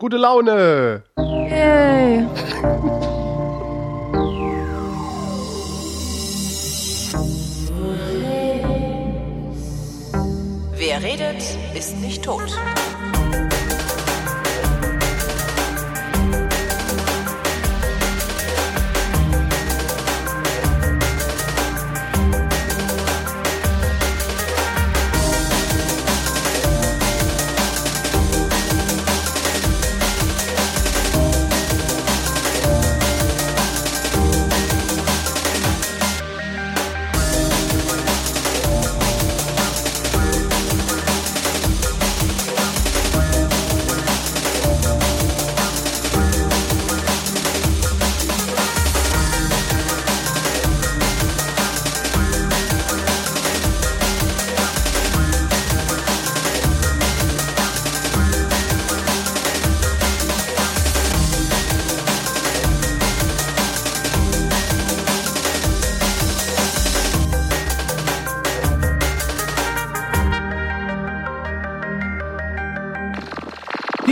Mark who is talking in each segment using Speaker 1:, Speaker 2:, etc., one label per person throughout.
Speaker 1: Gute Laune.
Speaker 2: Yay.
Speaker 3: Wer redet, ist nicht tot.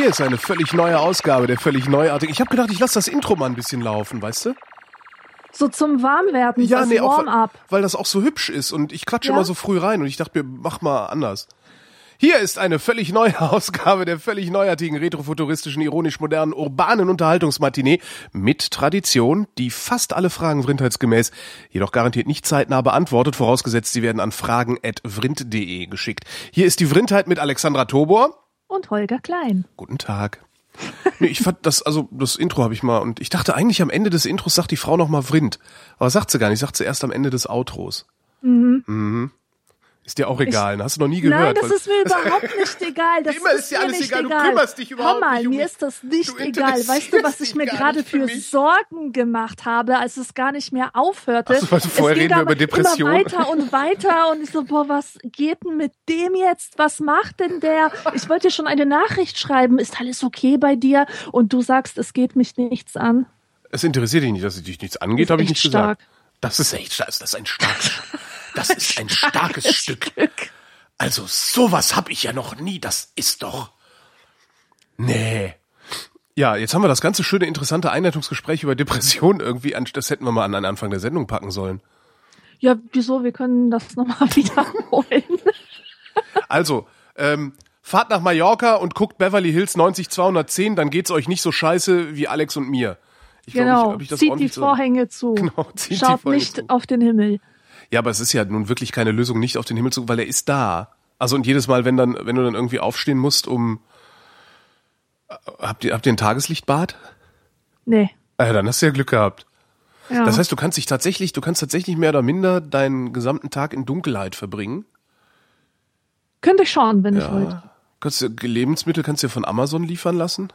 Speaker 1: Hier ist eine völlig neue Ausgabe, der völlig neuartige. Ich habe gedacht, ich lasse das Intro mal ein bisschen laufen, weißt du?
Speaker 2: So zum Warmwerden,
Speaker 1: Ja,
Speaker 2: das
Speaker 1: nee,
Speaker 2: Warm-up.
Speaker 1: weil das auch so hübsch ist und ich quatsche
Speaker 2: Ja?
Speaker 1: immer so früh rein und ich dachte mir, mach mal anders. Hier ist eine völlig neue Ausgabe der völlig neuartigen, retrofuturistischen, ironisch-modernen, urbanen Unterhaltungsmatinee mit Tradition, die fast alle Fragen vrindheitsgemäß, jedoch garantiert nicht zeitnah beantwortet, vorausgesetzt sie werden an fragen.vrind.de geschickt. Hier ist die Vrindheit mit Alexandra Tobor.
Speaker 2: Und Holger Klein.
Speaker 1: Guten Tag. Nee, ich fand das, also das Intro habe ich mal und ich dachte eigentlich am Ende des Intros sagt die Frau noch mal Vrind. Aber sagt sie gar nicht, sagt sie erst am Ende des Outros. Mhm. Ist dir auch egal, ne? hast du noch nie gehört.
Speaker 2: Nein, das ist mir überhaupt nicht egal. Das
Speaker 1: Immer ist dir alles
Speaker 2: nicht
Speaker 1: egal. Du kümmerst dich überhaupt
Speaker 2: Hör mal,
Speaker 1: nicht um
Speaker 2: mir ist das nicht egal. Weißt du, was ich mir gerade
Speaker 1: für
Speaker 2: für. Sorgen gemacht habe, als es gar nicht mehr aufhörte?
Speaker 1: Ach so,
Speaker 2: Es
Speaker 1: vorher
Speaker 2: geht
Speaker 1: reden wir über Depression.
Speaker 2: Immer weiter und weiter und ich so, boah, was geht denn mit dem jetzt? Was macht denn der? Ich wollte dir schon eine Nachricht schreiben. Ist alles okay bei dir? Und du sagst, es geht mich nichts an.
Speaker 1: Es interessiert dich nicht, dass es dich nichts angeht, habe ich nicht
Speaker 2: stark.
Speaker 1: gesagt. Das ist echt stark. Das ist ein starkes, das ist ein starkes Stück. Also sowas habe ich ja noch nie. Das ist doch. Nee. Ja, jetzt haben wir das ganze schöne, interessante Einleitungsgespräch über Depressionen irgendwie, an- das hätten wir mal an den Anfang der Sendung packen sollen.
Speaker 2: Ja, wieso? Wir können das nochmal wiederholen.
Speaker 1: Also, ähm, fahrt nach Mallorca und guckt Beverly Hills 90210, dann geht's euch nicht so scheiße wie Alex und mir. Ich glaub,
Speaker 2: Genau,
Speaker 1: ich, ob ich das
Speaker 2: zieht die
Speaker 1: ordentlich so-
Speaker 2: Vorhänge zu.
Speaker 1: Genau, zieht die
Speaker 2: Schaut
Speaker 1: Vorhänge
Speaker 2: nicht
Speaker 1: zu.
Speaker 2: auf den Himmel.
Speaker 1: Ja, aber es ist ja nun wirklich keine Lösung, nicht auf den Himmel zu gucken, weil er ist da. Also und jedes Mal, wenn dann, wenn du dann irgendwie aufstehen musst, um habt ihr, habt ihr ein Tageslichtbad?
Speaker 2: Nee.
Speaker 1: Äh, dann hast du ja Glück gehabt.
Speaker 2: Ja.
Speaker 1: Das heißt, du kannst dich tatsächlich, du kannst tatsächlich mehr oder minder deinen gesamten Tag in Dunkelheit verbringen.
Speaker 2: Könnte ich schauen, wenn ich wollte.
Speaker 1: Kannst du Lebensmittel kannst du dir von Amazon liefern lassen?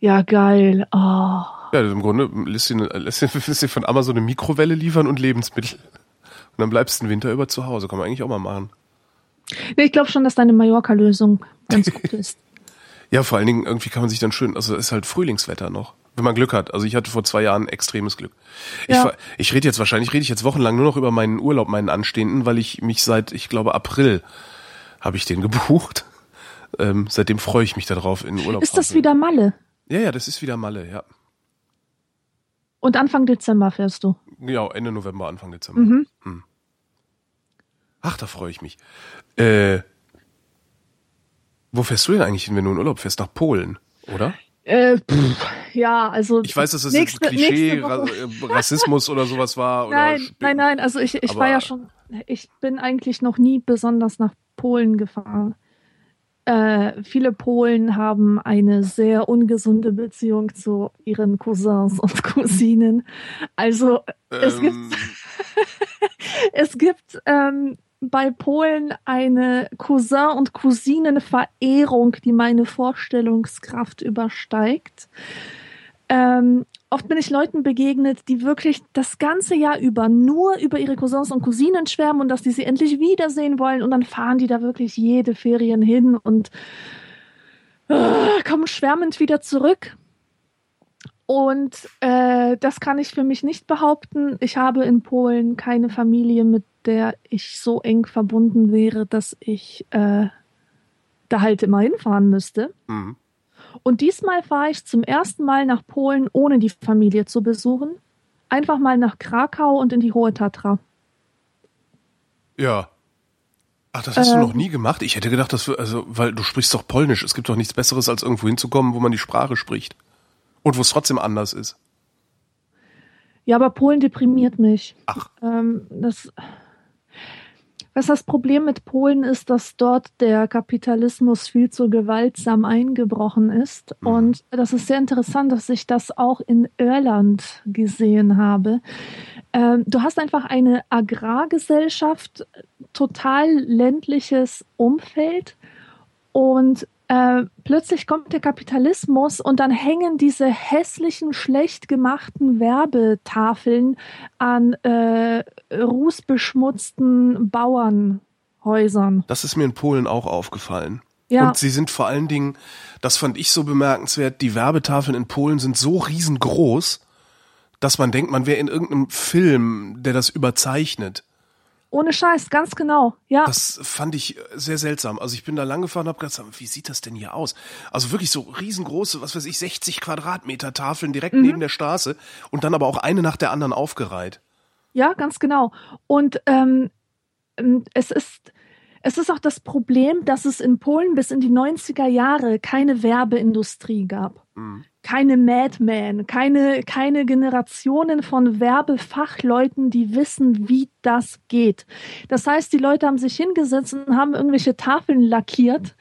Speaker 2: Ja, geil. Oh.
Speaker 1: Ja, im Grunde lässt dir, lässt dir von Amazon eine Mikrowelle liefern und Lebensmittel. Und dann bleibst du den Winter über zu Hause. Kann man eigentlich auch mal machen.
Speaker 2: Nee, ich glaube schon, dass deine Mallorca-Lösung ganz gut ist.
Speaker 1: Ja, vor allen Dingen, irgendwie kann man sich dann schön, also es ist halt Frühlingswetter noch. Wenn man Glück hat. Also ich hatte vor zwei Jahren extremes Glück. Ich,
Speaker 2: Ja.
Speaker 1: fahr- ich rede jetzt wahrscheinlich, rede ich jetzt wochenlang nur noch über meinen Urlaub, meinen anstehenden, weil ich mich seit, ich glaube, April habe ich den gebucht. Ähm, seitdem freue ich mich darauf, in den Urlaub
Speaker 2: Ist das
Speaker 1: zu-
Speaker 2: wieder Malle?
Speaker 1: Ja, ja, das ist wieder Malle, ja.
Speaker 2: Und Anfang Dezember fährst du.
Speaker 1: Ja, Ende November, Anfang Dezember.
Speaker 2: Mhm.
Speaker 1: Hm. Ach, da freue ich mich. Äh, wo fährst du denn eigentlich hin, wenn du in Urlaub fährst? Nach Polen, oder?
Speaker 2: Äh, pff, ja, also.
Speaker 1: Ich weiß, dass das
Speaker 2: nächste,
Speaker 1: jetzt Klischee, Ra äh, Rassismus oder sowas war. Oder
Speaker 2: Nein,
Speaker 1: Sp-
Speaker 2: nein, nein. Also ich, ich
Speaker 1: Aber-
Speaker 2: war ja schon. Ich bin eigentlich noch nie besonders nach Polen gefahren. Äh, viele Polen haben eine sehr ungesunde Beziehung zu ihren Cousins und Cousinen. Also es gibt
Speaker 1: Ähm,
Speaker 2: Es gibt ähm, bei Polen eine Cousin- und Cousinenverehrung, die meine Vorstellungskraft übersteigt. Ähm, oft bin ich Leuten begegnet, die wirklich das ganze Jahr über nur über ihre Cousins und Cousinen schwärmen und dass die sie endlich wiedersehen wollen. Und dann fahren die da wirklich jede Ferien hin und äh, kommen schwärmend wieder zurück. Und äh, das kann ich für mich nicht behaupten. Ich habe in Polen keine Familie, mit der ich so eng verbunden wäre, dass ich äh, da halt immer hinfahren müsste.
Speaker 1: mhm.
Speaker 2: Und diesmal fahre ich zum ersten Mal nach Polen, ohne die Familie zu besuchen. Einfach mal nach Krakau und in die Hohe Tatra.
Speaker 1: Ja. Ach, das hast
Speaker 2: Ähm.
Speaker 1: du noch nie gemacht? Ich hätte gedacht, dass wir, also, weil du sprichst doch Polnisch. Es gibt doch nichts Besseres, als irgendwo hinzukommen, wo man die Sprache spricht. Und wo es trotzdem anders ist.
Speaker 2: Ja, aber Polen deprimiert mich.
Speaker 1: Ach.
Speaker 2: Ähm, das, was das Problem mit Polen ist, dass dort der Kapitalismus viel zu gewaltsam eingebrochen ist.
Speaker 1: Mhm.
Speaker 2: Und das ist sehr interessant, dass ich das auch in Irland gesehen habe. Ähm, du hast einfach eine Agrargesellschaft, total ländliches Umfeld und äh, plötzlich kommt der Kapitalismus und dann hängen diese hässlichen, schlecht gemachten Werbetafeln an äh, rußbeschmutzten Bauernhäusern.
Speaker 1: Das ist mir in Polen auch aufgefallen.
Speaker 2: Ja,
Speaker 1: Und sie sind vor allen Dingen, das fand ich so bemerkenswert, die Werbetafeln in Polen sind so riesengroß, dass man denkt, man wäre in irgendeinem Film, der das überzeichnet.
Speaker 2: Ohne Scheiß, ganz genau. Ja,
Speaker 1: Das fand ich sehr seltsam. Also ich bin da lang gefahren und habe gedacht, wie sieht das denn hier aus? Also wirklich so riesengroße, was weiß ich, 60 Quadratmeter Tafeln direkt
Speaker 2: Mhm.
Speaker 1: neben der Straße und dann aber auch eine nach der anderen aufgereiht.
Speaker 2: Ja, ganz genau. Und ähm, ähm, es ist es ist auch das Problem, dass es in Polen bis in die 90er Jahre keine Werbeindustrie gab.
Speaker 1: Mhm.
Speaker 2: Keine Madmen, keine, keine Generationen von Werbefachleuten, die wissen, wie das geht. Das heißt, die Leute haben sich hingesetzt und haben irgendwelche Tafeln lackiert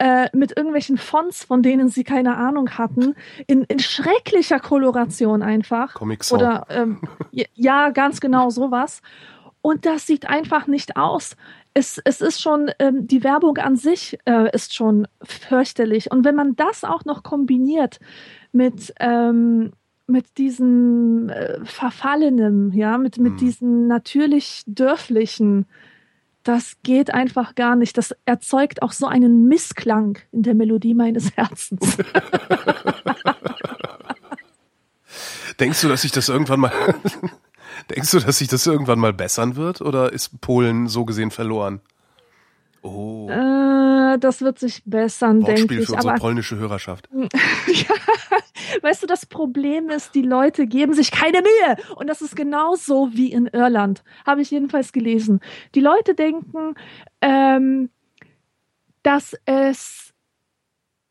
Speaker 2: äh, mit irgendwelchen Fonts, von denen sie keine Ahnung hatten, in, in schrecklicher Koloration einfach.
Speaker 1: Comic Song.
Speaker 2: Oder ähm, ja, ja, ganz genau sowas. Und das sieht einfach nicht aus. Es, es ist schon, ähm, die Werbung an sich äh, ist schon fürchterlich. Und wenn man das auch noch kombiniert mit, ähm, mit diesem äh, Verfallenem, ja, mit, mit
Speaker 1: Mhm.
Speaker 2: diesem natürlich Dörflichen, das geht einfach gar nicht. Das erzeugt auch so einen Missklang in der Melodie meines Herzens.
Speaker 1: Denkst du, dass sich das irgendwann mal, denkst du, dass sich das irgendwann mal bessern wird oder ist Polen so gesehen verloren? Oh,
Speaker 2: äh, das wird sich bessern, denke ich.
Speaker 1: für unsere
Speaker 2: Aber
Speaker 1: polnische Hörerschaft.
Speaker 2: Ja, weißt du, das Problem ist, die Leute geben sich keine Mühe. Und das ist genauso wie in Irland. Habe ich jedenfalls gelesen. Die Leute denken, ähm, dass es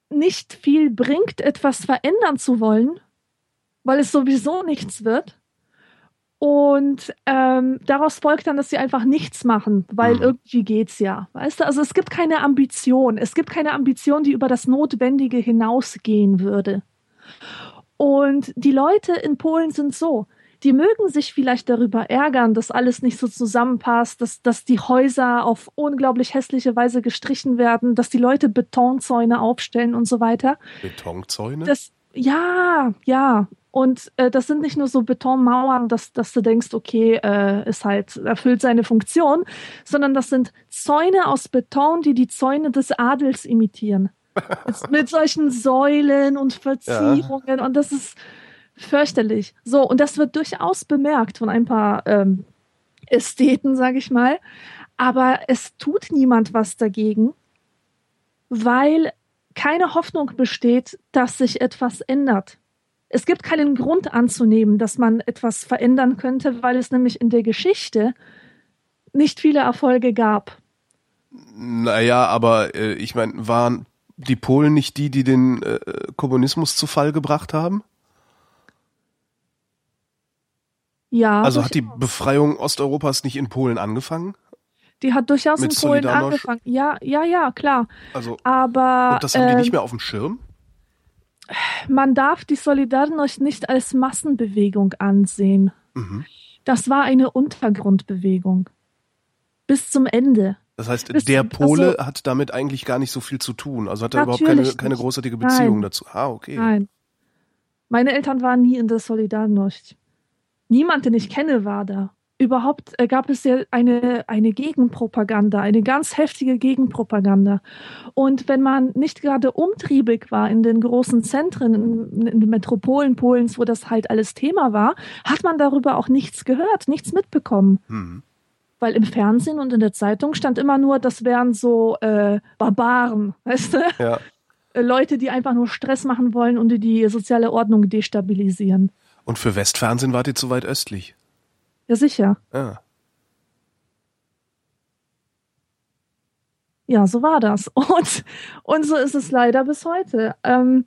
Speaker 2: nicht viel bringt, etwas verändern zu wollen, weil es sowieso nichts wird. Und ähm, daraus folgt dann, dass sie einfach nichts machen, weil
Speaker 1: Mhm.
Speaker 2: irgendwie geht's ja. Weißt du, also es gibt keine Ambition. Es gibt keine Ambition, die über das Notwendige hinausgehen würde. Und die Leute in Polen sind so. Die mögen sich vielleicht darüber ärgern, dass alles nicht so zusammenpasst, dass, dass die Häuser auf unglaublich hässliche Weise gestrichen werden, dass die Leute Betonzäune aufstellen und so weiter.
Speaker 1: Betonzäune?
Speaker 2: Das, ja, ja. Und äh, das sind nicht nur so Betonmauern, dass, dass du denkst, okay, äh, ist halt, erfüllt seine Funktion, sondern das sind Zäune aus Beton, die die Zäune des Adels imitieren. mit, solchen Säulen und Verzierungen und das ist fürchterlich. So, und das wird durchaus bemerkt von ein paar ähm, Ästheten, sage ich mal. Aber es tut niemand was dagegen, weil keine Hoffnung besteht, dass sich etwas ändert. Es gibt keinen Grund anzunehmen, dass man etwas verändern könnte, weil es nämlich in der Geschichte nicht viele Erfolge gab.
Speaker 1: Naja, aber äh, ich meine, waren die Polen nicht die, die den äh, Kommunismus zu Fall gebracht haben?
Speaker 2: Ja,
Speaker 1: Also hat die. Befreiung Osteuropas nicht in Polen angefangen?
Speaker 2: Die hat durchaus
Speaker 1: mit
Speaker 2: in Polen angefangen. Ja, ja, ja, klar.
Speaker 1: Also
Speaker 2: Aber
Speaker 1: und das haben die
Speaker 2: ähm,
Speaker 1: nicht mehr auf dem Schirm?
Speaker 2: man darf die Solidarność nicht als Massenbewegung ansehen.
Speaker 1: Mhm.
Speaker 2: Das war eine Untergrundbewegung. Bis zum Ende.
Speaker 1: Das heißt,
Speaker 2: Bis-
Speaker 1: der Pole
Speaker 2: also-
Speaker 1: hat damit eigentlich gar nicht so viel zu tun. Also hat er überhaupt keine, keine großartige Beziehung
Speaker 2: Nein.
Speaker 1: dazu. Ah, okay.
Speaker 2: Nein. Meine Eltern waren nie in der Solidarność. Niemand, den ich kenne, war da. Überhaupt äh, gab es ja eine, eine Gegenpropaganda, eine ganz heftige Gegenpropaganda. Und wenn man nicht gerade umtriebig war in den großen Zentren, in, in den Metropolen Polens, wo das halt alles Thema war, hat man darüber auch nichts gehört, nichts mitbekommen.
Speaker 1: Hm.
Speaker 2: Weil im Fernsehen und in der Zeitung stand immer nur, das wären so äh, Barbaren, weißt du?
Speaker 1: Ja.
Speaker 2: äh, Leute, die einfach nur Stress machen wollen und die die soziale Ordnung destabilisieren.
Speaker 1: Und für Westfernsehen wart ihr zu weit östlich.
Speaker 2: Ja, sicher.
Speaker 1: Ja.
Speaker 2: Ja, so war das. Und, und so ist es leider bis heute. Ähm,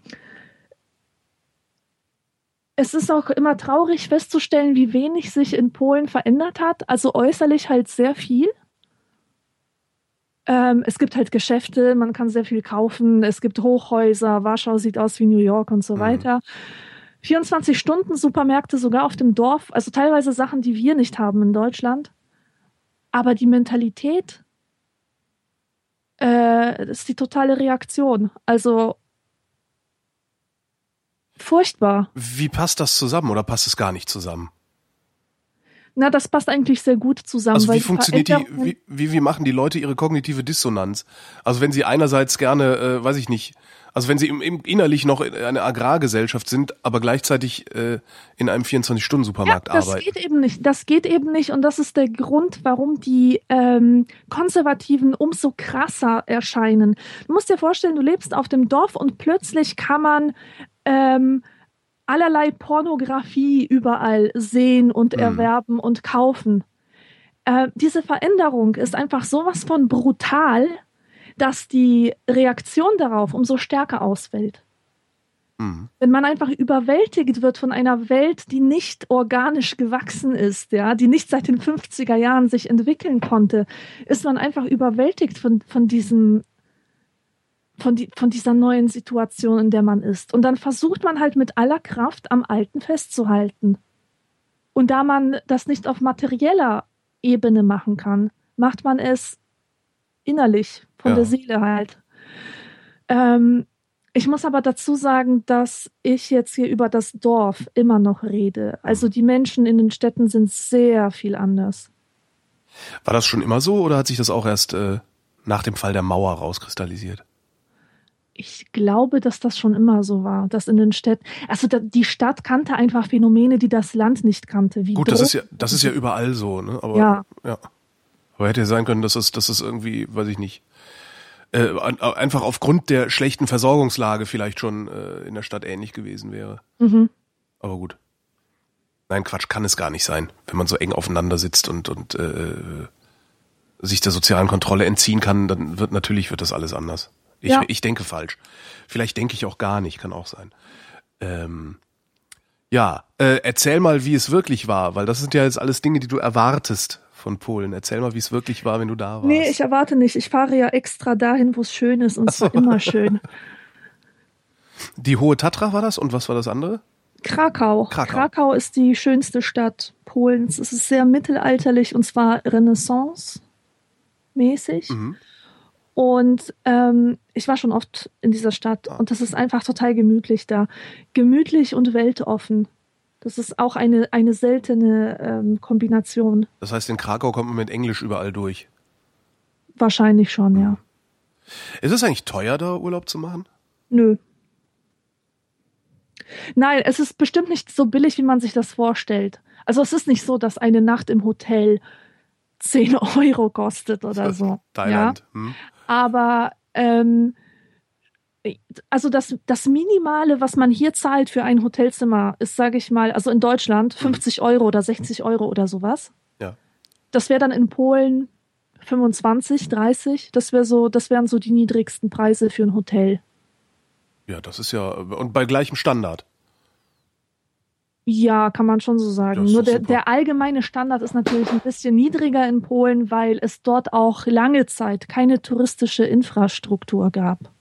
Speaker 2: es ist auch immer traurig festzustellen, wie wenig sich in Polen verändert hat. Also äußerlich halt sehr viel. Ähm, es gibt halt Geschäfte, man kann sehr viel kaufen. Es gibt Hochhäuser. Warschau sieht aus wie New York und so
Speaker 1: Mhm.
Speaker 2: weiter. 24 Stunden Supermärkte sogar auf dem Dorf. Also teilweise Sachen, die wir nicht haben in Deutschland. Aber die Mentalität äh, ist die totale Reaktion. Also furchtbar.
Speaker 1: Wie passt das zusammen oder passt es gar nicht zusammen?
Speaker 2: Na, das passt eigentlich sehr gut zusammen.
Speaker 1: Also
Speaker 2: weil
Speaker 1: wie funktioniert die, wie, wie, wie machen die Leute ihre kognitive Dissonanz? Also wenn sie einerseits gerne, äh, weiß ich nicht, also wenn sie im, im innerlich noch in einer Agrargesellschaft sind, aber gleichzeitig äh, in einem 24-Stunden-Supermarkt
Speaker 2: ja, das
Speaker 1: arbeiten.
Speaker 2: geht eben nicht. Das geht eben nicht. Und das ist der Grund, warum die ähm, Konservativen umso krasser erscheinen. Du musst dir vorstellen, du lebst auf dem Dorf und plötzlich kann man ähm, allerlei Pornografie überall sehen und
Speaker 1: Mhm.
Speaker 2: erwerben und kaufen. Äh, diese Veränderung ist einfach sowas von brutal, dass die Reaktion darauf umso stärker ausfällt.
Speaker 1: Mhm.
Speaker 2: Wenn man einfach überwältigt wird von einer Welt, die nicht organisch gewachsen ist, ja, die nicht seit den 50er Jahren sich entwickeln konnte, ist man einfach überwältigt von, von diesem, von, die, von dieser neuen Situation, in der man ist. Und dann versucht man halt mit aller Kraft am Alten festzuhalten. Und da man das nicht auf materieller Ebene machen kann, macht man es innerlich, von
Speaker 1: Ja.
Speaker 2: der Seele halt. Ähm, ich muss aber dazu sagen, dass ich jetzt hier über das Dorf immer noch rede. Also die Menschen in den Städten sind sehr viel anders.
Speaker 1: War das schon immer so oder hat sich das auch erst äh, nach dem Fall der Mauer rauskristallisiert?
Speaker 2: Ich glaube, dass das schon immer so war, dass in den Städten, also da, die Stadt kannte einfach Phänomene, die das Land nicht kannte.
Speaker 1: Gut, das ist ja, das ist ja überall so, ne? Aber
Speaker 2: Ja.
Speaker 1: ja. Aber hätte ja sein können, dass es, dass es irgendwie, weiß ich nicht, äh, an- einfach aufgrund der schlechten Versorgungslage vielleicht schon äh, in der Stadt ähnlich gewesen wäre.
Speaker 2: Mhm.
Speaker 1: Aber gut. Nein, Quatsch, kann es gar nicht sein, wenn man so eng aufeinander sitzt und, und äh, sich der sozialen Kontrolle entziehen kann, dann wird natürlich wird das alles anders. Ich,
Speaker 2: Ja.
Speaker 1: ich denke falsch. Vielleicht denke ich auch gar nicht, kann auch sein. Ähm, ja, äh, erzähl mal, wie es wirklich war, weil das sind ja jetzt alles Dinge, die du erwartest von Polen. Erzähl mal, wie es wirklich war, wenn du da warst.
Speaker 2: Nee, ich erwarte nicht. Ich fahre ja extra dahin, wo es schön ist und es war immer schön.
Speaker 1: Die Hohe Tatra war das und was war das andere?
Speaker 2: Krakau.
Speaker 1: Krakau.
Speaker 2: ist die schönste Stadt Polens. Es ist sehr mittelalterlich und zwar Renaissance-mäßig.
Speaker 1: Mhm.
Speaker 2: Und ähm, ich war schon oft in dieser Stadt und das ist einfach total gemütlich da. Gemütlich und weltoffen. Das ist auch eine, eine seltene ähm, Kombination.
Speaker 1: Das heißt, in Krakau kommt man mit Englisch überall durch.
Speaker 2: Wahrscheinlich schon, ja.
Speaker 1: Ist es eigentlich teuer, da Urlaub zu machen?
Speaker 2: Nö. Nein, es ist bestimmt nicht so billig, wie man sich das vorstellt. Also es ist nicht so, dass eine Nacht im Hotel 10 Euro kostet oder so. Ja?
Speaker 1: Thailand. Hm?
Speaker 2: Aber ähm, also das, das Minimale, was man hier zahlt für ein Hotelzimmer, ist, sage ich mal, also in Deutschland 50 Euro oder 60 Euro oder sowas.
Speaker 1: Ja.
Speaker 2: Das wäre dann in Polen 25, 30. Das wäre so, das wären so die niedrigsten Preise für ein Hotel.
Speaker 1: Ja, das ist ja, und bei gleichem Standard.
Speaker 2: Ja, kann man schon so sagen. Nur der, der allgemeine Standard ist natürlich ein bisschen niedriger in Polen, weil es dort auch lange Zeit keine touristische Infrastruktur gab.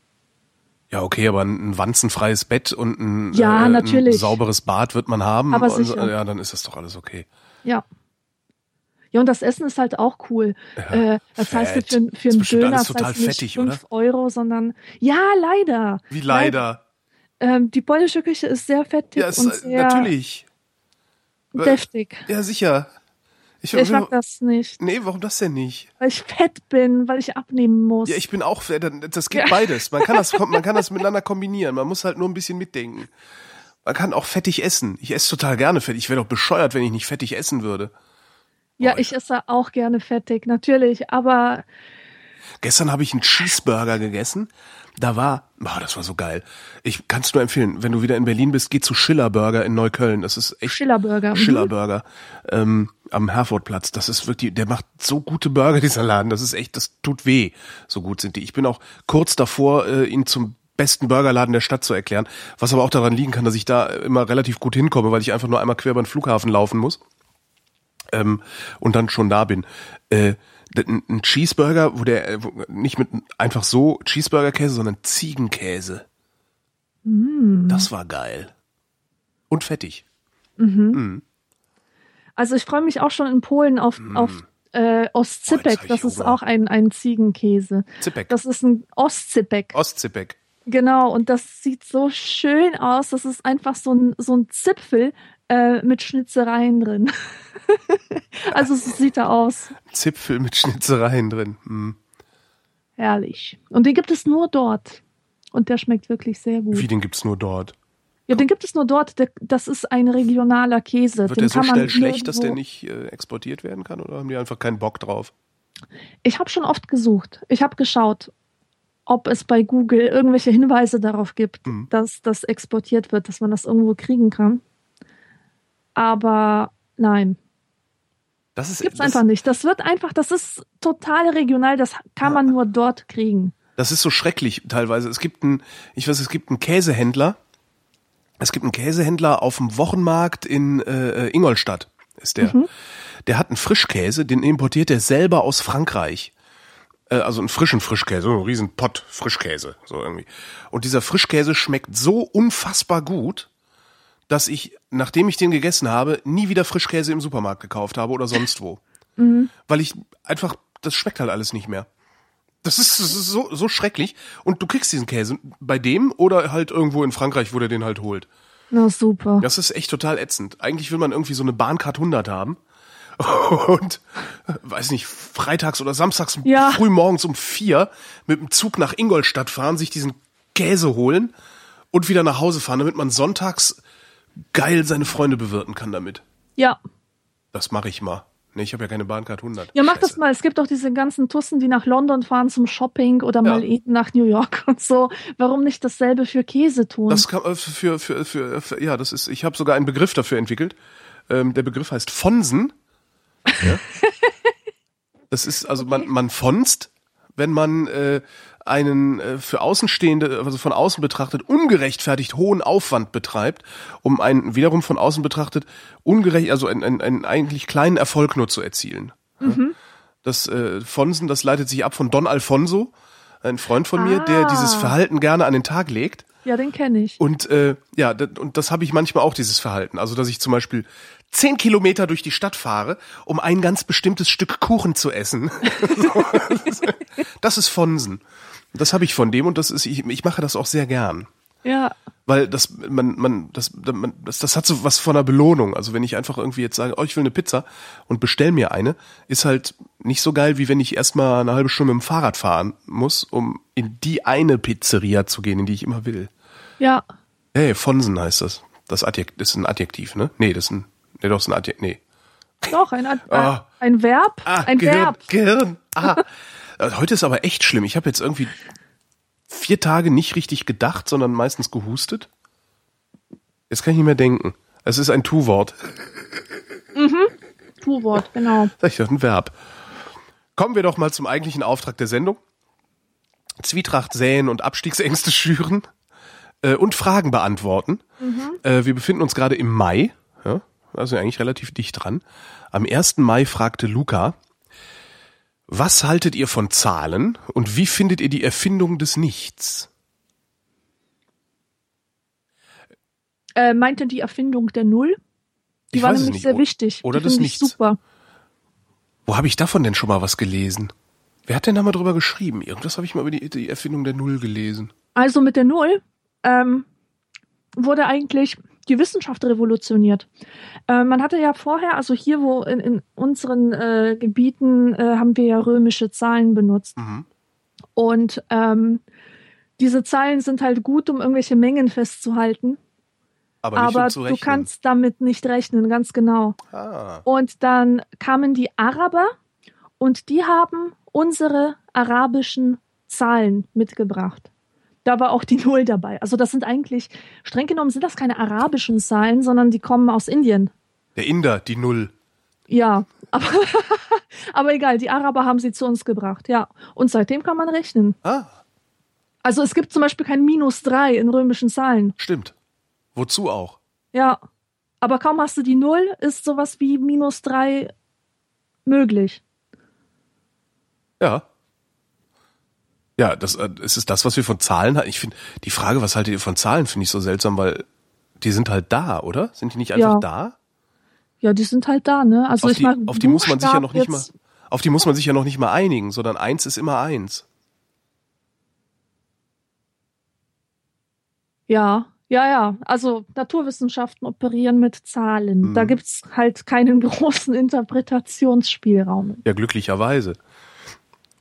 Speaker 1: Ja, okay, aber ein wanzenfreies Bett und ein,
Speaker 2: Ja,
Speaker 1: äh, ein
Speaker 2: natürlich.
Speaker 1: sauberes Bad wird man haben.
Speaker 2: Aber
Speaker 1: und,
Speaker 2: sicher.
Speaker 1: Ja, dann ist das doch alles okay.
Speaker 2: Ja. Ja, und das Essen ist halt auch cool.
Speaker 1: Ja,
Speaker 2: äh, das heißt, für,
Speaker 1: fett.
Speaker 2: für einen
Speaker 1: Ist
Speaker 2: Döner
Speaker 1: alles
Speaker 2: das nicht
Speaker 1: fettig,
Speaker 2: 5 Euro, sondern ja, leider.
Speaker 1: Wie leider.
Speaker 2: Ähm, die polnische Küche ist sehr fettig
Speaker 1: Ja, es,
Speaker 2: und
Speaker 1: äh,
Speaker 2: sehr
Speaker 1: natürlich.
Speaker 2: deftig.
Speaker 1: Ja, sicher. Ich,
Speaker 2: Ich mag das nicht,
Speaker 1: Nee, warum das denn nicht?
Speaker 2: weil ich fett bin, weil ich abnehmen muss.
Speaker 1: Ja, ich bin auch, fett. das geht
Speaker 2: Ja.
Speaker 1: beides. Man kann das, man kann das miteinander kombinieren. Man muss halt nur ein bisschen mitdenken. Man kann auch fettig essen. Ich esse total gerne fettig. Ich wäre doch bescheuert, wenn ich nicht fettig essen würde.
Speaker 2: ja,
Speaker 1: Boah,
Speaker 2: ich esse auch gerne fettig, natürlich, aber
Speaker 1: Gestern habe ich einen Cheeseburger gegessen. Da war, oh, das war so geil. Ich kann es nur empfehlen, wenn du wieder in Berlin bist, geh zu Schiller Burger in Neukölln. Das ist echt
Speaker 2: Schillerburger. Mhm.
Speaker 1: Schiller Burger ähm, am Herfordplatz. Das ist wirklich, der macht so gute Burger, dieser Laden. Das ist echt, das tut weh. So gut sind die. Ich bin auch kurz davor, äh, ihn zum besten Burgerladen der Stadt zu erklären. Was aber auch daran liegen kann, dass ich da immer relativ gut hinkomme, weil ich einfach nur einmal quer über den Flughafen laufen muss. Ähm, und dann schon da bin. Äh, ein Cheeseburger, wo der äh, wo, nicht mit einfach so Cheeseburger-Käse, sondern Ziegenkäse. Das war geil. Und fettig.
Speaker 2: Also ich freue mich auch schon in Polen auf, auf äh,
Speaker 1: Mm. Boah, jetzt
Speaker 2: Ostzipek.
Speaker 1: ich
Speaker 2: das ist
Speaker 1: Hunger.
Speaker 2: auch ein, ein Ziegenkäse.
Speaker 1: Zipek.
Speaker 2: Das ist ein Ostzipek.
Speaker 1: Ostzipek.
Speaker 2: Genau, und das sieht so schön aus. Das ist einfach so ein, so ein Zipfel äh, mit Schnitzereien drin. also so sieht er aus.
Speaker 1: Zipfel mit Schnitzereien drin. Hm.
Speaker 2: Herrlich. Und den gibt es nur dort. Und der schmeckt wirklich sehr gut.
Speaker 1: Wie, den gibt's nur dort?
Speaker 2: Ja, den gibt es nur dort. Der, das ist ein regionaler Käse.
Speaker 1: Wird
Speaker 2: den
Speaker 1: der so schnell schlecht, dass der nicht äh, exportiert werden kann? Oder haben die einfach keinen Bock drauf?
Speaker 2: Ich habe schon oft gesucht. Ich habe geschaut, ob es bei Google irgendwelche Hinweise darauf gibt,
Speaker 1: Mhm.
Speaker 2: dass das exportiert wird, dass man das irgendwo kriegen kann. Aber nein,
Speaker 1: Das ist,
Speaker 2: gibt's
Speaker 1: das,
Speaker 2: einfach nicht. Das wird einfach, das ist total regional, das kann man nur dort kriegen.
Speaker 1: das ist so schrecklich teilweise. Es gibt einen, ich weiß, es gibt einen Käsehändler. Es gibt einen Käsehändler auf dem Wochenmarkt in äh, Ingolstadt. Ist der. Der hat einen Frischkäse, den importiert er selber aus Frankreich. Äh, also einen frischen Frischkäse, so einen riesen Pott Frischkäse, so irgendwie. Und dieser Frischkäse schmeckt so unfassbar gut, dass ich, nachdem ich den gegessen habe, nie wieder Frischkäse im Supermarkt gekauft habe oder sonst wo. Weil ich einfach, das schmeckt halt alles nicht mehr. Das ist, das ist so, so schrecklich. Und du kriegst diesen Käse bei dem oder halt irgendwo in Frankreich, wo der den halt holt.
Speaker 2: Na super.
Speaker 1: Das ist echt total ätzend. Eigentlich will man irgendwie so eine Bahncard 100 haben. Und, weiß nicht, freitags oder samstags
Speaker 2: Ja.
Speaker 1: früh morgens um vier mit dem Zug nach Ingolstadt fahren, sich diesen Käse holen und wieder nach Hause fahren, damit man sonntags geil seine Freunde bewirten kann damit.
Speaker 2: Ja.
Speaker 1: Das mache ich mal. Nee, ich habe ja keine Bahncard 100.
Speaker 2: Ja, mach das
Speaker 1: Scheiße.
Speaker 2: mal. Es gibt auch diese ganzen Tussen, die nach London fahren zum Shopping oder mal eben nach New York und so. Warum nicht dasselbe für Käse tun?
Speaker 1: Das kann, äh, für, für, für, für, ja, das ist, ich habe sogar einen Begriff dafür entwickelt. Ähm, der Begriff heißt Fonsen. Ja. Das ist, also man, man fonst, wenn man äh, einen äh, für Außenstehende, also von außen betrachtet, ungerechtfertigt hohen Aufwand betreibt, um einen wiederum von außen betrachtet ungerecht, also einen, einen, einen eigentlich kleinen Erfolg nur zu erzielen. Ja. Das äh, Fonsen, das leitet sich ab von Don Alfonso, ein Freund von mir, der
Speaker 2: Ah.
Speaker 1: dieses Verhalten gerne an den Tag legt.
Speaker 2: ja, den kenne ich.
Speaker 1: Und äh, ja, und das habe ich manchmal auch, dieses Verhalten. Also, dass ich zum Beispiel zehn Kilometer durch die Stadt fahre, um ein ganz bestimmtes Stück Kuchen zu essen. Das ist Fonsen. Das habe ich von dem und das ist, ich, ich mache das auch sehr gern.
Speaker 2: Ja.
Speaker 1: Weil das, man, man, das, man, das, das hat so was von einer Belohnung. Also wenn ich einfach irgendwie jetzt sage, oh, ich will eine Pizza und bestell mir eine, ist halt nicht so geil, wie wenn ich erstmal eine halbe Stunde mit dem Fahrrad fahren muss, um in die eine Pizzeria zu gehen, in die ich immer will.
Speaker 2: Ja.
Speaker 1: Hey, Fonsen heißt das. Das Adjekt ist ein Adjektiv, ne? Nee, das ist ein, nee, doch, ist ein Adjektiv, nee.
Speaker 2: Doch, ein, Ad
Speaker 1: Ah.
Speaker 2: ein Verb.
Speaker 1: Ah,
Speaker 2: ein
Speaker 1: Gehirn,
Speaker 2: Verb.
Speaker 1: Gehirn. Ah. Also Heute ist aber echt schlimm. Ich habe jetzt irgendwie vier Tage nicht richtig gedacht, sondern meistens gehustet. Jetzt kann ich nicht mehr denken. Es ist ein Tu-Wort.
Speaker 2: Tu-Wort, genau.
Speaker 1: Sag ich doch, ein Verb. Kommen wir doch mal zum eigentlichen Auftrag der Sendung. Zwietracht säen und Abstiegsängste schüren äh, und Fragen beantworten. Äh, wir befinden uns gerade im Mai, ja, also eigentlich relativ dicht dran. Am 1. Mai fragte Luca, was haltet ihr von Zahlen und wie findet ihr die Erfindung des Nichts?
Speaker 2: Äh, meinte die Erfindung der Null? Die
Speaker 1: Ich
Speaker 2: war nämlich
Speaker 1: nicht.
Speaker 2: sehr wichtig.
Speaker 1: oder
Speaker 2: die ich
Speaker 1: Nichts.
Speaker 2: Super.
Speaker 1: Wo habe ich davon denn schon mal was gelesen? Wer hat denn da mal drüber geschrieben? Irgendwas habe ich mal über die, die Erfindung der Null gelesen.
Speaker 2: Also mit der Null ähm, wurde eigentlich die Wissenschaft revolutioniert. Äh, man hatte ja vorher, also hier, wo in, in unseren äh, Gebieten äh, haben wir ja römische Zahlen benutzt.
Speaker 1: Mhm.
Speaker 2: Und ähm, diese Zahlen sind halt gut, um irgendwelche Mengen festzuhalten.
Speaker 1: Aber,
Speaker 2: aber
Speaker 1: um
Speaker 2: du kannst damit nicht rechnen, ganz genau.
Speaker 1: Ah.
Speaker 2: Und dann kamen die Araber und die haben unsere arabischen Zahlen mitgebracht. Da war auch die Null dabei. Also das sind eigentlich, streng genommen sind das keine arabischen Zahlen, sondern die kommen aus Indien.
Speaker 1: Der Inder, die Null.
Speaker 2: Ja, aber, aber egal, die Araber haben sie zu uns gebracht, ja. Und seitdem kann man rechnen.
Speaker 1: Ah,
Speaker 2: Also es gibt zum Beispiel kein Minus drei in römischen Zahlen.
Speaker 1: stimmt. Wozu auch?
Speaker 2: Ja. Aber kaum hast du die Null, ist sowas wie Minus drei möglich.
Speaker 1: Ja. Ja, das, äh, es ist das, was wir von Zahlen halten. Ich finde, die Frage, was haltet ihr von Zahlen, finde ich so seltsam, weil die sind halt da, oder? Sind die nicht einfach
Speaker 2: Ja.
Speaker 1: da?
Speaker 2: Ja, die sind halt da, ne? Also
Speaker 1: Auf
Speaker 2: ich
Speaker 1: die,
Speaker 2: meine,
Speaker 1: auf die muss man sich ja noch nicht mal, auf die muss man sich ja noch nicht mal einigen, sondern eins ist immer eins.
Speaker 2: Ja, ja, ja. Also Naturwissenschaften operieren mit Zahlen.
Speaker 1: Mhm.
Speaker 2: Da gibt's halt keinen großen Interpretationsspielraum.
Speaker 1: Ja, glücklicherweise.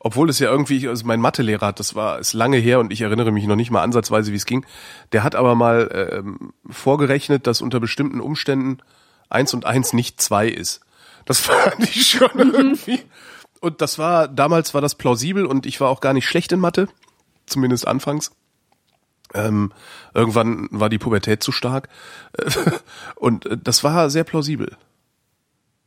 Speaker 1: Obwohl es ja irgendwie, also mein Mathelehrer hat, das war, ist lange her und ich erinnere mich noch nicht mal ansatzweise, wie es ging. Der hat aber mal ähm, vorgerechnet, dass unter bestimmten Umständen eins und eins nicht zwei ist. Das fand ich schon irgendwie. Und das war, damals war das plausibel und ich war auch gar nicht schlecht in Mathe. Zumindest anfangs. Ähm, irgendwann war die Pubertät zu stark. Und äh, das war sehr plausibel.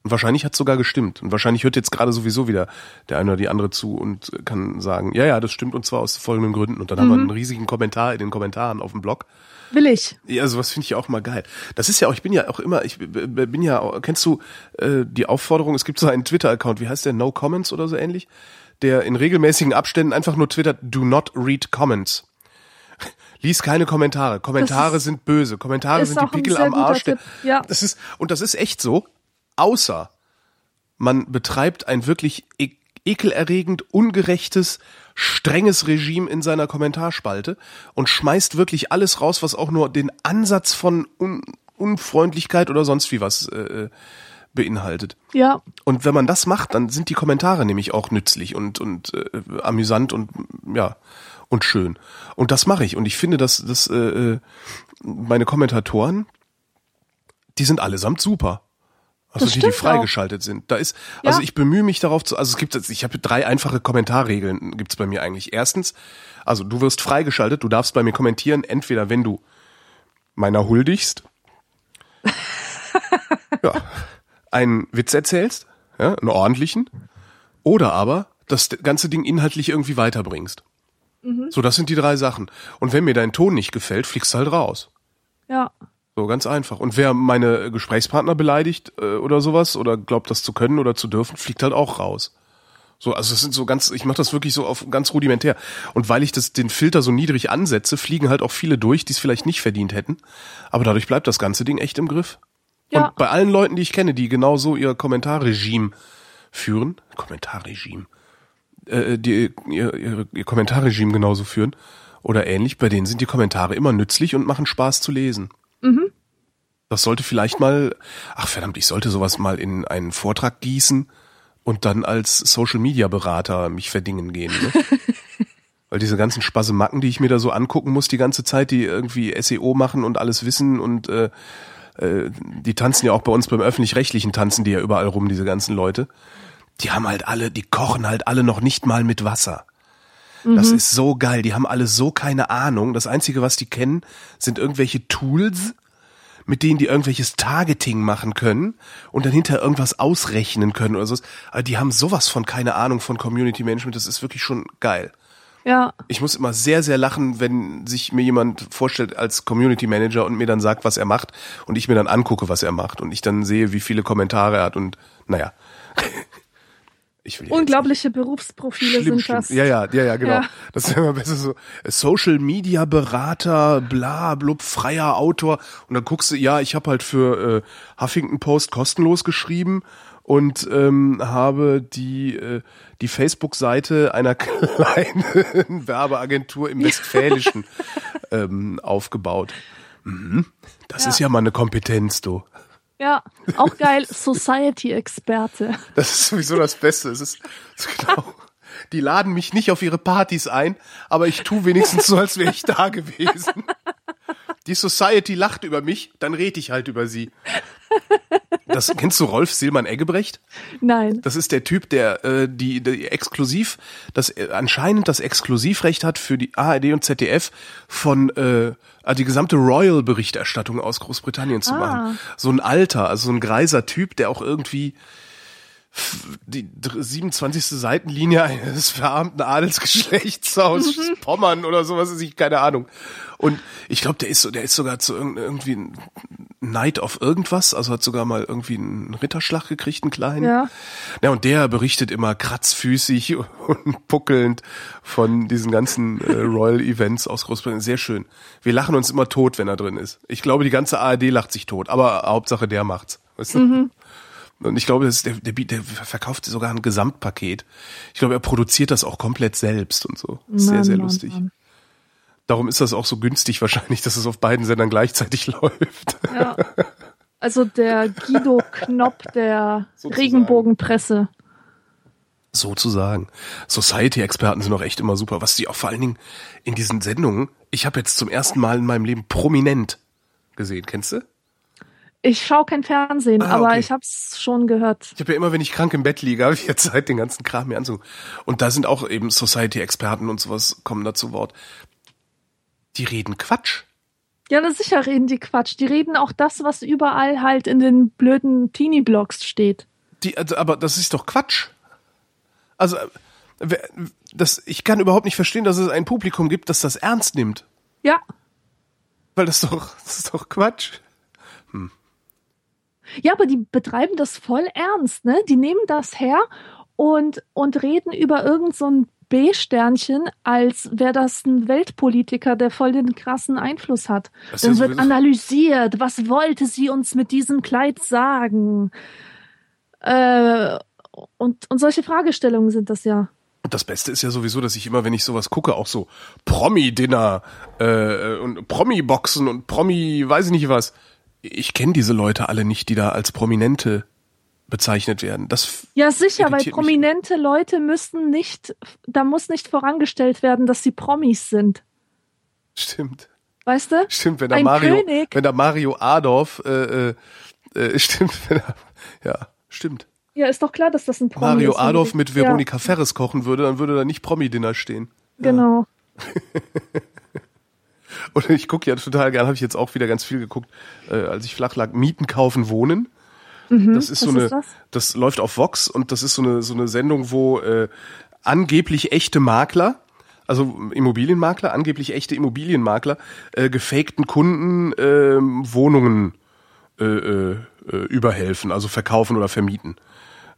Speaker 1: Und wahrscheinlich hat sogar gestimmt. Und wahrscheinlich hört jetzt gerade sowieso wieder der eine oder die andere zu und kann sagen, ja, ja, das stimmt und zwar aus folgenden Gründen. Und dann haben wir einen riesigen Kommentar in den Kommentaren auf dem Blog.
Speaker 2: Will ich.
Speaker 1: Ja, sowas finde ich auch mal geil. Das ist ja auch, ich bin ja auch immer, ich bin ja, kennst du äh, die Aufforderung, es gibt so einen Twitter-Account, wie heißt der, No Comments oder so ähnlich, der in regelmäßigen Abständen einfach nur twittert, do not read comments. Lies keine Kommentare. Kommentare
Speaker 2: Das
Speaker 1: sind böse. Kommentare sind die Pickel am Arsch.
Speaker 2: ja.
Speaker 1: Das ist, und das ist echt so, außer man betreibt ein wirklich e ekelerregend ungerechtes, strenges Regime in seiner Kommentarspalte und schmeißt wirklich alles raus, was auch nur den Ansatz von Un Unfreundlichkeit oder sonst wie was äh, beinhaltet.
Speaker 2: Ja,
Speaker 1: Und wenn man das macht, dann sind die Kommentare nämlich auch nützlich und und äh, amüsant und ja und schön. Und das mache ich. Und ich finde, dass dass äh, äh, meine Kommentatoren, die sind allesamt super. Also
Speaker 2: Das
Speaker 1: die, die freigeschaltet sind. Da ist, also
Speaker 2: Ja.
Speaker 1: ich bemühe mich darauf zu, also es gibt, jetzt- ich habe drei einfache Kommentarregeln gibt's bei mir eigentlich. Erstens, also du wirst freigeschaltet, du darfst bei mir kommentieren, entweder wenn du meiner huldigst, ja, einen Witz erzählst, ja, einen ordentlichen, oder aber das ganze Ding inhaltlich irgendwie weiterbringst. So, das sind die drei Sachen. Und wenn mir dein Ton nicht gefällt, fliegst du halt raus.
Speaker 2: ja.
Speaker 1: So ganz einfach. Und wer meine Gesprächspartner beleidigt äh, oder sowas oder glaubt, das zu können oder zu dürfen, fliegt halt auch raus. So, also das sind so ganz, ich mache das wirklich so auf ganz rudimentär. Und weil ich das den Filter so niedrig ansetze, fliegen halt auch viele durch, die es vielleicht nicht verdient hätten. Aber dadurch bleibt das ganze Ding echt im Griff.
Speaker 2: Ja.
Speaker 1: Und bei allen Leuten, die ich kenne, die genau so ihr Kommentarregime führen, Kommentarregime, äh, die ihr, ihr, ihr Kommentarregime genauso führen oder ähnlich, bei denen sind die Kommentare immer nützlich und machen Spaß zu lesen. Das sollte vielleicht mal, ach verdammt, ich sollte sowas mal in einen Vortrag gießen und dann als Social Media Berater mich verdingen gehen. Ne? Weil diese ganzen Spasemacken, die ich mir da so angucken muss die ganze Zeit, die irgendwie SEO machen und alles wissen und äh, äh, die tanzen ja auch bei uns beim öffentlich-rechtlichen tanzen die ja überall rum, diese ganzen Leute. Die haben halt alle, die kochen halt alle noch nicht mal mit Wasser. Das ist so geil. Die haben alle so keine Ahnung. Das Einzige, was die kennen, sind irgendwelche Tools, mit denen die irgendwelches Targeting machen können und dann hinter irgendwas ausrechnen können oder so. Aber die haben sowas von keine Ahnung von Community Management. Das ist wirklich schon geil.
Speaker 2: Ja,
Speaker 1: Ich muss immer sehr, sehr lachen, wenn sich mir jemand vorstellt als Community Manager und mir dann sagt, was er macht und ich mir dann angucke, was er macht und ich dann sehe, wie viele Kommentare er hat und naja. Ich will
Speaker 2: unglaubliche Berufsprofile
Speaker 1: schlimm,
Speaker 2: sind das.
Speaker 1: Ja, ja, ja, ja, genau.
Speaker 2: Ja.
Speaker 1: Das ist immer besser so. Social Media Berater, bla, blub, freier Autor. Und dann guckst du, ja, ich habe halt für äh, Huffington Post kostenlos geschrieben und ähm, habe die äh, die Facebook-Seite einer kleinen Werbeagentur im Westfälischen ähm, aufgebaut. Mhm. Das
Speaker 2: Ja.
Speaker 1: ist ja mal eine Kompetenz, du.
Speaker 2: Ja, auch geil, Society-Experte.
Speaker 1: Das ist sowieso das Beste. Es ist, ist genau. Die laden mich nicht auf ihre Partys ein, aber ich tu wenigstens so, als wäre ich da gewesen. Die Society lacht über mich, dann rede ich halt über sie. Das kennst du Rolf Silmann Eggebrecht?
Speaker 2: Nein.
Speaker 1: Das ist der Typ, der äh, die, die exklusiv, das äh, anscheinend das Exklusivrecht hat für die ARD und ZDF von äh, die gesamte Royal-Berichterstattung aus Großbritannien zu
Speaker 2: Ah.
Speaker 1: machen. So ein alter, also so ein greiser Typ, der auch irgendwie die dr- 27. Seitenlinie eines verarmten Adelsgeschlechts aus Pommern oder sowas ist ich keine Ahnung. Und ich glaube, der ist so, der ist sogar zu irgend- irgendwie ein Knight of irgendwas, also hat sogar mal irgendwie einen Ritterschlag gekriegt, einen kleinen.
Speaker 2: Ja.
Speaker 1: Ja, und der berichtet immer kratzfüßig und puckelnd von diesen ganzen äh, Royal Events aus Großbritannien. Sehr schön. Wir lachen uns immer tot, wenn er drin ist. Ich glaube, die ganze ARD lacht sich tot, aber Hauptsache der macht's. Weißt du? Und ich glaube, der, der, der verkauft sogar ein Gesamtpaket. Ich glaube, er produziert das auch komplett selbst und so. Sehr,
Speaker 2: Mann,
Speaker 1: sehr
Speaker 2: Mann,
Speaker 1: lustig.
Speaker 2: Mann.
Speaker 1: Darum ist das auch so günstig wahrscheinlich, dass es auf beiden Sendern gleichzeitig läuft.
Speaker 2: Ja. Also der Guido Knopp der
Speaker 1: Sozusagen.
Speaker 2: Regenbogenpresse.
Speaker 1: Sozusagen. Society-Experten sind auch echt immer super. Was die auch vor allen Dingen in diesen Sendungen, ich habe jetzt zum ersten Mal in meinem Leben prominent gesehen. Kennst du?
Speaker 2: Ich schaue kein Fernsehen,
Speaker 1: Ah,
Speaker 2: aber
Speaker 1: okay.
Speaker 2: ich hab's schon gehört.
Speaker 1: Ich habe ja immer, wenn ich krank im Bett liege, habe ich jetzt Zeit, den ganzen Kram mir anzugucken. Und da sind auch eben Society-Experten und sowas kommen da zu Wort. Die reden Quatsch.
Speaker 2: Ja, na sicher reden die Quatsch. Die reden auch das, was überall halt in den blöden Teenie-Blogs steht.
Speaker 1: Die, also, aber das ist doch Quatsch. Also, das, ich kann überhaupt nicht verstehen, dass es ein Publikum gibt, das das ernst nimmt.
Speaker 2: Ja,
Speaker 1: Weil das doch, das ist doch Quatsch.
Speaker 2: Ja, aber die betreiben das voll ernst, ne? Die nehmen das her und, und reden über irgend so ein B-Sternchen, als wäre das ein Weltpolitiker, der voll den krassen Einfluss hat.
Speaker 1: Das
Speaker 2: Dann wird analysiert, was wollte sie uns mit diesem Kleid sagen? Äh, und, und solche Fragestellungen sind das ja.
Speaker 1: Und das Beste ist ja sowieso, dass ich immer, wenn ich sowas gucke, auch so Promi-Dinner äh, und Promi-Boxen und Promi, weiß ich nicht was. Ich kenne diese Leute alle nicht, die da als Prominente bezeichnet werden. Das
Speaker 2: Ja, sicher, weil
Speaker 1: irritiert mich.
Speaker 2: prominente Leute müssen nicht, da muss nicht vorangestellt werden, dass sie Promis sind.
Speaker 1: stimmt.
Speaker 2: Weißt du?
Speaker 1: Stimmt, wenn da
Speaker 2: Ein
Speaker 1: Mario,
Speaker 2: König.
Speaker 1: wenn da Mario Adorf, äh, äh, äh, stimmt, wenn er, ja, stimmt.
Speaker 2: Ja, ist doch klar, dass das ein Promi
Speaker 1: Mario
Speaker 2: ist.
Speaker 1: Adorf mit
Speaker 2: Ja,
Speaker 1: Veronika Ferres kochen würde, dann würde da nicht Promi-Dinner stehen.
Speaker 2: Genau.
Speaker 1: Und ich gucke ja total gern, habe ich jetzt auch wieder ganz viel geguckt, äh, als ich flach lag, Mieten, Kaufen, Wohnen. das ist so
Speaker 2: Mhm.
Speaker 1: eine,
Speaker 2: ist das?
Speaker 1: das läuft auf Vox und das ist so eine, so eine Sendung, wo äh, angeblich echte Makler, also Immobilienmakler, angeblich echte Immobilienmakler, äh, gefakten Kunden ähm, Wohnungen äh, äh, äh, überhelfen, also verkaufen oder vermieten.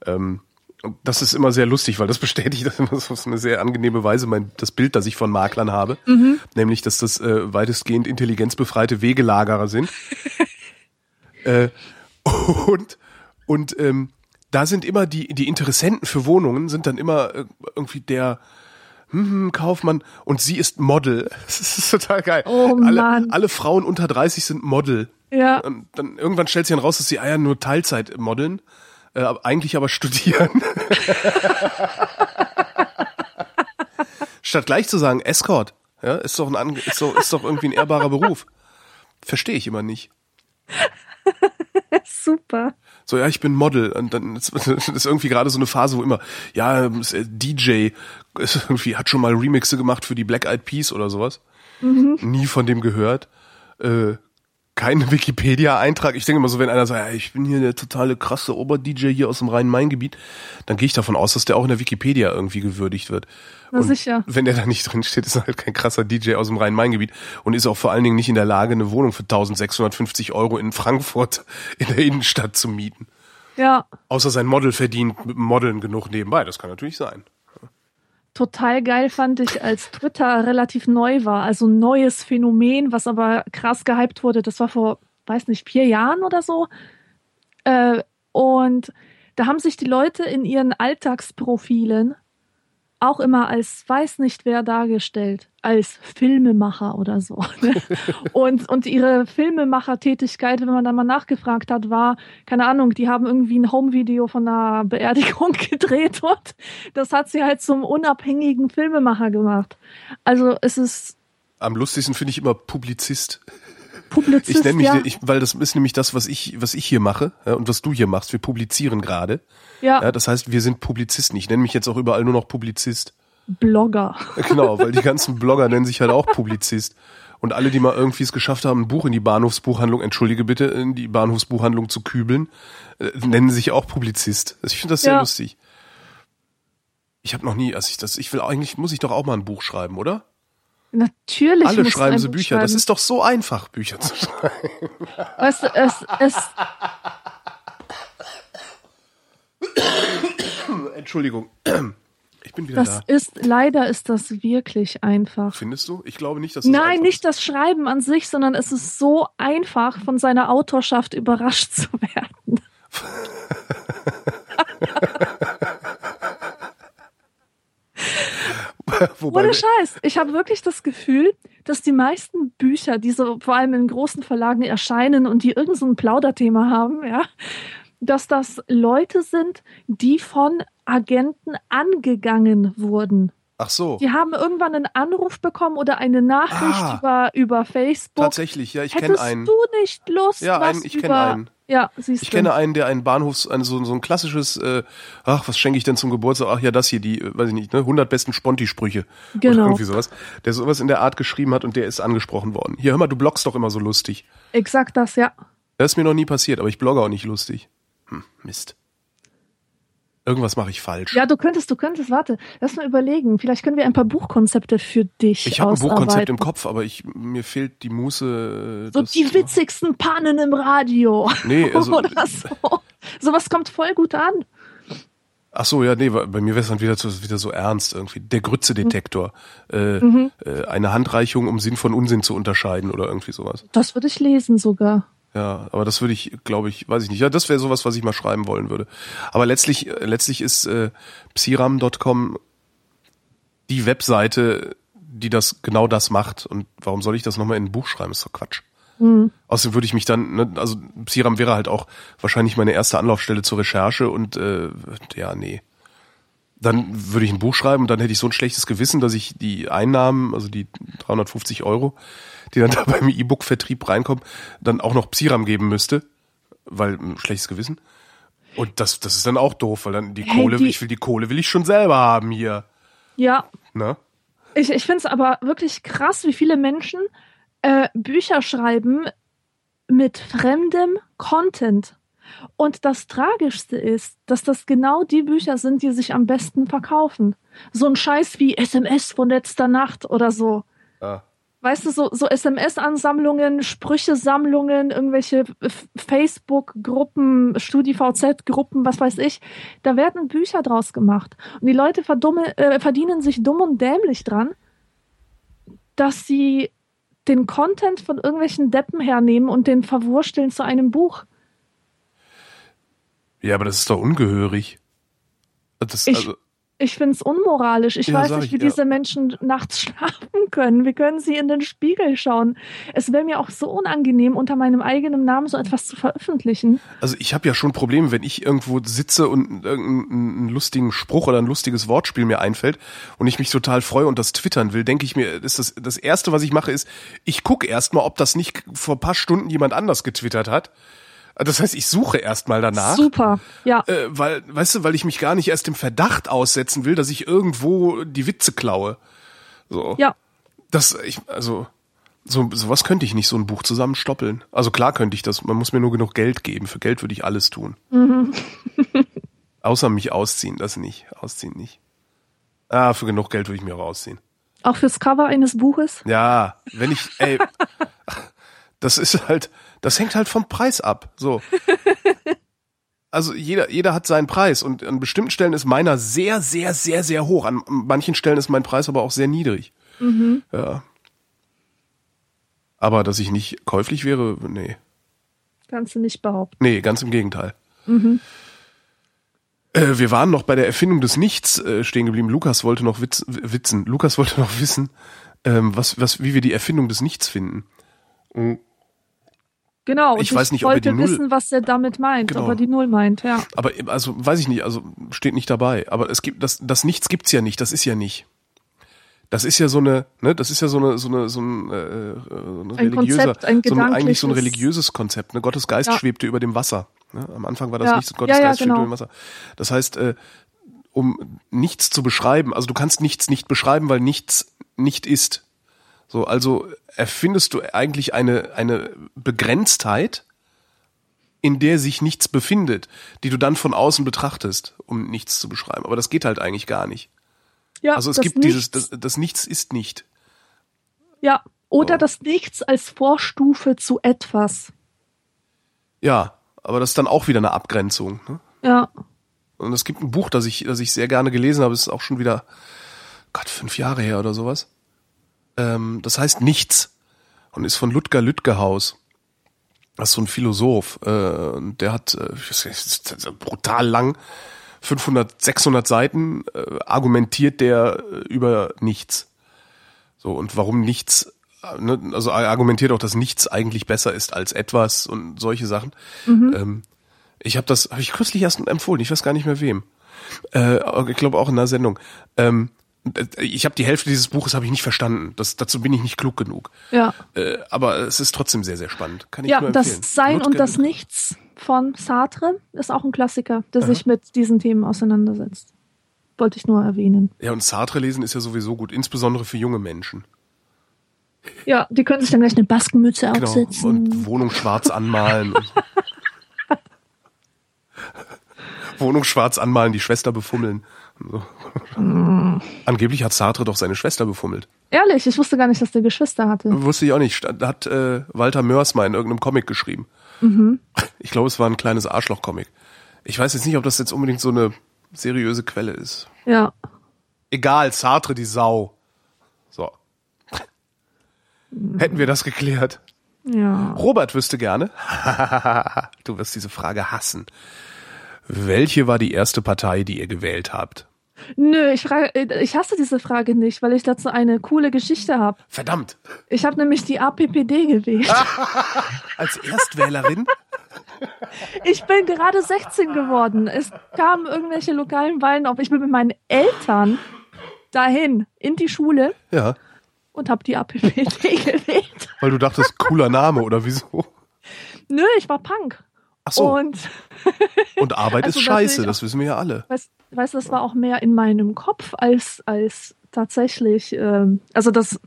Speaker 1: Ähm, und das ist immer sehr lustig, weil das bestätigt das immer so auf eine sehr angenehme Weise mein, das Bild, das ich von Maklern habe. Nämlich, dass das äh, weitestgehend intelligenzbefreite Wegelagerer sind. äh, und und ähm, da sind immer die, die Interessenten für Wohnungen, sind dann immer äh, irgendwie der hm, Kaufmann und sie ist Model. Das ist total geil.
Speaker 2: Oh
Speaker 1: alle,
Speaker 2: Mann.
Speaker 1: alle Frauen unter 30 sind Model.
Speaker 2: Ja.
Speaker 1: Und dann irgendwann stellt sich dann raus, dass sie Eier nur Teilzeit modeln, äh, eigentlich aber studieren. Statt gleich zu sagen Escort, ja, ist doch ein ist doch, ist doch irgendwie ein ehrbarer Beruf. Verstehe ich immer nicht.
Speaker 2: Super.
Speaker 1: So, ja, ich bin Model. Und dann ist, ist irgendwie gerade so eine Phase, wo immer, ja, äh, DJ ist irgendwie, hat schon mal Remixe gemacht für die Black Eyed Peas oder sowas. Nie von dem gehört. Äh, kein Wikipedia-Eintrag. Ich denke immer so, wenn einer sagt, ja, ich bin hier der totale krasse Ober-DJ hier aus dem Rhein-Main-Gebiet, dann gehe ich davon aus, dass der auch in der Wikipedia irgendwie gewürdigt wird.
Speaker 2: Na
Speaker 1: Und
Speaker 2: sicher.
Speaker 1: Wenn der da nicht drin steht, ist er halt kein krasser DJ aus dem Rhein-Main-Gebiet und ist auch vor allen Dingen nicht in der Lage, eine Wohnung für 1650 Euro in Frankfurt in der Innenstadt zu mieten.
Speaker 2: Ja,
Speaker 1: Außer sein Model verdient mit Modeln genug nebenbei. Das kann natürlich sein.
Speaker 2: Total geil fand ich, als Twitter relativ neu war. Also ein neues Phänomen, was aber krass gehypt wurde. Das war vor, weiß nicht, vier Jahren oder so. Äh, und da haben sich die Leute in ihren Alltagsprofilen auch immer als weiß nicht wer dargestellt, als Filmemacher oder so. ne? und, und ihre Filmemacher-Tätigkeit, wenn man da mal nachgefragt hat, war, keine Ahnung, die haben irgendwie ein Home-Video von einer Beerdigung gedreht und das hat sie halt zum unabhängigen Filmemacher gemacht. Also es ist,
Speaker 1: Am lustigsten finde ich immer Publizist.
Speaker 2: Publizist,
Speaker 1: Ich nenne mich,
Speaker 2: ja.
Speaker 1: ich, weil das ist nämlich das, was ich, was ich hier mache ja, und was du hier machst. Wir publizieren gerade.
Speaker 2: ja,
Speaker 1: Ja, das heißt, wir sind Publizisten. Ich nenne mich jetzt auch überall nur noch Publizist.
Speaker 2: Blogger.
Speaker 1: Genau, weil die ganzen Blogger nennen sich halt auch Publizist. Und alle, die mal irgendwie es geschafft haben, ein Buch in die Bahnhofsbuchhandlung, entschuldige bitte, in die Bahnhofsbuchhandlung zu kübeln, äh, nennen sich auch Publizist. Also ich finde das sehr
Speaker 2: Ja.
Speaker 1: lustig. Ich habe noch nie, also ich das, ich will eigentlich, muss ich doch auch mal ein Buch schreiben, oder?
Speaker 2: Natürlich.
Speaker 1: Alle schreiben sie Bücher. Das
Speaker 2: schreiben.
Speaker 1: ist doch so einfach, Bücher zu schreiben.
Speaker 2: Weißt du, es, es,
Speaker 1: Entschuldigung. Ich bin wieder
Speaker 2: das
Speaker 1: da.
Speaker 2: ist, leider ist das wirklich einfach.
Speaker 1: Findest du? Ich glaube nicht, dass das
Speaker 2: Nein, nicht das Schreiben an sich, sondern es ist so einfach, von seiner Autorschaft überrascht zu werden.
Speaker 1: ist. Wobei,
Speaker 2: Ohne Scheiß. Ich habe wirklich das Gefühl, dass die meisten Bücher, die so vor allem in großen Verlagen erscheinen und die irgend so ein Plauderthema haben, ja, dass das Leute sind, die von Agenten angegangen wurden.
Speaker 1: ach so,
Speaker 2: Die haben irgendwann einen Anruf bekommen oder eine Nachricht
Speaker 1: Ah.
Speaker 2: über, über Facebook.
Speaker 1: tatsächlich, ja, ich kenne
Speaker 2: Hättest
Speaker 1: einen.
Speaker 2: du nicht Lust,
Speaker 1: Ja,
Speaker 2: was
Speaker 1: einen- ich kenn
Speaker 2: über...
Speaker 1: einen.
Speaker 2: Ja, siehst
Speaker 1: Ich
Speaker 2: du.
Speaker 1: kenne einen, der einen Bahnhofs, ein, so, so ein klassisches, äh, ach, was schenke ich denn zum Geburtstag? Ach ja, das hier, die, äh, weiß ich nicht, ne, 100 besten Sponti-Sprüche. Oder
Speaker 2: Genau.
Speaker 1: irgendwie sowas. Der sowas in der Art geschrieben hat und der ist angesprochen worden. Hier, hör mal, du bloggst doch immer so lustig.
Speaker 2: Exakt das, ja.
Speaker 1: Das ist mir noch nie passiert, aber ich blogge auch nicht lustig. Hm, Mist. Irgendwas mache ich falsch.
Speaker 2: Ja, du könntest, du könntest, warte, lass mal überlegen. Vielleicht können wir ein paar Buchkonzepte für dich
Speaker 1: ich habe ein. Buchkonzept im Kopf, aber ich, mir fehlt die Muße. äh,
Speaker 2: So die
Speaker 1: zu-
Speaker 2: witzigsten Pannen im Radio.
Speaker 1: Nee, also,
Speaker 2: Oder so. Sowas kommt voll gut an.
Speaker 1: ach so, ja, nee, bei mir wäre es dann wieder so, wieder so ernst irgendwie. Der Grütze-Detektor. Äh,
Speaker 2: Mhm.
Speaker 1: äh, eine Handreichung, um Sinn von Unsinn zu unterscheiden oder irgendwie sowas.
Speaker 2: Das würde ich lesen sogar.
Speaker 1: Ja, aber das würde ich, glaube ich, weiß ich nicht. Ja, das wäre sowas, was ich mal schreiben wollen würde. Aber letztlich, äh, letztlich ist äh, psiram.com die Webseite, die das genau das macht. Und warum soll ich das nochmal in ein Buch schreiben? ist doch Quatsch. Außerdem würde ich mich dann, ne, also Psiram wäre halt auch wahrscheinlich meine erste Anlaufstelle zur Recherche und äh, ja, nee. Dann würde ich ein Buch schreiben und dann hätte ich so ein schlechtes Gewissen, dass ich die Einnahmen, also die 350 Euro, die dann da beim E-Book-Vertrieb reinkommen, dann auch noch Psiram geben müsste, weil ein schlechtes Gewissen. Und das, das ist dann auch doof, weil dann die
Speaker 2: Hey,
Speaker 1: Kohle,
Speaker 2: die-
Speaker 1: ich will die Kohle will ich schon selber haben hier.
Speaker 2: Ja,
Speaker 1: Ne?
Speaker 2: ich, ich finde es aber wirklich krass, wie viele Menschen äh, Bücher schreiben mit fremdem Content. Und das Tragischste ist, dass das genau die Bücher sind, die sich am besten verkaufen. So ein Scheiß wie SMS von letzter Nacht oder so.
Speaker 1: Ja.
Speaker 2: Weißt du, so, so SMS-Ansammlungen, Sprüchesammlungen, irgendwelche Facebook-Gruppen, StudiVZ-Gruppen, was weiß ich. Da werden Bücher draus gemacht. Und die Leute verdumme, äh, verdienen sich dumm und dämlich dran, dass sie den Content von irgendwelchen Deppen hernehmen und den verwursteln zu einem Buch.
Speaker 1: Ja, aber das ist doch ungehörig. Das,
Speaker 2: Ich-
Speaker 1: also,
Speaker 2: Ich find's unmoralisch. Ich
Speaker 1: Ja,
Speaker 2: weiß nicht,
Speaker 1: ich,
Speaker 2: wie
Speaker 1: ja.
Speaker 2: diese Menschen nachts schlafen können. Wie können sie in den Spiegel schauen? Es wäre mir auch so unangenehm, unter meinem eigenen Namen so etwas zu veröffentlichen.
Speaker 1: Also ich habe ja schon Probleme, wenn ich irgendwo sitze und irgendeinen lustigen Spruch oder ein lustiges Wortspiel mir einfällt und ich mich total freue und das twittern will, denke ich mir, ist das das erste, was ich mache, ist, ich gucke erstmal, ob das nicht vor ein paar Stunden jemand anders getwittert hat. Das heißt, ich suche erstmal danach.
Speaker 2: Super. Ja.
Speaker 1: Äh, weil, weißt du, weil ich mich gar nicht erst dem Verdacht aussetzen will, dass ich irgendwo die Witze klaue. So.
Speaker 2: Ja.
Speaker 1: Das, ich, also, so, sowas könnte ich nicht, so ein Buch zusammenstoppeln. Also klar könnte ich das, man muss mir nur genug Geld geben. Für Geld würde ich alles tun. Außer mich ausziehen, das nicht. Ausziehen nicht. Ah, für genug Geld würde ich mir auch ausziehen.
Speaker 2: Auch fürs Cover eines Buches.
Speaker 1: Ja, wenn ich, ey, das ist halt, das hängt halt vom Preis ab. So. Also jeder, jeder hat seinen Preis und an bestimmten Stellen ist meiner sehr, sehr, sehr, sehr hoch. An manchen Stellen ist mein Preis aber auch sehr niedrig. Ja. Aber dass ich nicht käuflich wäre, nee.
Speaker 2: Kannst du nicht behaupten.
Speaker 1: Nee, ganz im Gegenteil. Äh, wir waren noch bei der Erfindung des Nichts äh, stehen geblieben. Lukas wollte noch witz, witzen. Lukas wollte noch wissen, ähm, was, was, wie wir die Erfindung des Nichts finden.
Speaker 2: Genau. Und
Speaker 1: Ich weiß nicht, ob er
Speaker 2: wollte
Speaker 1: die Null-
Speaker 2: wissen, was er damit meint.
Speaker 1: Genau.
Speaker 2: Ob er die Null meint, ja.
Speaker 1: Aber also weiß ich nicht, also steht nicht dabei. Aber es gibt das, das Nichts gibt's ja nicht. Das ist ja nicht. Das ist ja so eine, ne, das ist ja so eine, so eine, so ein, äh, so ein,
Speaker 2: Ein
Speaker 1: religiöser,
Speaker 2: Konzept, ein
Speaker 1: so ein, eigentlich so ein religiöses Konzept. Ne? Gottes Geist
Speaker 2: Ja.
Speaker 1: schwebte über dem Wasser. Ne? Am Anfang war das
Speaker 2: Ja.
Speaker 1: nichts und Gottes
Speaker 2: Ja,
Speaker 1: Geist schwebte
Speaker 2: genau.
Speaker 1: über dem Wasser. Das heißt, äh, um nichts zu beschreiben, also du kannst nichts nicht beschreiben, weil nichts nicht ist. So, also erfindest du eigentlich eine, eine Begrenztheit, in der sich nichts befindet, die du dann von außen betrachtest, um nichts zu beschreiben. Aber das geht halt eigentlich gar nicht.
Speaker 2: Ja,
Speaker 1: Also es gibt dieses,
Speaker 2: Nichts-
Speaker 1: das, das Nichts ist nicht.
Speaker 2: Ja, oder
Speaker 1: So.
Speaker 2: das Nichts als Vorstufe zu etwas.
Speaker 1: Ja, aber das ist dann auch wieder eine Abgrenzung. Ne?
Speaker 2: Ja,
Speaker 1: Und es gibt ein Buch, das ich, das ich sehr gerne gelesen habe, das ist auch schon wieder, Gott, fünf Jahre her oder sowas. Ähm, das heißt Nichts und ist von Ludger Lütgehaus. Das ist so ein Philosoph. Äh, und der hat äh, brutal lang, 500, 600 Seiten, äh, argumentiert der äh, über Nichts. So, und warum nichts, äh, ne, also er argumentiert auch, dass nichts eigentlich besser ist als etwas und solche Sachen. Ähm, ich habe das, habe ich kürzlich erst empfohlen, ich weiß gar nicht mehr wem. Äh, ich glaube auch in einer Sendung. Ähm, ich habe die Hälfte dieses Buches habe ich nicht verstanden. Das, dazu bin ich nicht klug genug.
Speaker 2: ja.
Speaker 1: Äh, aber es ist trotzdem sehr, sehr spannend. Kann ich
Speaker 2: Ja,
Speaker 1: nur
Speaker 2: das
Speaker 1: empfehlen.
Speaker 2: Sein und
Speaker 1: Ludger
Speaker 2: das. Nichts von Sartre ist auch ein Klassiker, der sich mit diesen Themen auseinandersetzt. Wollte ich nur erwähnen.
Speaker 1: Ja, und Sartre lesen ist ja sowieso gut, insbesondere für junge Menschen.
Speaker 2: Ja, die können sich dann gleich eine Baskenmütze
Speaker 1: Genau.
Speaker 2: aufsetzen.
Speaker 1: Und Wohnung schwarz anmalen. und. Wohnung schwarz anmalen, die Schwester befummeln. So. Angeblich hat Sartre doch seine Schwester befummelt.
Speaker 2: Ehrlich, ich wusste gar nicht, dass der Geschwister hatte.
Speaker 1: Wusste ich auch nicht. Stand- Hat äh, Walter Mörs mal in irgendeinem Comic geschrieben. Ich glaube, es war ein kleines Arschloch-Comic. Ich weiß jetzt nicht, ob das jetzt unbedingt so eine seriöse Quelle ist.
Speaker 2: Ja.
Speaker 1: Egal, Sartre, die Sau. So. Hätten wir das geklärt.
Speaker 2: Ja.
Speaker 1: Robert wüsste gerne. du wirst diese Frage hassen. Welche war die erste Partei, die ihr gewählt habt?
Speaker 2: Nö, ich, frage, ich hasse diese Frage nicht, weil ich dazu eine coole Geschichte habe.
Speaker 1: Verdammt.
Speaker 2: Ich habe nämlich die APPD gewählt.
Speaker 1: Als Erstwählerin?
Speaker 2: Ich bin gerade 16 geworden. Es kamen irgendwelche lokalen Wahlen auf. Ich bin mit meinen Eltern dahin in die Schule
Speaker 1: Ja.
Speaker 2: und habe die APPD gewählt.
Speaker 1: Weil du dachtest, cooler Name oder wieso?
Speaker 2: Nö, ich war Punk.
Speaker 1: Ach so.
Speaker 2: Und
Speaker 1: Und Arbeit
Speaker 2: Also
Speaker 1: ist scheiße,
Speaker 2: auch-
Speaker 1: das wissen wir ja alle.
Speaker 2: weißt, du, das war auch mehr in meinem Kopf als, als tatsächlich, ähm, also das,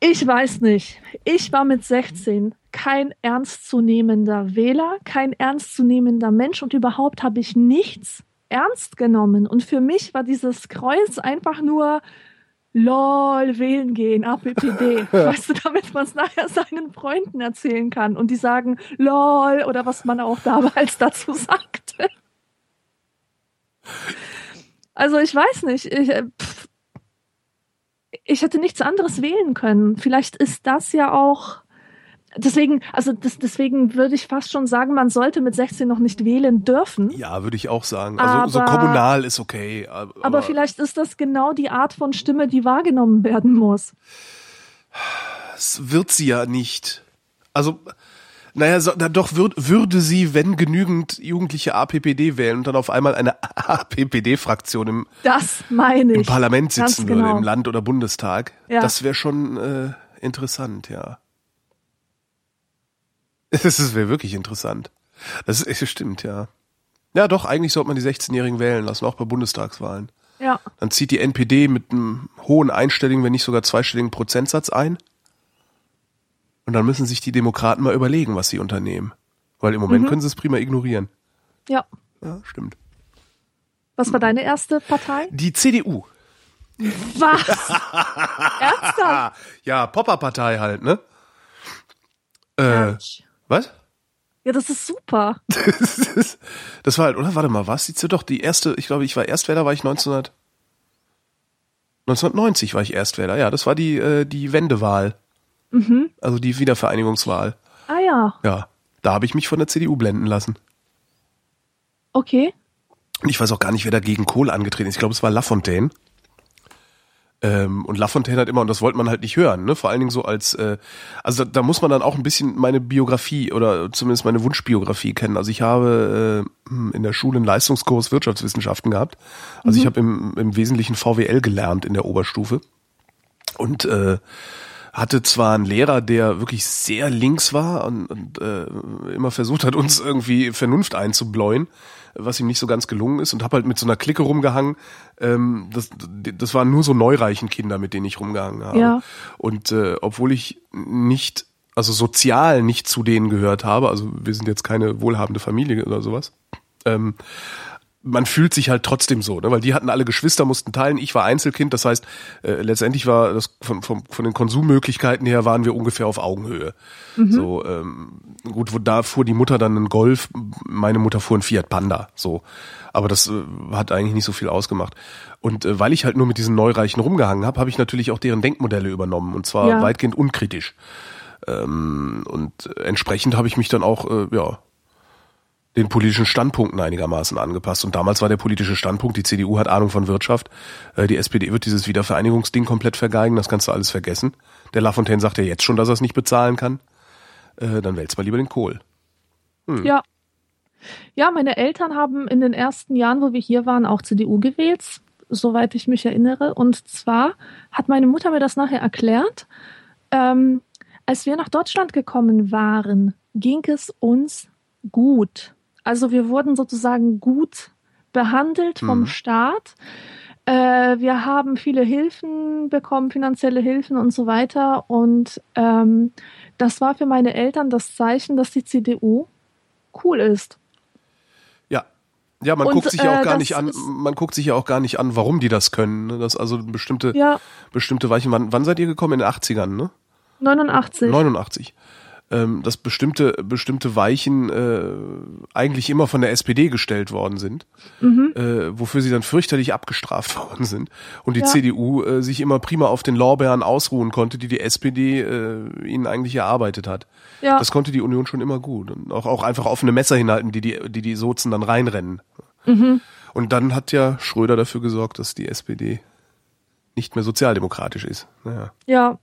Speaker 2: ich weiß nicht. Ich war mit 16 kein ernstzunehmender Wähler, kein ernstzunehmender Mensch und überhaupt habe ich nichts ernst genommen. Und für mich war dieses Kreuz einfach nur LOL, wählen gehen, APPD. Weißt du, damit man es nachher seinen Freunden erzählen kann und die sagen LOL oder was man auch damals dazu sagte. Also ich weiß nicht. Ich, äh, pff, ich hätte nichts anderes wählen können. Vielleicht ist das ja auch. Deswegen, also das, deswegen würde ich fast schon sagen, man sollte mit 16 noch nicht wählen dürfen.
Speaker 1: Ja, würde ich auch sagen. Also so
Speaker 2: Aber-
Speaker 1: kommunal ist okay. Aber,
Speaker 2: Aber vielleicht ist das genau die Art von Stimme, die wahrgenommen werden muss.
Speaker 1: es wird sie ja nicht. Also, naja, so, na doch würd, würde sie, wenn genügend Jugendliche APPD wählen und dann auf einmal eine APPD-Fraktion im, im. Parlament
Speaker 2: Ganz
Speaker 1: sitzen
Speaker 2: genau.
Speaker 1: würde, im Land oder Bundestag.
Speaker 2: Ja.
Speaker 1: Das wäre schon äh, interessant, ja. Das wäre wirklich interessant. Das, ist, das stimmt, ja. Ja, doch, eigentlich sollte man die 16-Jährigen wählen lassen, auch bei Bundestagswahlen.
Speaker 2: Ja,
Speaker 1: Dann zieht die NPD mit einem hohen einstelligen, wenn nicht sogar zweistelligen Prozentsatz ein. Und dann müssen sich die Demokraten mal überlegen, was sie unternehmen. Weil im Moment können sie es prima ignorieren.
Speaker 2: ja.
Speaker 1: Ja, stimmt.
Speaker 2: Was war deine erste Partei?
Speaker 1: Die CDU.
Speaker 2: Was? Ernsthaft?
Speaker 1: Ja, Popperpartei halt, ne? Äh, was?
Speaker 2: Ja, das ist super.
Speaker 1: das war halt, oder? Warte mal, was? Sieht's doch die erste, ich glaube, ich war Erstwähler, war ich 1900, 1990 war ich Erstwähler, ja, das war die, äh, die Wendewahl. Also die Wiedervereinigungswahl.
Speaker 2: Ah ja,
Speaker 1: Ja, da habe ich mich von der CDU blenden lassen.
Speaker 2: okay.
Speaker 1: Und ich weiß auch gar nicht, wer da gegen Kohl angetreten ist. Ich glaube, es war Lafontaine. Ähm, und Lafontaine hat immer, und das wollte man halt nicht hören, ne? Vor allen Dingen so als, äh, also da, da muss man dann auch ein bisschen meine Biografie oder zumindest meine Wunschbiografie kennen. Also ich habe äh, in der Schule einen Leistungskurs Wirtschaftswissenschaften gehabt. Also ich habe im, im Wesentlichen VWL gelernt in der Oberstufe. Und äh, hatte zwar einen Lehrer, der wirklich sehr links war und, und äh, immer versucht hat, uns irgendwie Vernunft einzubläuen, was ihm nicht so ganz gelungen ist und habe halt mit so einer Clique rumgehangen. Ähm, das, das waren nur so neureichen Kinder, mit denen ich rumgehangen habe.
Speaker 2: Ja.
Speaker 1: Und äh, obwohl ich nicht, also sozial nicht zu denen gehört habe, also wir sind jetzt keine wohlhabende Familie oder sowas, ähm, man fühlt sich halt trotzdem so, ne? weil die hatten alle Geschwister, mussten teilen. Ich war Einzelkind, das heißt, äh, letztendlich war das von, von, von den Konsummöglichkeiten her waren wir ungefähr auf Augenhöhe. So ähm, gut, wo da fuhr die Mutter dann einen Golf, meine Mutter fuhr einen Fiat Panda, so. Aber das äh, hat eigentlich nicht so viel ausgemacht. Und äh, weil ich halt nur mit diesen Neureichen rumgehangen habe, habe ich natürlich auch deren Denkmodelle übernommen und zwar
Speaker 2: Ja.
Speaker 1: weitgehend unkritisch. Ähm, und entsprechend habe ich mich dann auch, äh, ja, den politischen Standpunkten einigermaßen angepasst. Und damals war der politische Standpunkt, die CDU hat Ahnung von Wirtschaft, äh, die SPD wird dieses Wiedervereinigungsding komplett vergeigen, das kannst du alles vergessen. Der Lafontaine sagt ja jetzt schon, dass er es nicht bezahlen kann. Äh, dann wälzt mal lieber den Kohl.
Speaker 2: Ja. Ja, meine Eltern haben in den ersten Jahren, wo wir hier waren, auch CDU gewählt, soweit ich mich erinnere. Und zwar hat meine Mutter mir das nachher erklärt. Ähm, als wir nach Deutschland gekommen waren, ging es uns gut. Also wir wurden sozusagen gut behandelt vom
Speaker 1: Mhm.
Speaker 2: Staat. Äh, wir haben viele Hilfen bekommen, finanzielle Hilfen und so weiter. Und ähm, das war für meine Eltern das Zeichen, dass die CDU cool ist.
Speaker 1: Ja. Ja, man
Speaker 2: Und,
Speaker 1: guckt sich ja auch
Speaker 2: äh,
Speaker 1: gar nicht an, man guckt sich ja auch gar nicht an, warum die das können. ne? Das also bestimmte,
Speaker 2: Ja,
Speaker 1: bestimmte Weichen. Wann, wann seid ihr gekommen? In den 80ern, ne?
Speaker 2: 89.
Speaker 1: 89. Ähm, dass bestimmte, bestimmte Weichen äh, eigentlich immer von der SPD gestellt worden sind,
Speaker 2: Mhm.
Speaker 1: äh, wofür sie dann fürchterlich abgestraft worden sind. Und die
Speaker 2: Ja.
Speaker 1: CDU äh, sich immer prima auf den Lorbeeren ausruhen konnte, die die SPD äh, ihnen eigentlich erarbeitet hat.
Speaker 2: Ja,
Speaker 1: Das konnte die Union schon immer gut. Und auch, auch einfach offene Messer hinhalten, die die, die, die Sozen dann reinrennen.
Speaker 2: Mhm.
Speaker 1: Und dann hat ja Schröder dafür gesorgt, dass die SPD nicht mehr sozialdemokratisch ist. Naja.
Speaker 2: ja.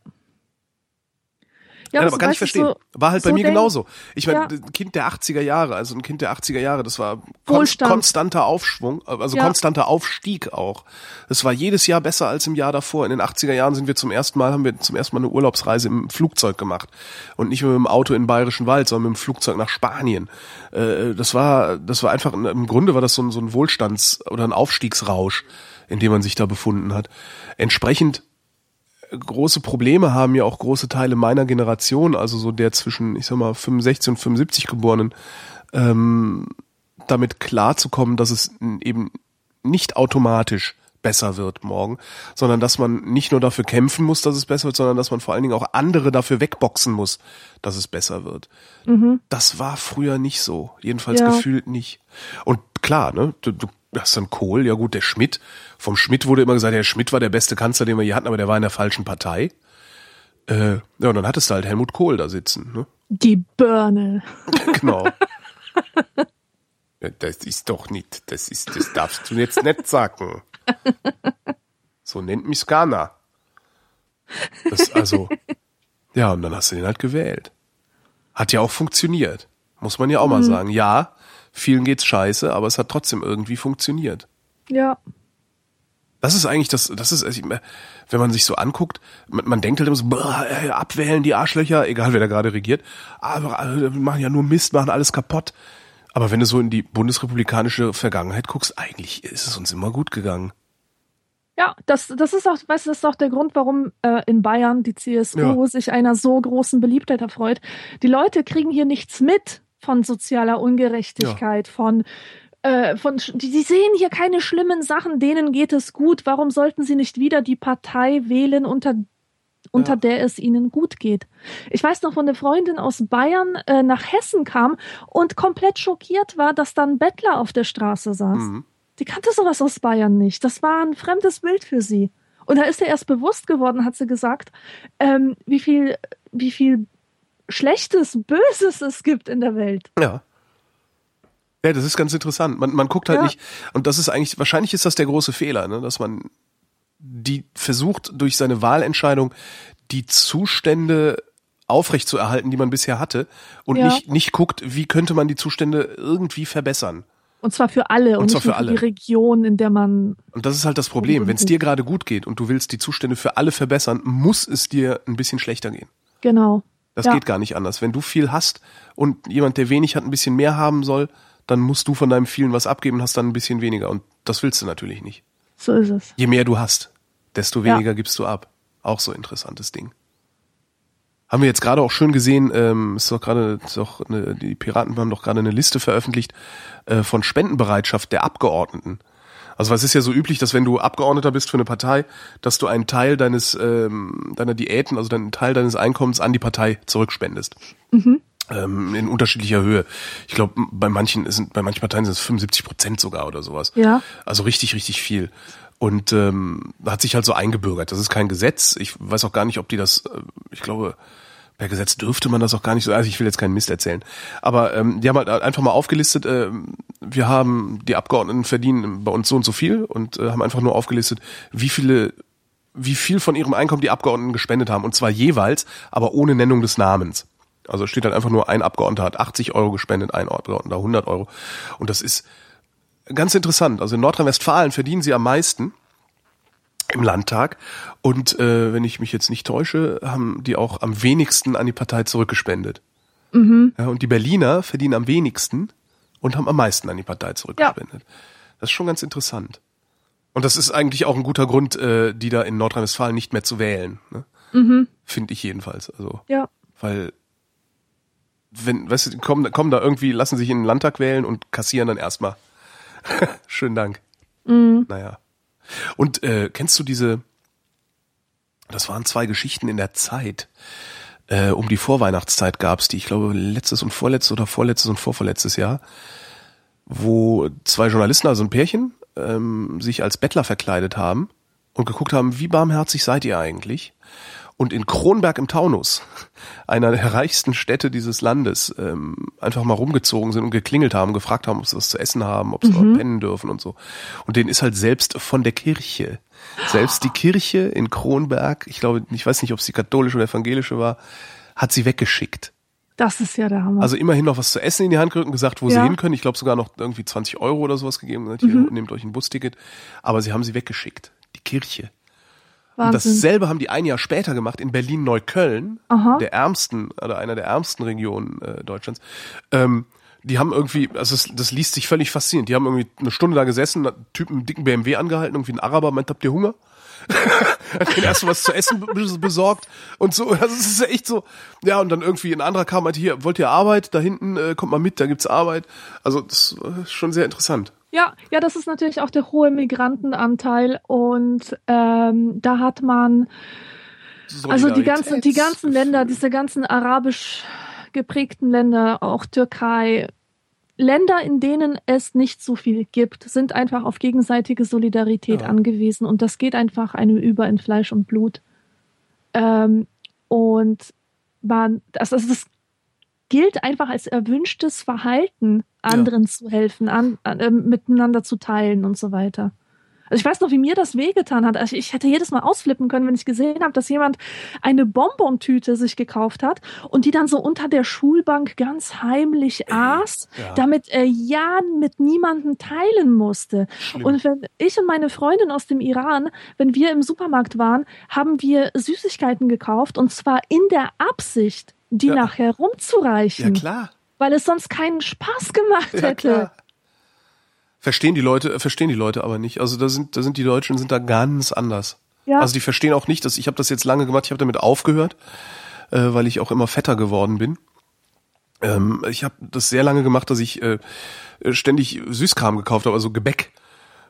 Speaker 1: Ja, aber kann ich verstehen. War halt bei
Speaker 2: so
Speaker 1: mir genauso. Ich meine,
Speaker 2: Ja.
Speaker 1: ein Kind der 80er Jahre, also ein Kind der 80er Jahre, das war kon
Speaker 2: Wohlstand.
Speaker 1: konstanter Aufschwung, also
Speaker 2: Ja.
Speaker 1: konstanter Aufstieg auch. Es war jedes Jahr besser als im Jahr davor. In den 80er Jahren sind wir zum ersten Mal, haben wir zum ersten Mal eine Urlaubsreise im Flugzeug gemacht. Und nicht mit dem Auto in den Bayerischen Wald, sondern mit dem Flugzeug nach Spanien. Äh, Das war, das war einfach, im Grunde war das so ein, so ein Wohlstands- oder ein Aufstiegsrausch, in dem man sich da befunden hat. Entsprechend große Probleme haben ja auch große Teile meiner Generation, also so der zwischen, ich sag mal, 65 und 75 Geborenen, ähm, damit klarzukommen, dass es eben nicht automatisch besser wird morgen, sondern dass man nicht nur dafür kämpfen muss, dass es besser wird, sondern dass man vor allen Dingen auch andere dafür wegboxen muss, dass es besser wird. Das war früher nicht so, jedenfalls
Speaker 2: Ja.
Speaker 1: gefühlt nicht. Und klar, ne, du, du hast dann Kohl, ja gut, der Schmidt, vom Schmidt wurde immer gesagt, der Schmidt war der beste Kanzler, den wir hier hatten, aber der war in der falschen Partei. Äh, ja, und dann hattest du halt Helmut Kohl da sitzen, ne?
Speaker 2: Die Birne.
Speaker 1: Genau. Ja, das ist doch nicht, das ist, das darfst du jetzt nicht sagen. So nennt mich Skana. Das, also, ja, und dann hast du den halt gewählt. Hat ja auch funktioniert. Muss man ja auch mal sagen. Ja, vielen geht's scheiße, aber es hat trotzdem irgendwie funktioniert.
Speaker 2: Ja.
Speaker 1: Das ist eigentlich das, das ist, also wenn man sich so anguckt, man, man denkt halt immer so, boah, äh, abwählen die Arschlöcher, egal wer da gerade regiert, aber wir machen ja nur Mist, machen alles kaputt. Aber wenn du so in die bundesrepublikanische Vergangenheit guckst, eigentlich ist es uns immer gut gegangen.
Speaker 2: Ja, das, das ist auch, weißt du, das ist auch der Grund, warum äh, in Bayern die CSU sich einer so großen Beliebtheit erfreut. Die Leute kriegen hier nichts mit von sozialer Ungerechtigkeit, von äh, von die, sehen hier keine schlimmen Sachen, denen geht es gut. Warum sollten sie nicht wieder die Partei wählen, unter unter
Speaker 1: Ja.
Speaker 2: der es ihnen gut geht. Ich weiß noch, wo eine Freundin aus Bayern äh, nach Hessen kam und komplett schockiert war, dass da ein Bettler auf der Straße saß.
Speaker 1: Mhm.
Speaker 2: Die kannte sowas aus Bayern nicht. Das war ein fremdes Bild für sie. Und da ist ihr erst bewusst geworden, hat sie gesagt, ähm, wie viel, wie viel Schlechtes, Böses es gibt in der Welt.
Speaker 1: Ja. Ja, das ist ganz interessant. Man, man guckt halt
Speaker 2: Ja.
Speaker 1: nicht, und das ist eigentlich, wahrscheinlich ist das der große Fehler, ne, dass man die versucht durch seine Wahlentscheidung die Zustände aufrechtzuerhalten, die man bisher hatte und
Speaker 2: Ja.
Speaker 1: nicht, nicht guckt, wie könnte man die Zustände irgendwie verbessern.
Speaker 2: Und zwar für alle und,
Speaker 1: Und zwar für
Speaker 2: für die
Speaker 1: alle.
Speaker 2: Region, in der man.
Speaker 1: Und das ist halt das Problem. Wenn es dir gerade gut geht und du willst die Zustände für alle verbessern, muss es dir ein bisschen schlechter gehen.
Speaker 2: Genau.
Speaker 1: Das
Speaker 2: Ja.
Speaker 1: geht gar nicht anders. Wenn du viel hast und jemand, der wenig hat, ein bisschen mehr haben soll, dann musst du von deinem vielen was abgeben hast dann ein bisschen weniger. Und das willst du natürlich nicht.
Speaker 2: So ist es.
Speaker 1: Je mehr du hast, desto
Speaker 2: Ja.
Speaker 1: weniger gibst du ab. Auch so interessantes Ding. Haben wir jetzt gerade auch schön gesehen, ähm, ist doch gerade, ist doch eine, die Piraten haben doch gerade eine Liste veröffentlicht äh, von Spendenbereitschaft der Abgeordneten. Also es ist ja so üblich, dass wenn du Abgeordneter bist für eine Partei, dass du einen Teil deines ähm, deiner Diäten, also einen Teil deines Einkommens an die Partei zurückspendest. Ähm, in unterschiedlicher Höhe. Ich glaube, bei manchen sind, bei manchen Parteien sind es 75 Prozent sogar oder sowas.
Speaker 2: Ja.
Speaker 1: Also richtig, richtig viel. Und ähm, hat sich halt so eingebürgert. Das ist kein Gesetz. Ich weiß auch gar nicht, ob die das, äh, ich glaube, per Gesetz dürfte man das auch gar nicht so. Also ich will jetzt keinen Mist erzählen. Aber ähm, die haben halt einfach mal aufgelistet, äh, wir haben, die Abgeordneten verdienen bei uns so und so viel und äh, haben einfach nur aufgelistet, wie viele wie viel von ihrem Einkommen die Abgeordneten gespendet haben. Und zwar jeweils, aber ohne Nennung des Namens. Also steht halt einfach nur, ein Abgeordneter hat 80 Euro gespendet, ein Abgeordneter 100 Euro. Und das ist ganz interessant. Also in Nordrhein-Westfalen verdienen sie am meisten im Landtag. Und äh, wenn ich mich jetzt nicht täusche, haben die auch am wenigsten an die Partei zurückgespendet. Ja, und die Berliner verdienen am wenigsten und haben am meisten an die Partei zurückgespendet. Das ist schon ganz interessant. Und das ist eigentlich auch ein guter Grund, äh, die da in Nordrhein-Westfalen nicht mehr zu wählen. Ne? Finde ich jedenfalls. Also,
Speaker 2: Ja.
Speaker 1: weil wenn, weißt du, kommen, kommen da irgendwie, lassen sich in den Landtag wählen und kassieren dann erstmal. Schönen Dank. Naja. Und äh, kennst du diese, das waren zwei Geschichten in der Zeit, äh, um die Vorweihnachtszeit gab's die, ich glaube letztes und vorletztes oder vorletztes und vorvorletztes Jahr, wo zwei Journalisten, also ein Pärchen, ähm, sich als Bettler verkleidet haben und geguckt haben, wie barmherzig seid ihr eigentlich? Und in Kronberg im Taunus, einer der reichsten Städte dieses Landes, ähm, einfach mal rumgezogen sind und geklingelt haben, gefragt haben, ob sie was zu essen haben, ob sie dort pennen dürfen und so. Und denen ist halt selbst von der Kirche, selbst die Kirche in Kronberg, ich glaube, ich weiß nicht, ob es die katholische oder evangelische war, hat sie weggeschickt.
Speaker 2: Das ist ja der Hammer.
Speaker 1: Also immerhin noch was zu essen in die Hand gerückt und gesagt, wo sie
Speaker 2: Ja.
Speaker 1: hin können. Ich glaube sogar noch irgendwie 20 Euro oder sowas gegeben. Gesagt, Hier, nehmt euch ein Busticket. Aber sie haben sie weggeschickt. Die Kirche. Und
Speaker 2: Wahnsinn.
Speaker 1: dasselbe haben die ein Jahr später gemacht in Berlin-Neukölln, der ärmsten oder einer der ärmsten Regionen äh, Deutschlands. Ähm, die haben irgendwie, also das, das liest sich völlig faszinierend. Die haben irgendwie eine Stunde da gesessen, einen Typen einen dicken BMW angehalten, irgendwie ein Araber meint, habt ihr Hunger? hat den erst was zu essen be- besorgt und so. Also es ist ja echt so. Ja, und dann irgendwie ein anderer kam, meinte, hier, wollt ihr Arbeit? Da hinten äh, kommt mal mit, da gibt's Arbeit. Also das ist schon sehr interessant.
Speaker 2: Ja, ja, das ist natürlich auch der hohe Migrantenanteil und ähm, da hat man also die ganzen, die ganzen Länder, diese ganzen arabisch geprägten Länder, auch Türkei, Länder, in denen es nicht so viel gibt, sind einfach auf gegenseitige Solidarität
Speaker 1: Ja.
Speaker 2: angewiesen und das geht einfach einem über in Fleisch und Blut. Ähm, und man, das, das, gilt einfach als erwünschtes Verhalten, anderen zu helfen, an, an, äh, miteinander zu teilen und so weiter. Also ich weiß noch, wie mir das wehgetan hat. Also ich hätte jedes Mal ausflippen können, wenn ich gesehen habe, dass jemand eine Bonbontüte sich gekauft hat und die dann so unter der Schulbank ganz heimlich aß,
Speaker 1: ja.
Speaker 2: damit er ja mit niemandem teilen musste.
Speaker 1: Schlimm.
Speaker 2: Und wenn ich und meine Freundin aus dem Iran, wenn wir im Supermarkt waren, haben wir Süßigkeiten gekauft und zwar in der Absicht, die
Speaker 1: Ja.
Speaker 2: nachher
Speaker 1: ja
Speaker 2: rumzureichen,
Speaker 1: klar.
Speaker 2: weil es sonst keinen Spaß gemacht
Speaker 1: Ja,
Speaker 2: hätte.
Speaker 1: klar. Verstehen die Leute, verstehen die Leute aber nicht. Also da sind, da sind die Deutschen sind da ganz anders.
Speaker 2: Ja.
Speaker 1: Also die verstehen auch nicht, dass ich habe das jetzt lange gemacht, ich habe damit aufgehört, äh, weil ich auch immer fetter geworden bin. Ähm, ich habe das sehr lange gemacht, dass ich äh, ständig Süßkram gekauft habe, also Gebäck.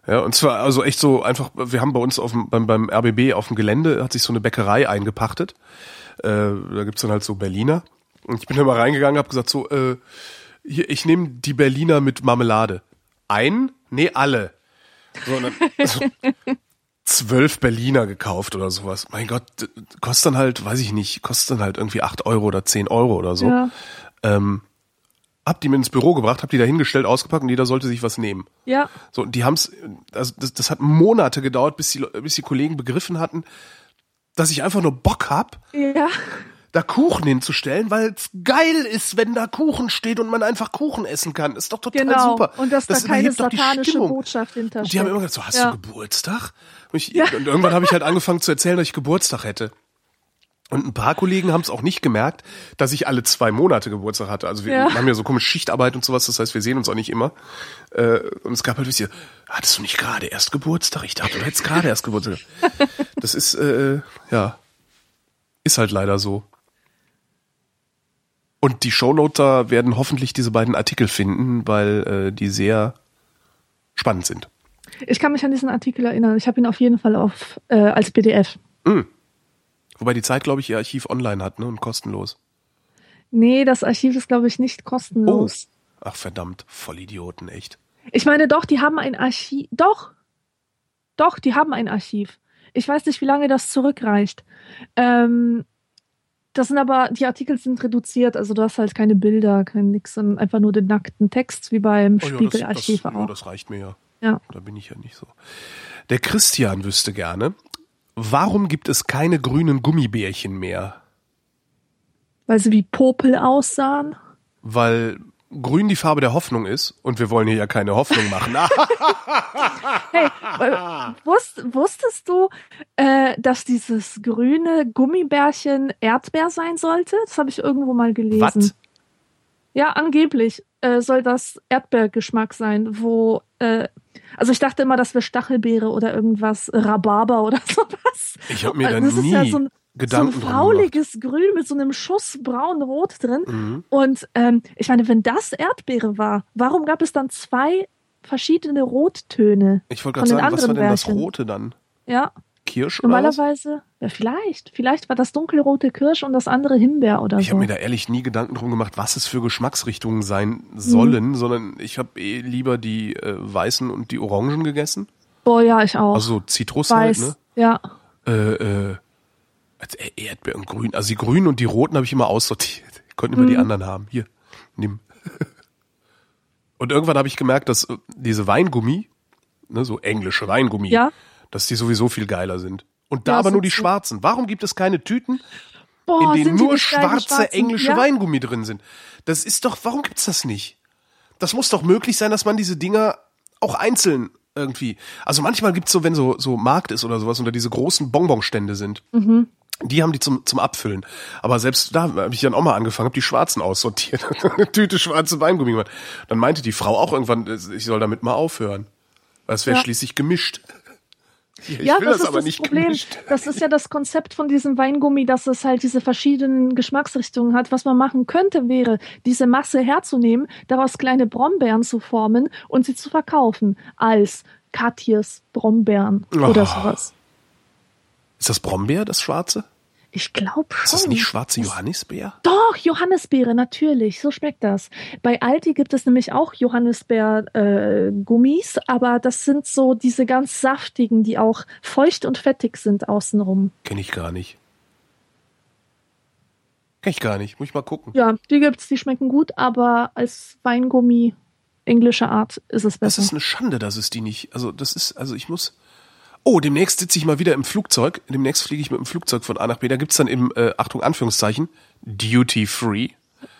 Speaker 1: Ja, und zwar also echt so einfach, wir haben bei uns auf dem, beim, beim RBB auf dem Gelände, hat sich so eine Bäckerei eingepachtet. Äh, da gibt's dann halt so Berliner. Und ich bin da mal reingegangen, habe gesagt so, äh, hier, ich nehme die Berliner mit Marmelade. Ein? Nee, alle. So, dann, also, zwölf Berliner gekauft oder sowas. Mein Gott, kostet dann halt, weiß ich nicht, kostet dann halt irgendwie acht Euro oder zehn Euro oder so.
Speaker 2: Ja.
Speaker 1: Ähm, hab die mit ins Büro gebracht, hab die da hingestellt, ausgepackt und jeder sollte sich was nehmen.
Speaker 2: Ja.
Speaker 1: So, und die haben's, also das, das hat Monate gedauert, bis die, bis die Kollegen begriffen hatten, dass ich einfach nur Bock hab,
Speaker 2: Ja.
Speaker 1: Da Kuchen hinzustellen, weil es geil ist, wenn da Kuchen steht und man einfach Kuchen essen kann. Ist doch total
Speaker 2: Genau.
Speaker 1: super.
Speaker 2: Und dass
Speaker 1: das
Speaker 2: da keine satanische. Botschaft hintersteckt.
Speaker 1: die haben immer gesagt, so, hast
Speaker 2: Ja.
Speaker 1: du Geburtstag? Und, ich, und irgendwann habe ich halt angefangen zu erzählen, dass ich Geburtstag hätte. Und ein paar Kollegen haben es auch nicht gemerkt, dass ich alle zwei Monate Geburtstag hatte. Also wir
Speaker 2: Ja.
Speaker 1: haben ja so komische Schichtarbeit und sowas, das heißt, wir sehen uns auch nicht immer. Äh, Und es gab halt ihr, hattest du nicht gerade erst Geburtstag? Ich dachte, du hättest gerade erst Geburtstag. Das ist, äh, ja, ist halt leider so. Und die Shownoter werden hoffentlich diese beiden Artikel finden, weil äh, die sehr spannend sind.
Speaker 2: Ich kann mich an diesen Artikel erinnern. Ich habe ihn auf jeden Fall auf äh, als PDF.
Speaker 1: Wobei die Zeit, glaube ich, ihr Archiv online hat, ne? Und kostenlos.
Speaker 2: Nee, das Archiv ist, glaube ich, nicht kostenlos.
Speaker 1: Ach verdammt, Vollidioten, echt.
Speaker 2: Ich meine, doch, die haben ein Archiv. Doch. Doch, die haben ein Archiv. Ich weiß nicht, wie lange das zurückreicht. Ähm, das sind aber, die Artikel sind reduziert, also du hast halt keine Bilder, kein nix, sondern einfach nur den nackten Text, wie beim
Speaker 1: Oh ja,
Speaker 2: Spiegelarchiv
Speaker 1: das, das,
Speaker 2: auch.
Speaker 1: ja, das reicht mir ja.
Speaker 2: Ja.
Speaker 1: Da bin ich ja nicht so. Der Christian wüsste gerne, warum gibt es keine grünen Gummibärchen mehr?
Speaker 2: Weil sie wie Popel aussahen.
Speaker 1: Weil grün die Farbe der Hoffnung ist und wir wollen hier ja keine Hoffnung machen.
Speaker 2: Hey, wusst, wusstest du, äh, dass dieses grüne Gummibärchen Erdbeer sein sollte? Das habe ich irgendwo mal gelesen.
Speaker 1: Was?
Speaker 2: Ja, angeblich äh, soll das Erdbeergeschmack sein, wo, äh, also ich dachte immer, das wäre Stachelbeere oder irgendwas, Rhabarber oder sowas.
Speaker 1: Ich habe mir
Speaker 2: Also
Speaker 1: da
Speaker 2: das ist
Speaker 1: nie
Speaker 2: ja so ein,
Speaker 1: Gedanken
Speaker 2: so ein fauliges Grün mit so einem Schuss braun-rot drin.
Speaker 1: Mhm.
Speaker 2: Und ähm, ich meine, wenn das Erdbeere war, warum gab es dann zwei verschiedene Rottöne?
Speaker 1: Ich wollte gerade
Speaker 2: den
Speaker 1: sagen, was war
Speaker 2: anderen
Speaker 1: denn das
Speaker 2: Bärchen?
Speaker 1: Rote dann?
Speaker 2: Ja,
Speaker 1: Kirsch
Speaker 2: normalerweise, ja, vielleicht. Vielleicht war das dunkelrote Kirsch und das andere Himbeer oder
Speaker 1: Ich
Speaker 2: so.
Speaker 1: habe mir da ehrlich nie Gedanken drum gemacht, was es für Geschmacksrichtungen sein sollen,
Speaker 2: Mhm.
Speaker 1: sondern ich habe eh lieber die äh, weißen und die orangen gegessen.
Speaker 2: Boah, ja, ich auch.
Speaker 1: Also Zitrus
Speaker 2: Weiß.
Speaker 1: halt, ne?
Speaker 2: Ja.
Speaker 1: Äh, äh, als äh, Erdbeer und Grün. Also die Grünen und die Roten habe ich immer aussortiert. Ich konnte immer
Speaker 2: Mhm.
Speaker 1: die anderen haben. Hier, nimm. Und irgendwann habe ich gemerkt, dass äh, diese Weingummi, ne, so englische Weingummi,
Speaker 2: Ja.
Speaker 1: dass die sowieso viel geiler sind. Und da
Speaker 2: Ja,
Speaker 1: aber nur die schwarzen. Warum gibt es keine Tüten,
Speaker 2: Boah,
Speaker 1: in denen nur schwarze
Speaker 2: schwarzen?
Speaker 1: englische
Speaker 2: ja?
Speaker 1: Weingummi drin sind? Das ist doch, warum gibt's das nicht? Das muss doch möglich sein, dass man diese Dinger auch einzeln irgendwie. Also manchmal gibt's so, wenn so, so Markt ist oder sowas, oder diese großen Bonbonstände sind.
Speaker 2: Mhm.
Speaker 1: Die haben die zum, zum Abfüllen. Aber selbst da habe ich dann auch mal angefangen, habe die Schwarzen aussortiert. Eine Tüte schwarze Weingummi gemacht. Dann meinte die Frau auch irgendwann, ich soll damit mal aufhören. Weil es wäre
Speaker 2: Ja.
Speaker 1: schließlich gemischt. Ich
Speaker 2: Ja, das,
Speaker 1: das,
Speaker 2: ist das Problem.
Speaker 1: gemischt.
Speaker 2: Das ist ja das Konzept von diesem Weingummi, dass es halt diese verschiedenen Geschmacksrichtungen hat. Was man machen könnte, wäre, diese Masse herzunehmen, daraus kleine Brombeeren zu formen und sie zu verkaufen als Katjes Brombeeren oder
Speaker 1: Oh.
Speaker 2: sowas.
Speaker 1: Ist das Brombeer, das Schwarze?
Speaker 2: Ich glaube schon.
Speaker 1: Ist das nicht schwarze Johannisbeer?
Speaker 2: Doch, Johannisbeere, natürlich. So schmeckt das. Bei Aldi gibt es nämlich auch Johannisbeer-Gummis, aber das sind so diese ganz saftigen, die auch feucht und fettig sind außenrum.
Speaker 1: Kenne ich gar nicht. Kenn ich gar nicht. Muss ich mal gucken.
Speaker 2: Ja, die gibt's, die schmecken gut, aber als Weingummi englischer Art ist es
Speaker 1: Das
Speaker 2: besser.
Speaker 1: ist eine Schande, dass es die nicht. Also das ist, also ich muss. Oh, demnächst sitze ich mal wieder im Flugzeug. Demnächst fliege ich mit dem Flugzeug von A nach B. Da gibt's dann im, äh, Achtung, Anführungszeichen, Duty Free.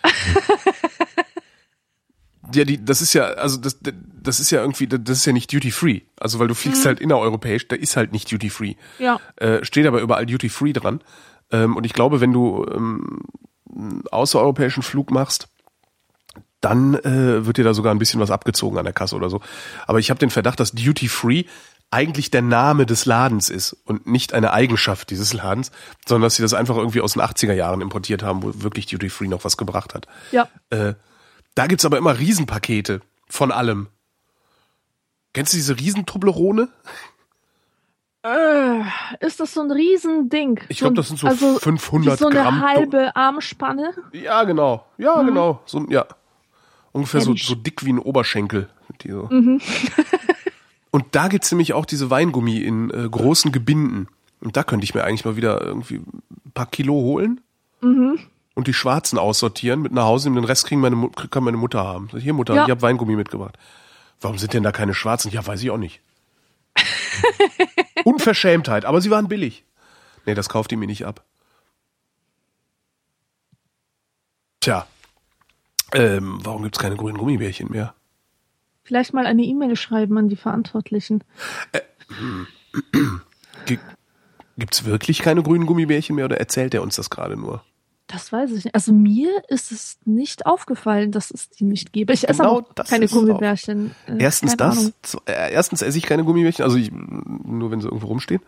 Speaker 1: ja, die, das ist ja, also das, das ist ja irgendwie, das ist ja nicht Duty Free. Also weil du fliegst halt innereuropäisch, da ist halt nicht Duty Free.
Speaker 2: ja.
Speaker 1: Äh, steht aber überall Duty Free dran. Ähm, und ich glaube, wenn du ähm, einen außereuropäischen Flug machst, dann äh, wird dir da sogar ein bisschen was abgezogen an der Kasse oder so. Aber ich habe den Verdacht, dass Duty Free eigentlich der Name des Ladens ist und nicht eine Eigenschaft dieses Ladens, sondern dass sie das einfach irgendwie aus den 80er Jahren importiert haben, wo wirklich Duty Free noch was gebracht hat.
Speaker 2: Ja.
Speaker 1: Äh, da gibt's aber immer Riesenpakete von allem. Kennst du diese Riesentoblerone?
Speaker 2: Äh, ist das so ein Riesending?
Speaker 1: Ich
Speaker 2: So
Speaker 1: glaub,
Speaker 2: ein-
Speaker 1: das sind so
Speaker 2: also
Speaker 1: 500
Speaker 2: wie so eine
Speaker 1: Gramm.
Speaker 2: halbe Armspanne.
Speaker 1: Ja, genau. Ja, genau. So, ja. Ungefähr so,
Speaker 2: Mensch.
Speaker 1: so dick wie ein Oberschenkel. Die so. Und da gibt's nämlich auch diese Weingummi in äh, großen Gebinden. Und da könnte ich mir eigentlich mal wieder irgendwie ein paar Kilo holen. Und und die schwarzen aussortieren, mit nach Hause nehmen, den Rest kriegen meine, kann meine Mutter haben. Hier Mutter,
Speaker 2: Ja.
Speaker 1: ich habe Weingummi mitgebracht. Warum sind denn da keine schwarzen? Ja, weiß ich auch nicht. Unverschämtheit, aber sie waren billig. Nee, das kauft ihr mir nicht ab. Tja. Ähm, warum gibt's keine grünen Gummibärchen mehr?
Speaker 2: Vielleicht mal eine E-Mail schreiben an die Verantwortlichen.
Speaker 1: G gibt's wirklich keine grünen Gummibärchen mehr oder erzählt er uns das gerade nur?
Speaker 2: Das weiß ich nicht. Also mir ist es nicht aufgefallen, dass es die nicht gäbe. Ich esse
Speaker 1: Genau
Speaker 2: aber keine
Speaker 1: es auch.
Speaker 2: Gummibärchen. Äh,
Speaker 1: Erstens
Speaker 2: keine
Speaker 1: das,
Speaker 2: Ahnung.
Speaker 1: äh, erstens esse ich keine Gummibärchen, also ich, nur wenn sie irgendwo rumstehen.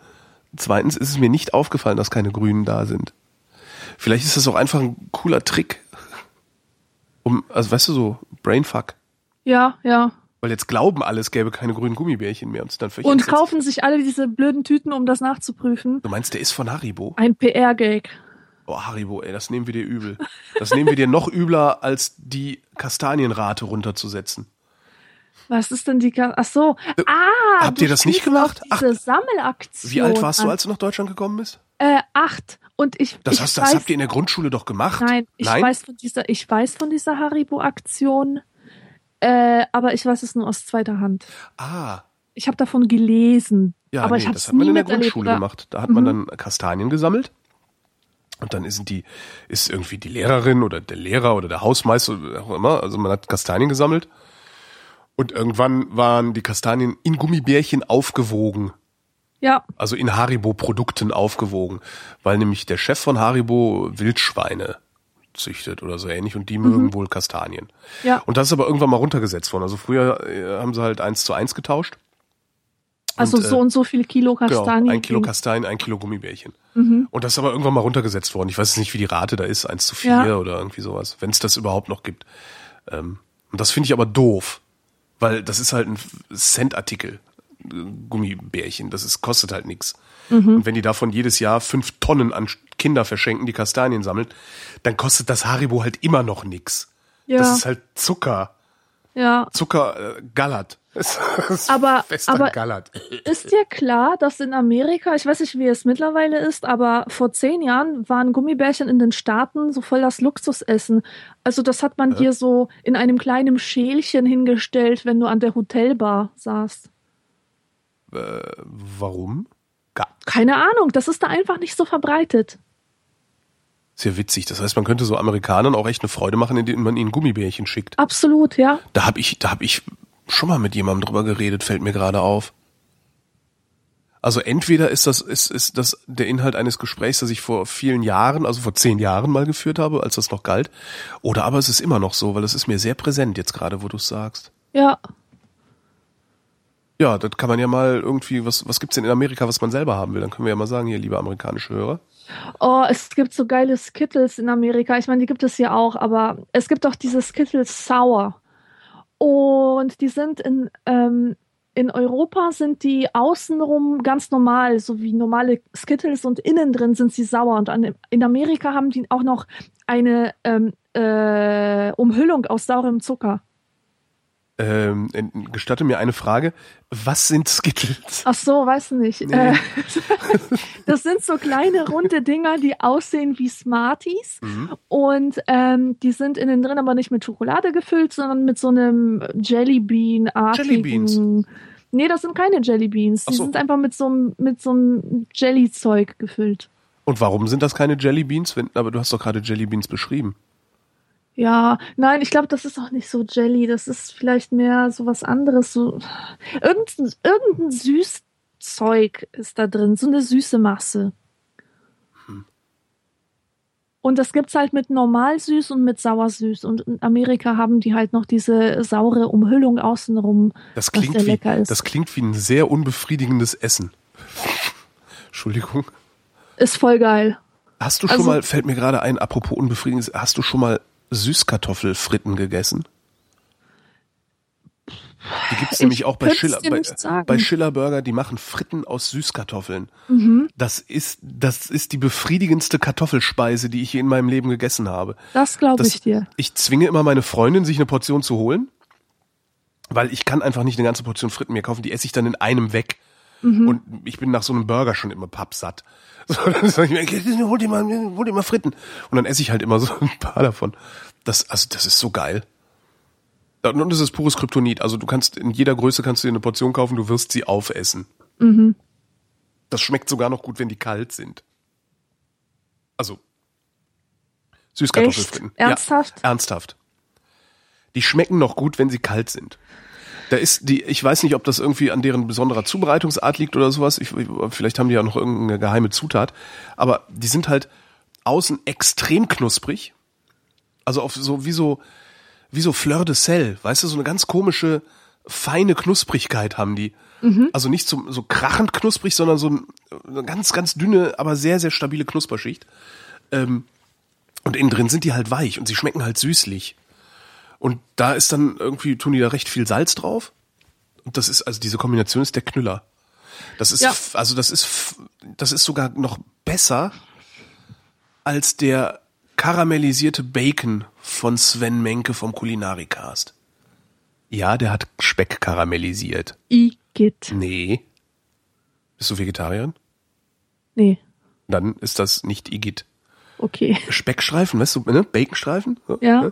Speaker 1: Zweitens ist es mir nicht aufgefallen, dass keine Grünen da sind. Vielleicht ist das auch einfach ein cooler Trick. Um, also weißt du so, Brainfuck.
Speaker 2: Ja, ja.
Speaker 1: Weil jetzt glauben alle, es gäbe keine grünen Gummibärchen mehr und sind dann völlig
Speaker 2: Und kaufen sich alle diese blöden Tüten, um das nachzuprüfen.
Speaker 1: Du meinst, der ist von Haribo?
Speaker 2: Ein PR-Gag.
Speaker 1: Oh, Haribo, ey, das nehmen wir dir übel. Das nehmen wir dir noch übler, als die Kastanienrate runterzusetzen.
Speaker 2: Was ist denn die? Ka Ach so. Ah,
Speaker 1: Äh, habt
Speaker 2: du
Speaker 1: ihr das nicht gemacht?
Speaker 2: Diese Sammelaktion.
Speaker 1: Wie alt warst du,
Speaker 2: an.
Speaker 1: als du nach Deutschland gekommen bist?
Speaker 2: Äh, acht. Und ich,
Speaker 1: Das,
Speaker 2: ich
Speaker 1: hast,
Speaker 2: weiß,
Speaker 1: das habt ihr in der Grundschule doch gemacht.
Speaker 2: Nein, ich
Speaker 1: Nein?
Speaker 2: weiß von dieser, ich weiß von dieser Haribo-Aktion, äh, aber ich weiß es nur aus zweiter Hand.
Speaker 1: Ah,
Speaker 2: Ich habe davon gelesen,
Speaker 1: Ja,
Speaker 2: aber
Speaker 1: nee,
Speaker 2: ich
Speaker 1: das hat man in der. Grundschule
Speaker 2: oder-
Speaker 1: gemacht. Da hat man
Speaker 2: Mhm.
Speaker 1: dann Kastanien gesammelt. Und dann ist die, ist irgendwie die Lehrerin oder der Lehrer oder der Hausmeister oder auch immer. Also man hat Kastanien gesammelt. Und irgendwann waren die Kastanien in Gummibärchen aufgewogen.
Speaker 2: Ja,
Speaker 1: Also in Haribo-Produkten aufgewogen. Weil nämlich der Chef von Haribo Wildschweine züchtet oder so ähnlich und die mögen wohl Kastanien.
Speaker 2: Mhm. ja.
Speaker 1: Und das ist aber irgendwann mal runtergesetzt worden. Also früher äh, haben sie halt eins zu eins getauscht.
Speaker 2: Also
Speaker 1: Und, äh,
Speaker 2: so und so viel Kilo Kastanien.
Speaker 1: Genau, ein Kilo Kastanien, ein Kilo Gummibärchen.
Speaker 2: Mhm.
Speaker 1: Und das ist aber irgendwann mal runtergesetzt worden. Ich weiß jetzt nicht, wie die Rate da ist, eins zu vier
Speaker 2: Ja.
Speaker 1: oder irgendwie sowas, wenn es das überhaupt noch gibt. Ähm, und das finde ich aber doof, weil das ist halt ein Centartikel, äh, Gummibärchen. Das ist, kostet halt nichts.
Speaker 2: Mhm.
Speaker 1: Und wenn die davon jedes Jahr fünf Tonnen an Kinder verschenken, die Kastanien sammeln, dann kostet das Haribo halt immer noch nichts.
Speaker 2: Ja,
Speaker 1: Das ist halt Zucker.
Speaker 2: ja.
Speaker 1: Zucker äh, gallert.
Speaker 2: Aber- aber-
Speaker 1: gallert.
Speaker 2: Ist dir klar, dass in Amerika, ich weiß nicht, wie es mittlerweile ist, aber vor zehn Jahren waren Gummibärchen in den Staaten so voll das Luxusessen. Also das hat man dir so in einem kleinen Schälchen hingestellt, wenn du an der Hotelbar saßt.
Speaker 1: Warum?
Speaker 2: Keine Ahnung, das ist da einfach nicht so verbreitet.
Speaker 1: Ja witzig. Das heißt, man könnte so Amerikanern auch echt eine Freude machen, indem man ihnen Gummibärchen schickt.
Speaker 2: Absolut, ja.
Speaker 1: Da habe ich, da habe ich schon mal mit jemandem drüber geredet, fällt mir gerade auf. Also entweder ist das, ist, ist das der Inhalt eines Gesprächs, das ich vor vielen Jahren, also vor zehn Jahren mal geführt habe, als das noch galt, oder aber es ist immer noch so, weil es ist mir sehr präsent jetzt gerade, wo du es sagst.
Speaker 2: Ja.
Speaker 1: Ja, das kann man ja mal irgendwie, was, was gibt's denn in Amerika, was man selber haben will? Dann können wir ja mal sagen, hier, liebe amerikanische Hörer.
Speaker 2: Oh, es gibt so geile Skittles in Amerika. Ich meine, die gibt es hier auch, aber es gibt auch diese Skittles Sour. Und die sind in, ähm, in Europa sind die außenrum ganz normal, so wie normale Skittles und innen drin sind sie sauer. Und an, in Amerika haben die auch noch eine ähm, äh, Umhüllung aus saurem Zucker.
Speaker 1: Ähm, en- gestatte mir eine Frage. Was sind Skittles?
Speaker 2: Ach so, weiß nicht.
Speaker 1: Nee.
Speaker 2: Äh, das sind so kleine runde Dinger, die aussehen wie Smarties.
Speaker 1: Mhm.
Speaker 2: Und ähm, die sind innen drin aber nicht mit Schokolade gefüllt, sondern mit so einem Jellybean-artigen.
Speaker 1: Jellybeans?
Speaker 2: Nee, das sind keine Jellybeans. Die
Speaker 1: so.
Speaker 2: sind einfach mit so einem mit so einem Jelly-Zeug gefüllt.
Speaker 1: Und warum sind das keine Jellybeans? Wenn, aber du hast doch gerade Jellybeans beschrieben.
Speaker 2: Ja, nein, ich glaube, das ist auch nicht so Jelly. Das ist vielleicht mehr so was anderes. So irgendein, irgendein Süßzeug ist da drin, so eine süße Masse. Und das gibt's halt mit normal süß und mit sauersüß. Und in Amerika haben die halt noch diese saure Umhüllung außenrum.
Speaker 1: Das
Speaker 2: Was
Speaker 1: klingt,
Speaker 2: sehr
Speaker 1: wie,
Speaker 2: lecker ist.
Speaker 1: das klingt wie ein sehr unbefriedigendes Essen. Entschuldigung.
Speaker 2: Ist voll geil.
Speaker 1: Hast du schon
Speaker 2: Also-
Speaker 1: mal, fällt mir gerade ein, apropos unbefriedigendes, hast du schon mal Süßkartoffelfritten gegessen? Die gibt's
Speaker 2: Ich
Speaker 1: nämlich auch bei Schiller, bei, bei Schiller Burger, die machen Fritten aus Süßkartoffeln.
Speaker 2: Mhm.
Speaker 1: Das ist, das ist die befriedigendste Kartoffelspeise, die ich je in meinem Leben gegessen habe.
Speaker 2: Das glaube ich dir.
Speaker 1: Ich zwinge immer meine Freundin, sich eine Portion zu holen, weil ich kann einfach nicht eine ganze Portion Fritten mir kaufen, die esse ich dann in einem weg. Und ich bin nach so einem Burger schon immer pappsatt. So, dann sag ich mir, hol dir mal, hol dir mal Fritten. Und dann esse ich halt immer so ein paar davon. Das, also, das ist so geil. Und das ist pures Kryptonit. Also du kannst, in jeder Größe kannst du dir eine Portion kaufen, du wirst sie aufessen. Das schmeckt sogar noch gut, wenn die kalt sind. Also, Süßkartoffelfritten.
Speaker 2: Ernsthaft?
Speaker 1: Ja, ernsthaft. Die schmecken noch gut, wenn sie kalt sind. Da ist die, ich weiß nicht, ob das irgendwie an deren besonderer Zubereitungsart liegt oder sowas. Ich, vielleicht haben die ja noch irgendeine geheime Zutat. Aber die sind halt außen extrem knusprig. Also auf so, wie so, wie so Fleur de Sel. Weißt du, so eine ganz komische, feine Knusprigkeit haben die. Also nicht so, so krachend knusprig, sondern so ein, eine ganz, ganz dünne, aber sehr, sehr stabile Knusperschicht. Ähm, und innen drin sind die halt weich und sie schmecken halt süßlich. Und da ist dann irgendwie, tun die da recht viel Salz drauf. Und das ist, also diese Kombination ist der Knüller. Das ist,
Speaker 2: Ja.
Speaker 1: also das ist, das ist sogar noch besser als der karamellisierte Bacon von Sven Menke vom Kulinarikast. Ja, der hat Speck karamellisiert.
Speaker 2: Igitt.
Speaker 1: Nee. Bist du Vegetarierin?
Speaker 2: Nee,
Speaker 1: Dann ist das nicht Igitt.
Speaker 2: okay.
Speaker 1: Speckstreifen, weißt du, ne? Baconstreifen. So,
Speaker 2: Ja.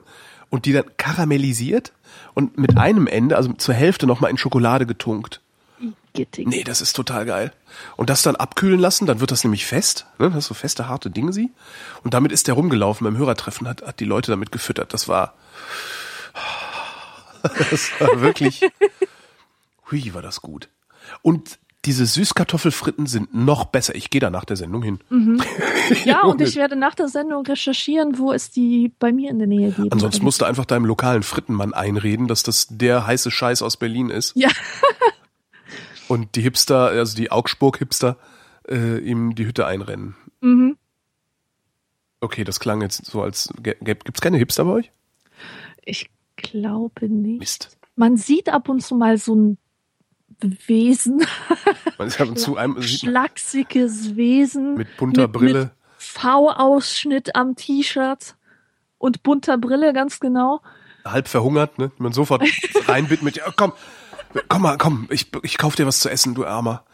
Speaker 1: Und die dann karamellisiert und mit einem Ende, also zur Hälfte nochmal in Schokolade getunkt.
Speaker 2: Igittig.
Speaker 1: Nee, das ist total geil. Und das dann abkühlen lassen, dann wird das nämlich fest. Ne? Das ist so feste, harte Dinge sie. Und damit ist der rumgelaufen beim Hörertreffen, hat, hat die Leute damit gefüttert. Das war. Das war wirklich. Hui, war das gut. Und diese Süßkartoffelfritten sind noch besser. Ich gehe da nach der Sendung hin.
Speaker 2: Ja, und ich werde nach der Sendung recherchieren, wo es die bei mir in der Nähe gibt.
Speaker 1: Ansonsten musst du einfach deinem lokalen Frittenmann einreden, dass das der heiße Scheiß aus Berlin ist.
Speaker 2: Ja,
Speaker 1: Und die Hipster, also die Augsburg-Hipster, äh, ihm die Hütte einrennen.
Speaker 2: mhm.
Speaker 1: Okay, das klang jetzt so als. Gibt es keine Hipster bei euch?
Speaker 2: ich glaube nicht.
Speaker 1: Mist.
Speaker 2: Man sieht ab und zu mal so ein Wesen,
Speaker 1: Man ist ab und zu einem
Speaker 2: schlachsiges Wesen
Speaker 1: mit bunter
Speaker 2: mit-
Speaker 1: Brille.
Speaker 2: mit V-Ausschnitt am T-Shirt und bunter Brille, ganz genau.
Speaker 1: halb verhungert, ne? man sofort reinbittet mit, ja, komm, komm mal, komm, ich, ich kauf dir was zu essen, du Armer.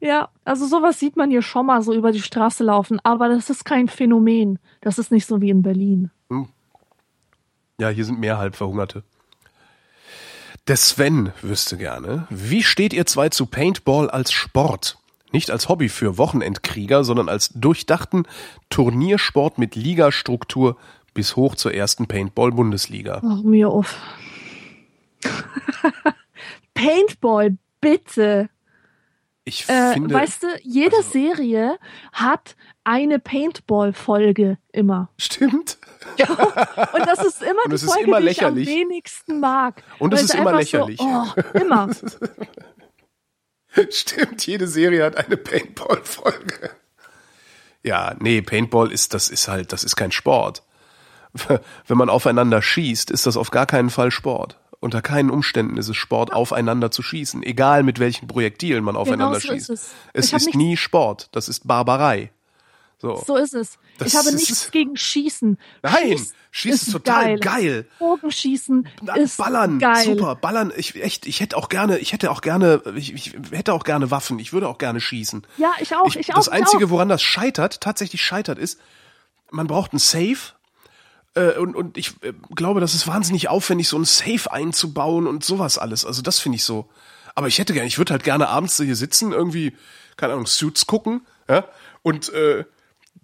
Speaker 2: Ja, also sowas sieht man hier schon mal so über die Straße laufen, aber das ist kein Phänomen. Das ist nicht so wie in Berlin.
Speaker 1: Ja, hier sind mehr halb Verhungerte. Der Sven wüsste gerne, wie steht ihr zwei zu Paintball als Sport? Nicht als Hobby für Wochenendkrieger, sondern als durchdachten Turniersport mit Ligastruktur bis hoch zur ersten Paintball-Bundesliga.
Speaker 2: Mach mir auf. Paintball, bitte.
Speaker 1: Ich
Speaker 2: Äh,
Speaker 1: finde,
Speaker 2: weißt du, jede
Speaker 1: also-
Speaker 2: Serie hat eine Paintball-Folge immer.
Speaker 1: stimmt.
Speaker 2: Und das ist immer
Speaker 1: Und
Speaker 2: die
Speaker 1: es ist
Speaker 2: Folge,
Speaker 1: immer
Speaker 2: die ich am
Speaker 1: lächerlich.
Speaker 2: wenigsten mag.
Speaker 1: Und es ist immer lächerlich.
Speaker 2: So, oh, immer.
Speaker 1: Stimmt, jede Serie hat eine Paintball-Folge. Ja, nee, Paintball ist, das ist halt, das ist kein Sport. Wenn man aufeinander schießt, ist das auf gar keinen Fall Sport. Unter keinen Umständen ist es Sport, aufeinander zu schießen. Egal mit welchen Projektilen man aufeinander
Speaker 2: Genau so ist
Speaker 1: schießt.
Speaker 2: es.
Speaker 1: Es
Speaker 2: hab
Speaker 1: ist nie Sport. Das ist Barbarei. So.
Speaker 2: So ist es.
Speaker 1: Das
Speaker 2: ich habe nichts gegen Schießen.
Speaker 1: Nein,
Speaker 2: Schieß
Speaker 1: Schießen ist total geil.
Speaker 2: Bogenschießen ist
Speaker 1: Ballern,
Speaker 2: geil.
Speaker 1: super, Ballern. Ich echt, ich hätte auch gerne, ich hätte auch gerne, ich, ich hätte auch gerne Waffen. Ich würde auch gerne schießen.
Speaker 2: Ja, ich auch, ich, auch.
Speaker 1: das
Speaker 2: ich
Speaker 1: Einzige,
Speaker 2: auch.
Speaker 1: woran das scheitert, tatsächlich scheitert, ist, man braucht ein Safe. Äh, und, und ich äh, glaube, das ist wahnsinnig aufwendig, so ein Safe einzubauen und sowas alles. Also das finde ich so. Aber ich hätte gerne, ich würde halt gerne abends hier sitzen, irgendwie, keine Ahnung, Suits gucken, ja, und äh,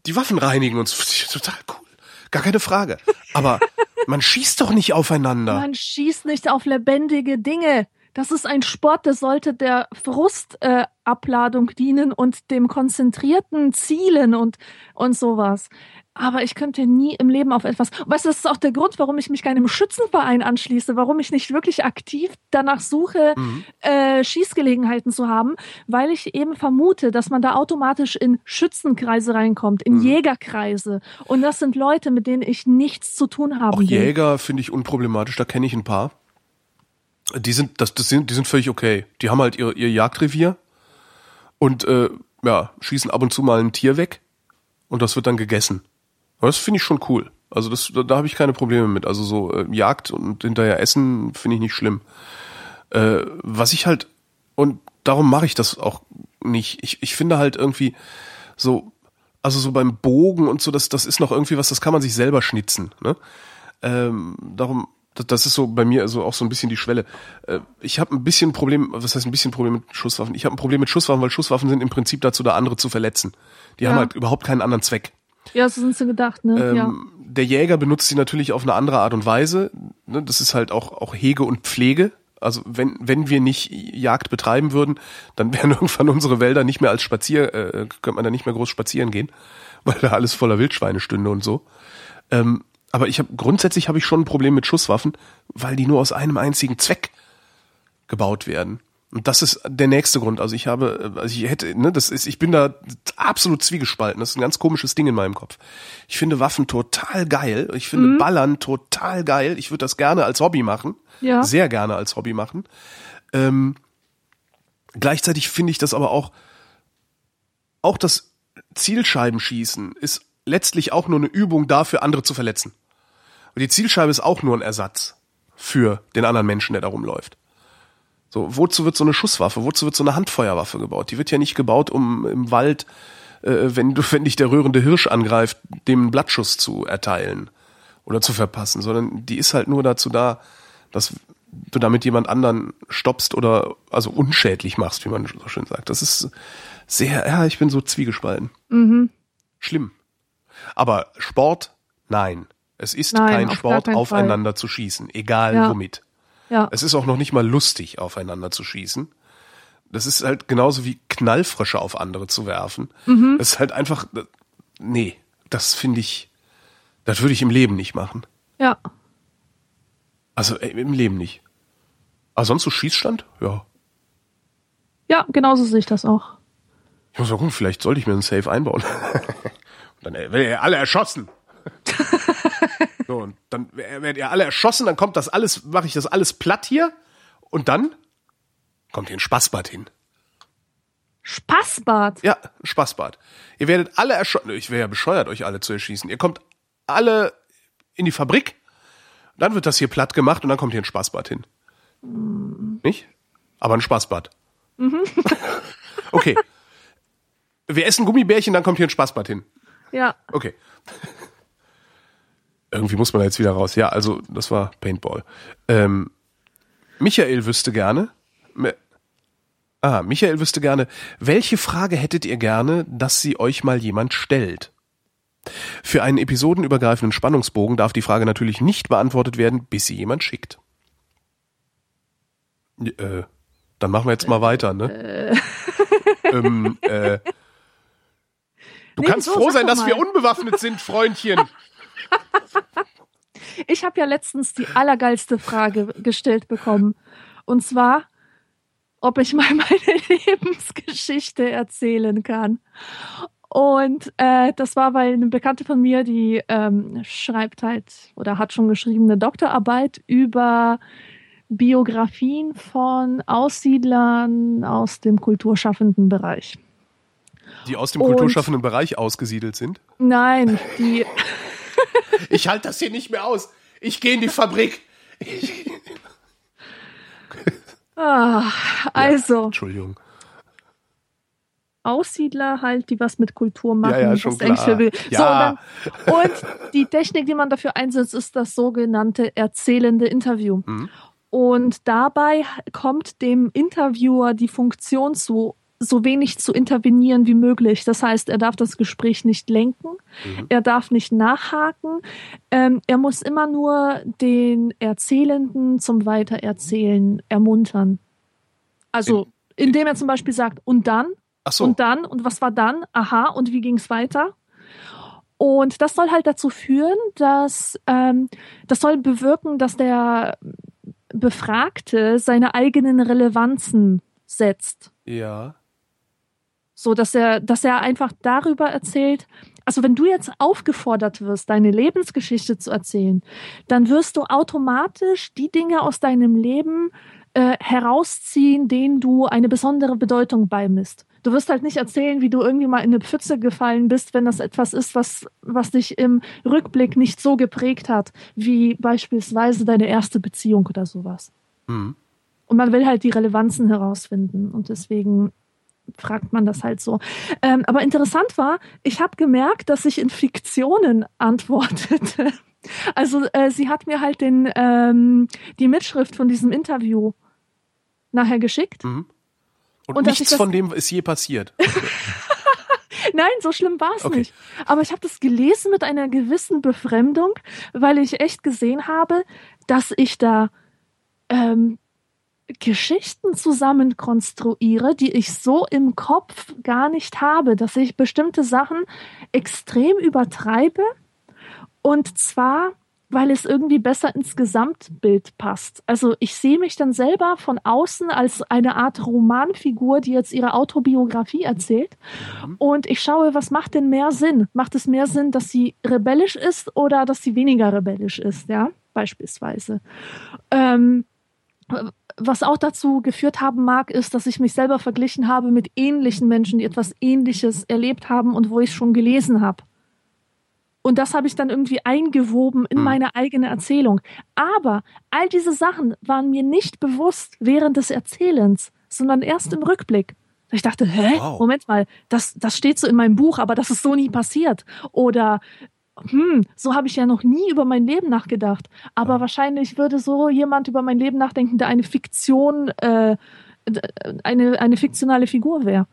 Speaker 1: die Waffen reinigen und Total cool. Gar keine Frage. Aber man schießt doch nicht aufeinander.
Speaker 2: Man schießt nicht auf lebendige Dinge. Das ist ein Sport, der sollte der Frustabladung äh, dienen und dem konzentrierten Zielen und, und sowas. Aber ich könnte nie im Leben auf etwas. Weißt du, das ist auch der Grund, warum ich mich keinem Schützenverein anschließe, warum ich nicht wirklich aktiv danach suche,
Speaker 1: Mhm.
Speaker 2: äh, Schießgelegenheiten zu haben, weil ich eben vermute, dass man da automatisch in Schützenkreise reinkommt, in
Speaker 1: Mhm.
Speaker 2: Jägerkreise. Und das sind Leute, mit denen ich nichts zu tun haben
Speaker 1: Auch
Speaker 2: will.
Speaker 1: Jäger finde ich unproblematisch, da kenne ich ein paar. Die sind, das, das sind, die sind völlig okay. Die haben halt ihr, ihr Jagdrevier und äh, ja, schießen ab und zu mal ein Tier weg und das wird dann gegessen. Aber das finde ich schon cool. Also das, da, da habe ich keine Probleme mit. Also so äh, Jagd und hinterher Essen finde ich nicht schlimm. Äh, was ich halt und darum mache ich das auch nicht. Ich, ich finde halt irgendwie so, also so beim Bogen und so, das, das ist noch irgendwie was, das kann man sich selber schnitzen. Ne? Ähm, darum, das, das ist so bei mir also auch so ein bisschen die Schwelle. Äh, ich habe ein bisschen Problem, was heißt ein bisschen Problem mit Schusswaffen? Ich habe ein Problem mit Schusswaffen, weil Schusswaffen sind im Prinzip dazu da, andere zu verletzen. Die
Speaker 2: Ja.
Speaker 1: haben halt überhaupt keinen anderen Zweck.
Speaker 2: Ja, so sind sie gedacht, ne?
Speaker 1: Ähm,
Speaker 2: ja.
Speaker 1: Der Jäger benutzt sie natürlich auf eine andere Art und Weise. Ne, Das ist halt auch, auch Hege und Pflege. Also wenn, wenn wir nicht Jagd betreiben würden, dann wären irgendwann unsere Wälder nicht mehr als Spazier, äh, könnte man da nicht mehr groß spazieren gehen, weil da alles voller Wildschweine stünde und so. Ähm, aber ich habe grundsätzlich habe ich schon ein Problem mit Schusswaffen, weil die nur aus einem einzigen Zweck gebaut werden. Und das ist der nächste Grund. Also ich habe, also ich hätte, ne, das ist, ich bin da absolut zwiegespalten. Das ist ein ganz komisches Ding in meinem Kopf. Ich finde Waffen total geil. Ich finde Ballern total geil. Ich würde das gerne als Hobby machen.
Speaker 2: Ja.
Speaker 1: Sehr gerne als Hobby machen. Ähm, gleichzeitig finde ich das aber auch, auch das Zielscheibenschießen ist letztlich auch nur eine Übung dafür, andere zu verletzen. Und die Zielscheibe ist auch nur ein Ersatz für den anderen Menschen, der da rumläuft. So, wozu wird so eine Schusswaffe, wozu wird so eine Handfeuerwaffe gebaut? Die wird ja nicht gebaut, um im Wald, äh, wenn du, wenn dich der rührende Hirsch angreift, dem einen Blattschuss zu erteilen oder zu verpassen, sondern die ist halt nur dazu da, dass du damit jemand anderen stoppst oder also unschädlich machst, wie man so schön sagt. Das ist sehr, ja, ich bin so zwiegespalten.
Speaker 2: Mhm.
Speaker 1: Schlimm. Aber Sport, nein. Es ist
Speaker 2: Nein,
Speaker 1: kein Sport,
Speaker 2: keinen Fall.
Speaker 1: aufeinander zu schießen, egal
Speaker 2: Ja.
Speaker 1: womit.
Speaker 2: Ja.
Speaker 1: Es ist auch noch nicht mal lustig, aufeinander zu schießen. Das ist halt genauso wie Knallfrösche auf andere zu werfen.
Speaker 2: Mhm.
Speaker 1: Das ist halt einfach, nee, das finde ich, das würde ich im Leben nicht machen.
Speaker 2: Ja.
Speaker 1: Also ey, im Leben nicht. Aber sonst so Schießstand? Ja.
Speaker 2: Ja, genauso sehe ich das auch.
Speaker 1: Ich muss mal gucken, vielleicht sollte ich mir einen Safe einbauen. und dann äh, werdet ihr alle erschossen. so, und dann werdet ihr alle erschossen, dann kommt das alles, mache ich das alles platt hier und dann kommt hier ein Spaßbad hin.
Speaker 2: Spaßbad.
Speaker 1: Ja, ein Spaßbad. Ihr werdet alle erschossen. Ich wäre ja bescheuert, euch alle zu erschießen. Ihr kommt alle in die Fabrik, dann wird das hier platt gemacht und dann kommt hier ein Spaßbad hin. Nicht? Aber ein Spaßbad. okay. Wir essen Gummibärchen, dann kommt hier ein Spaßbad hin.
Speaker 2: Ja.
Speaker 1: Okay. Irgendwie muss man jetzt wieder raus. Ja, also das war Paintball. Ähm, Michael wüsste gerne. Ah, Michael wüsste gerne, welche Frage hättet ihr gerne, dass sie euch mal jemand stellt? Für einen episodenübergreifenden Spannungsbogen darf die Frage natürlich nicht beantwortet werden, bis sie jemand schickt. Äh, dann machen wir jetzt mal weiter, ne? ähm, äh, du
Speaker 2: Nee,
Speaker 1: kannst
Speaker 2: so,
Speaker 1: froh sein, dass wir unbewaffnet sind, Freundchen.
Speaker 2: Ich habe ja letztens die allergeilste Frage gestellt bekommen. Und zwar, ob ich mal meine Lebensgeschichte erzählen kann. Und äh, das war, weil eine Bekannte von mir, die ähm, schreibt halt oder hat schon geschrieben eine Doktorarbeit über Biografien von Aussiedlern aus dem kulturschaffenden Bereich.
Speaker 1: Die aus dem
Speaker 2: Und-
Speaker 1: kulturschaffenden Bereich ausgesiedelt sind.
Speaker 2: Nein, die
Speaker 1: Ich halte das hier nicht mehr aus. Ich gehe in die Fabrik.
Speaker 2: ah, also
Speaker 1: Entschuldigung.
Speaker 2: Aussiedler halt, die was mit Kultur machen.
Speaker 1: Ja, ja, schon klar.
Speaker 2: will.
Speaker 1: Ja.
Speaker 2: So, und, dann, und die Technik, die man dafür einsetzt, ist das sogenannte erzählende Interview.
Speaker 1: Mhm.
Speaker 2: Und dabei kommt dem Interviewer die Funktion zu, so wenig zu intervenieren wie möglich. Das heißt, er darf das Gespräch nicht lenken,
Speaker 1: Mhm.
Speaker 2: er darf nicht nachhaken, ähm, er muss immer nur den Erzählenden zum Weitererzählen ermuntern. Also, indem er zum Beispiel sagt, und dann,
Speaker 1: Ach so.
Speaker 2: und dann, und was war dann? Aha, und wie ging's weiter? Und das soll halt dazu führen, dass ähm, das soll bewirken, dass der Befragte seine eigenen Relevanzen setzt.
Speaker 1: ja.
Speaker 2: So dass er, dass er einfach darüber erzählt. Also wenn du jetzt aufgefordert wirst, deine Lebensgeschichte zu erzählen, dann wirst du automatisch die Dinge aus deinem Leben äh, herausziehen, denen du eine besondere Bedeutung beimisst. Du wirst halt nicht erzählen, wie du irgendwie mal in eine Pfütze gefallen bist, wenn das etwas ist, was, was dich im Rückblick nicht so geprägt hat, wie beispielsweise deine erste Beziehung oder sowas.
Speaker 1: Hm.
Speaker 2: Und man will halt die Relevanzen herausfinden. Und deswegen fragt man das halt so. Ähm, aber interessant war, ich habe gemerkt, dass ich in Fiktionen antwortete. Also äh, sie hat mir halt den ähm, die Mitschrift von diesem Interview nachher geschickt.
Speaker 1: Mhm. Und,
Speaker 2: Und
Speaker 1: nichts von dem ist je passiert.
Speaker 2: Nein, so schlimm war es
Speaker 1: Okay.
Speaker 2: nicht. Aber ich habe das gelesen mit einer gewissen Befremdung, weil ich echt gesehen habe, dass ich da ähm, Geschichten zusammen konstruiere, die ich so im Kopf gar nicht habe, dass ich bestimmte Sachen extrem übertreibe und zwar, weil es irgendwie besser ins Gesamtbild passt. Also ich sehe mich dann selber von außen als eine Art Romanfigur, die jetzt ihre Autobiografie erzählt. Und ich schaue, was macht denn mehr Sinn? Macht es mehr Sinn, dass sie rebellisch ist oder dass sie weniger rebellisch ist, ja? Beispielsweise. Ähm, was auch dazu geführt haben mag, ist, dass ich mich selber verglichen habe mit ähnlichen Menschen, die etwas Ähnliches erlebt haben und wo ich schon gelesen habe. Und das habe ich dann irgendwie eingewoben in
Speaker 1: Hm.
Speaker 2: meine eigene Erzählung. Aber all diese Sachen waren mir nicht bewusst während des Erzählens, sondern erst im Rückblick. Ich dachte, hä?
Speaker 1: Wow.
Speaker 2: Moment mal, das, das steht so in meinem Buch, aber das ist so nie passiert. Oder, hm, so habe ich ja noch nie über mein Leben nachgedacht. Aber
Speaker 1: Ja.
Speaker 2: wahrscheinlich würde so jemand über mein Leben nachdenken, der eine Fiktion, äh, eine, eine fiktionale Figur wäre.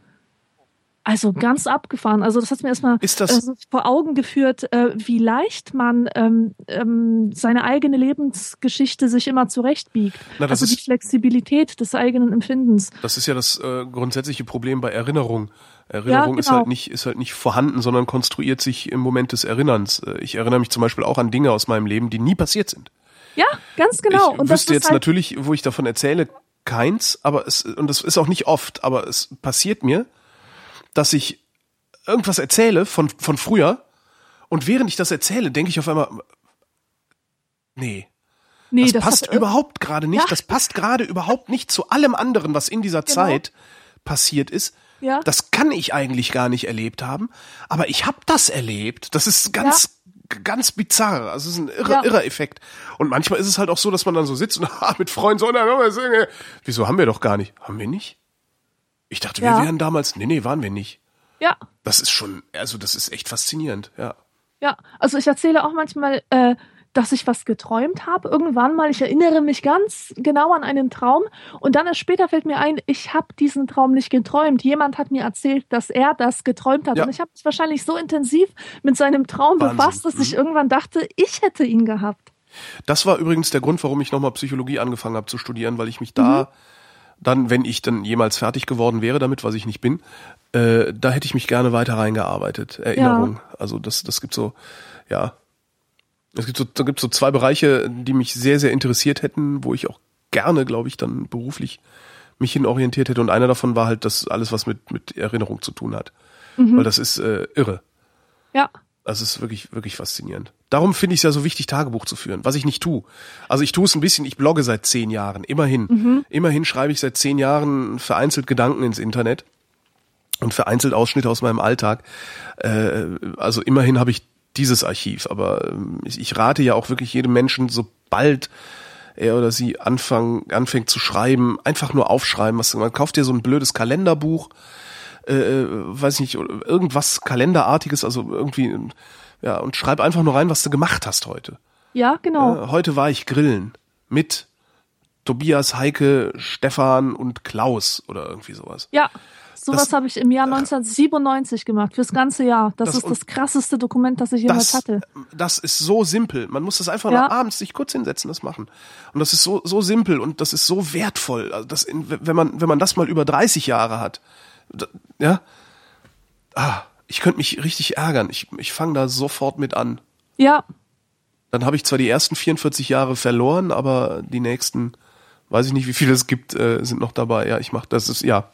Speaker 2: Also ganz abgefahren. Also das hat mir erstmal also vor Augen geführt, äh, wie leicht man ähm, ähm, seine eigene Lebensgeschichte sich immer zurechtbiegt.
Speaker 1: Na,
Speaker 2: also die Flexibilität des eigenen Empfindens.
Speaker 1: Das ist ja das äh, grundsätzliche Problem bei Erinnerung. Erinnerung ist
Speaker 2: genau.
Speaker 1: halt nicht ist halt nicht vorhanden, sondern konstruiert sich im Moment des Erinnerns. Äh, Ich erinnere mich zum Beispiel auch an Dinge aus meinem Leben, die nie passiert sind.
Speaker 2: Ja, ganz genau.
Speaker 1: ich
Speaker 2: und
Speaker 1: wüsste
Speaker 2: ist
Speaker 1: jetzt
Speaker 2: halt,
Speaker 1: natürlich, wo ich davon erzähle, keins, aber es und das ist auch nicht oft, aber es passiert mir, dass ich irgendwas erzähle von von früher und während ich das erzähle, denke ich auf einmal, nee,
Speaker 2: nee,
Speaker 1: das,
Speaker 2: das
Speaker 1: passt
Speaker 2: hat,
Speaker 1: überhaupt gerade nicht.
Speaker 2: Ja.
Speaker 1: Das passt gerade überhaupt nicht zu allem anderen, was in dieser
Speaker 2: Genau.
Speaker 1: Zeit passiert ist.
Speaker 2: Ja.
Speaker 1: Das kann ich eigentlich gar nicht erlebt haben, aber ich habe das erlebt. Das ist ganz ganz bizarr. Also es ist ein irre,
Speaker 2: Ja.
Speaker 1: irrer Effekt. Und manchmal ist es halt auch so, dass man dann so sitzt und ah, mit Freunden so, na, wieso haben wir doch gar nicht? Haben wir nicht? Ich dachte, wir
Speaker 2: Ja.
Speaker 1: wären damals. Nee, nee, waren wir nicht.
Speaker 2: Ja,
Speaker 1: Das ist schon, also das ist echt faszinierend, ja.
Speaker 2: ja. Also ich erzähle auch manchmal, äh, dass ich was geträumt habe. Irgendwann mal, ich erinnere mich ganz genau an einen Traum und dann erst später fällt mir ein, ich habe diesen Traum nicht geträumt. Jemand hat mir erzählt, dass er das geträumt hat
Speaker 1: Ja.
Speaker 2: und ich habe mich wahrscheinlich so intensiv mit seinem Traum
Speaker 1: Wahnsinn.
Speaker 2: befasst, dass ich
Speaker 1: Mhm.
Speaker 2: irgendwann dachte, ich hätte ihn gehabt.
Speaker 1: Das war übrigens der Grund, warum ich nochmal Psychologie angefangen habe zu studieren, weil ich mich da dann, wenn ich dann jemals fertig geworden wäre damit, was ich nicht bin, äh, da hätte ich mich gerne weiter reingearbeitet. Erinnerung. Also das, das gibt so, ja. Es gibt so, da gibt so zwei Bereiche, die mich sehr, sehr interessiert hätten, wo ich auch gerne, glaube ich, dann beruflich mich hin orientiert hätte. Und einer davon war halt das alles, was mit, mit Erinnerung zu tun hat. Weil das ist äh, irre.
Speaker 2: Ja,
Speaker 1: Das ist wirklich, wirklich faszinierend. Darum finde ich es ja so wichtig, Tagebuch zu führen, was ich nicht tue. Also ich tue es ein bisschen, ich blogge seit zehn Jahren, immerhin. Immerhin schreibe ich seit zehn Jahren vereinzelt Gedanken ins Internet und vereinzelt Ausschnitte aus meinem Alltag. Äh, also immerhin habe ich dieses Archiv, aber ähm, ich, ich rate ja auch wirklich jedem Menschen, sobald er oder sie anfangen, anfängt zu schreiben, einfach nur aufschreiben. Was, man kauft dir so ein blödes Kalenderbuch, äh, weiß nicht, irgendwas Kalenderartiges, also irgendwie, ja, und schreib einfach nur rein, was du gemacht hast heute.
Speaker 2: ja, genau.
Speaker 1: Äh, heute war ich grillen mit Tobias, Heike, Stefan und Klaus oder irgendwie sowas.
Speaker 2: Ja, sowas habe ich im Jahr 1997 gemacht, fürs ganze Jahr. Das,
Speaker 1: Das
Speaker 2: ist das krasseste Dokument, das ich jemals
Speaker 1: Das,
Speaker 2: hatte.
Speaker 1: das ist so simpel. Man muss das einfach
Speaker 2: Ja.
Speaker 1: abends sich kurz hinsetzen, das machen. Und das ist so, so simpel und das ist so wertvoll. Also das wenn man, wenn man das mal über 30 Jahre hat, ja, ah, ich könnte mich richtig ärgern. Ich, ich fange da sofort mit an.
Speaker 2: Ja,
Speaker 1: Dann habe ich zwar die ersten 44 Jahre verloren, aber die nächsten, weiß ich nicht, wie viele es gibt, äh, sind noch dabei. Ja, ich mach das ist ja,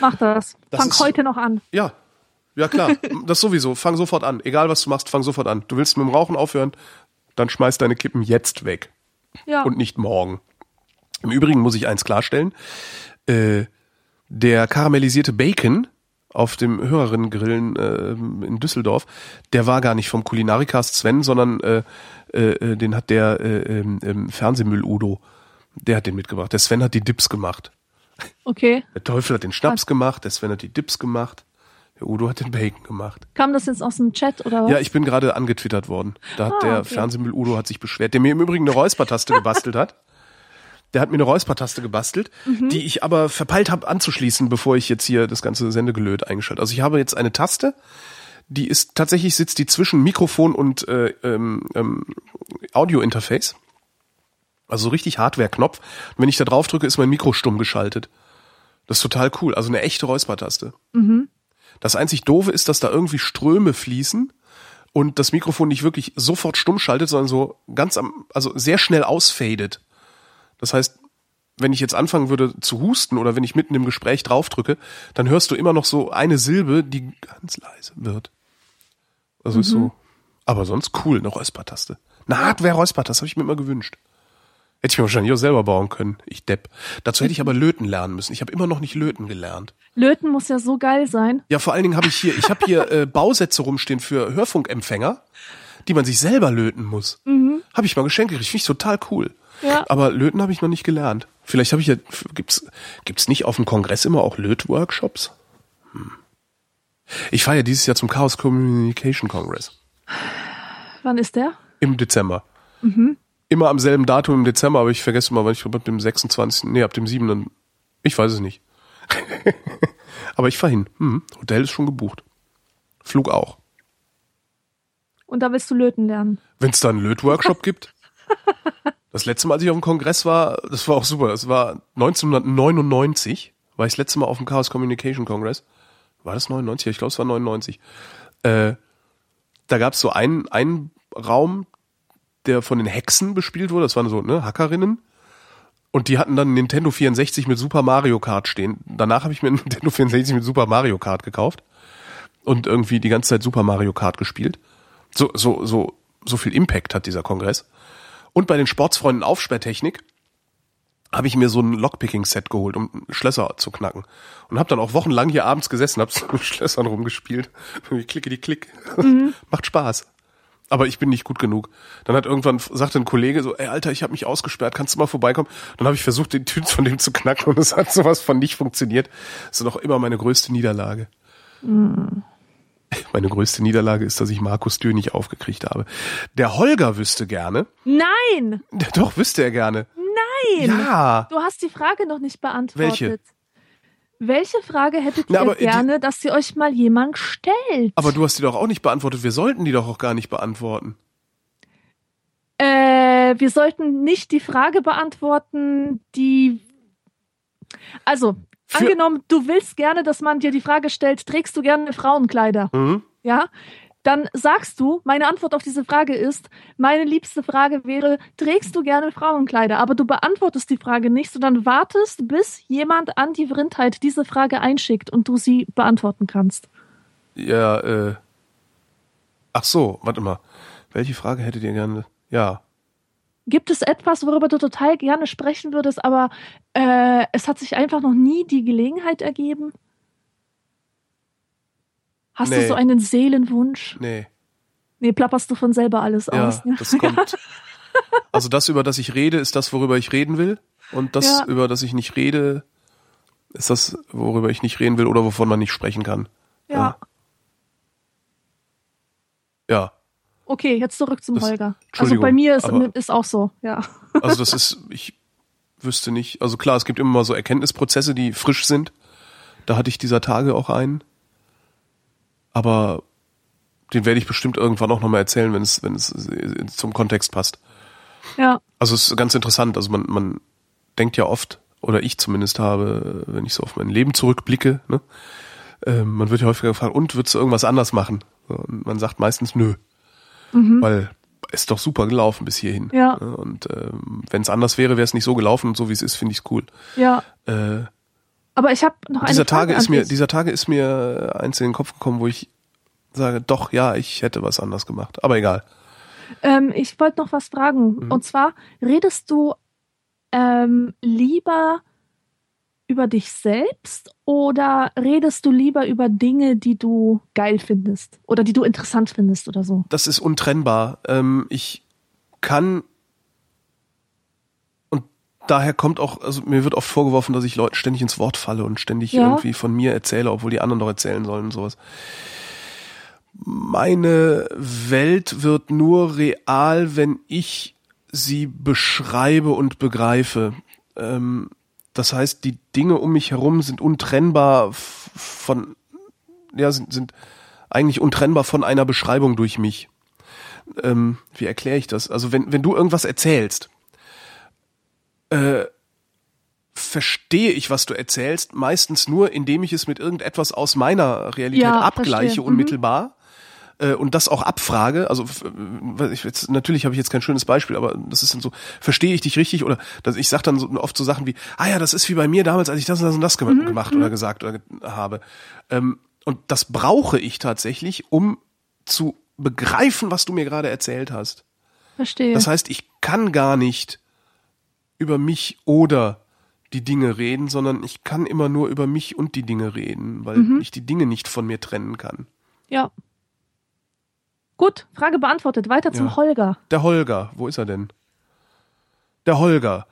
Speaker 2: mach das.
Speaker 1: Das
Speaker 2: Fang
Speaker 1: ist-
Speaker 2: heute noch an.
Speaker 1: ja, ja klar, das sowieso. Fang sofort an. Egal was du machst, fang sofort an. Du willst mit dem Rauchen aufhören, dann schmeiß deine Kippen jetzt weg
Speaker 2: Ja.
Speaker 1: und nicht morgen. Im Übrigen muss ich eins klarstellen: äh, Der karamellisierte Bacon auf dem Hörerinnengrillen äh, in Düsseldorf, der war gar nicht vom Kulinarikast Sven, sondern äh, äh, den hat der äh, ähm, ähm, Fernsehmüll Udo Der hat den mitgebracht. Der Sven hat die Dips gemacht.
Speaker 2: Okay.
Speaker 1: Der Teufel hat den Schnaps gemacht, der Sven hat die Dips gemacht, der Udo hat den Bacon gemacht.
Speaker 2: Kam das jetzt aus dem Chat oder was?
Speaker 1: Ja, ich bin gerade angetwittert worden. Da hat
Speaker 2: Ah,
Speaker 1: der
Speaker 2: okay.
Speaker 1: Fernsehmüll Udo hat sich beschwert, der mir im Übrigen eine Räuspertaste gebastelt hat. Der hat mir eine Räuspertaste gebastelt,
Speaker 2: Mhm.
Speaker 1: die ich aber verpeilt habe anzuschließen, bevor ich jetzt hier das ganze Sendegelöt eingeschaltet. Also ich habe jetzt eine Taste, die ist tatsächlich sitzt die zwischen Mikrofon und äh, ähm, ähm, Audio-Interface. Also so richtig Hardware-Knopf. Wenn ich da drauf drücke, ist mein Mikro stumm geschaltet. Das ist total cool. Also eine echte Räuspertaste. Das einzig Doofe ist, dass da irgendwie Ströme fließen und das Mikrofon nicht wirklich sofort stumm schaltet, sondern so ganz am, also sehr schnell ausfadet. Das heißt, wenn ich jetzt anfangen würde zu husten oder wenn ich mitten im Gespräch draufdrücke, dann hörst du immer noch so eine Silbe, die ganz leise wird. Also ist so. Aber sonst cool, eine Räuspertaste. Eine Hardware-Räuspertaste habe ich mir immer gewünscht. Hätte ich mir wahrscheinlich auch selber bauen können. Ich depp. Dazu hätte ich aber löten lernen müssen. Ich habe immer noch nicht löten gelernt.
Speaker 2: Löten muss ja so geil sein.
Speaker 1: Ja, vor allen Dingen habe ich hier, ich habe hier äh, Bausätze rumstehen für Hörfunkempfänger, die man sich selber löten muss. Mhm. Habe ich mal geschenkt gekriegt, finde ich total cool.
Speaker 2: Ja.
Speaker 1: Aber löten habe ich noch nicht gelernt. Vielleicht habe ich ja, gibt's gibt's nicht auf dem Kongress immer auch Lötworkshops? Hm. Ich fahre ja dieses Jahr zum Chaos Communication Congress
Speaker 2: Wann ist der?
Speaker 1: im Dezember. Immer am selben Datum im Dezember, aber ich vergesse mal, weil ich glaube ab dem 26. Nee, ab dem 7. Ich weiß es nicht. aber ich fahre hin. Hm. Hotel ist schon gebucht. Flug auch.
Speaker 2: Und da willst du löten lernen.
Speaker 1: Wenn es da einen Lötworkshop gibt. Das letzte Mal, als ich auf dem Kongress war, das war auch super. Das war 1999, war ich das letzte Mal auf dem Chaos Communication Congress. War das 99? Ich glaube, es war 99. Äh, da gab es so einen, einen Raum, der von den Hexen bespielt wurde. Das waren so ne, Hackerinnen. Und die hatten dann Nintendo 64 mit Super Mario Kart stehen. Danach habe ich mir Nintendo 64 mit Super Mario Kart gekauft und irgendwie die ganze Zeit Super Mario Kart gespielt. So, so, so, so viel Impact hat dieser Kongress. Und bei den Sportsfreunden Aufsperrtechnik habe ich mir so ein Lockpicking-Set geholt, um Schlösser zu knacken. Und habe dann auch wochenlang hier abends gesessen, hab so mit Schlössern rumgespielt. Ich klicke die Klick. Macht Spaß. Aber ich bin nicht gut genug. Dann hat irgendwann sagte ein Kollege so, ey Alter, ich habe mich ausgesperrt, kannst du mal vorbeikommen? Dann habe ich versucht, den Tüten von dem zu knacken und es hat sowas von nicht funktioniert. Das ist noch immer meine größte Niederlage. Meine größte Niederlage ist, dass ich Markus Dürr nicht aufgekriegt habe. Der Holger wüsste gerne.
Speaker 2: Nein!
Speaker 1: Doch, wüsste er gerne.
Speaker 2: Nein!
Speaker 1: Ja.
Speaker 2: Du hast die Frage noch nicht beantwortet.
Speaker 1: Welche?
Speaker 2: Welche Frage hättet
Speaker 1: Na,
Speaker 2: ihr
Speaker 1: aber die-
Speaker 2: gerne, dass sie euch mal jemand stellt?
Speaker 1: Aber du hast die doch auch nicht beantwortet. Wir sollten die doch auch gar nicht beantworten.
Speaker 2: Äh, wir sollten nicht die Frage beantworten, die. Also,
Speaker 1: Für-
Speaker 2: angenommen, du willst gerne, dass man dir die Frage stellt, trägst du gerne Frauenkleider?
Speaker 1: Mhm.
Speaker 2: Ja? Dann sagst du, meine Antwort auf diese Frage ist, meine liebste Frage wäre, trägst du gerne Frauenkleider? Aber du beantwortest die Frage nicht, sondern wartest, bis jemand an die Vrindheit diese Frage einschickt und du sie beantworten kannst.
Speaker 1: Ja, äh. Ach so, warte mal. Welche Frage hättet ihr gerne? Ja.
Speaker 2: Gibt es etwas, worüber du total gerne sprechen würdest, aber äh, es hat sich einfach noch nie die Gelegenheit ergeben? Hast
Speaker 1: Nee.
Speaker 2: du so einen Seelenwunsch?
Speaker 1: Nee.
Speaker 2: Nee, plapperst du von selber alles
Speaker 1: Ja,
Speaker 2: aus. Ne?
Speaker 1: das kommt. Also das, über das ich rede, ist das, worüber ich reden will. Und das,
Speaker 2: Ja.
Speaker 1: über das ich nicht rede, ist das, worüber ich nicht reden will oder wovon man nicht sprechen kann.
Speaker 2: ja.
Speaker 1: Ja.
Speaker 2: Okay, jetzt zurück zum
Speaker 1: Das-
Speaker 2: Holger. Also bei mir ist,
Speaker 1: aber-
Speaker 2: ist auch so, ja.
Speaker 1: Also das ist, ich wüsste nicht. Also klar, es gibt immer mal so Erkenntnisprozesse, die frisch sind. Da hatte ich dieser Tage auch einen. Aber den werde ich bestimmt irgendwann auch nochmal erzählen, wenn es, wenn es äh, zum Kontext passt.
Speaker 2: Ja,
Speaker 1: Also es ist ganz interessant. Also man, man denkt ja oft, oder ich zumindest habe, wenn ich so auf mein Leben zurückblicke, ne, ähm, man wird ja häufiger gefragt, und würdest du irgendwas anders machen? Und man sagt meistens nö. Weil ist doch super gelaufen bis hierhin.
Speaker 2: Mhm. Ja.
Speaker 1: Und ähm, wenn es anders wäre, wäre es nicht so gelaufen und so wie es ist, finde ich es cool.
Speaker 2: ja.
Speaker 1: Äh,
Speaker 2: Aber ich habe noch
Speaker 1: dieser
Speaker 2: Frage
Speaker 1: Tage ist
Speaker 2: an
Speaker 1: mir, dieser Tage ist mir eins in den Kopf gekommen, wo ich sage, doch, ja, ich hätte was anders gemacht. Aber egal.
Speaker 2: Ähm, ich wollte noch was fragen.
Speaker 1: Mhm.
Speaker 2: Und zwar, redest du ähm, lieber über dich selbst oder redest du lieber über Dinge, die du geil findest oder die du interessant findest oder so?
Speaker 1: das ist untrennbar. Ähm, ich kann daher kommt auch, also mir wird oft vorgeworfen, dass ich Leuten ständig ins Wort falle und ständig
Speaker 2: Ja.
Speaker 1: irgendwie von mir erzähle, obwohl die anderen doch erzählen sollen und sowas. Meine Welt wird nur real, wenn ich sie beschreibe und begreife. Ähm, das heißt, die Dinge um mich herum sind untrennbar von, ja, sind, sind eigentlich untrennbar von einer Beschreibung durch mich. Ähm, wie erkläre ich das? Also wenn, wenn du irgendwas erzählst, äh, verstehe ich, was du erzählst, meistens nur, indem ich es mit irgendetwas aus meiner Realität
Speaker 2: Ja,
Speaker 1: abgleiche,
Speaker 2: verstehe. Mhm.
Speaker 1: unmittelbar. äh, Und das auch abfrage, also weil ich jetzt, natürlich habe ich jetzt kein schönes Beispiel, aber das ist dann so, verstehe ich dich richtig oder dass ich sage dann so, oft so Sachen wie, ah ja, das ist wie bei mir damals, als ich das und das und das gem- gemacht oder gesagt oder habe. Ähm, und das brauche ich tatsächlich, um zu begreifen, was du mir gerade erzählt hast.
Speaker 2: Verstehe.
Speaker 1: Das heißt, ich kann gar nicht über mich oder die Dinge reden, sondern ich kann immer nur über mich und die Dinge reden, weil
Speaker 2: Mhm.
Speaker 1: ich die Dinge nicht von mir trennen kann.
Speaker 2: ja. Gut, Frage beantwortet. Weiter zum
Speaker 1: Ja.
Speaker 2: Holger.
Speaker 1: Der Holger, wo ist er denn? Der Holger.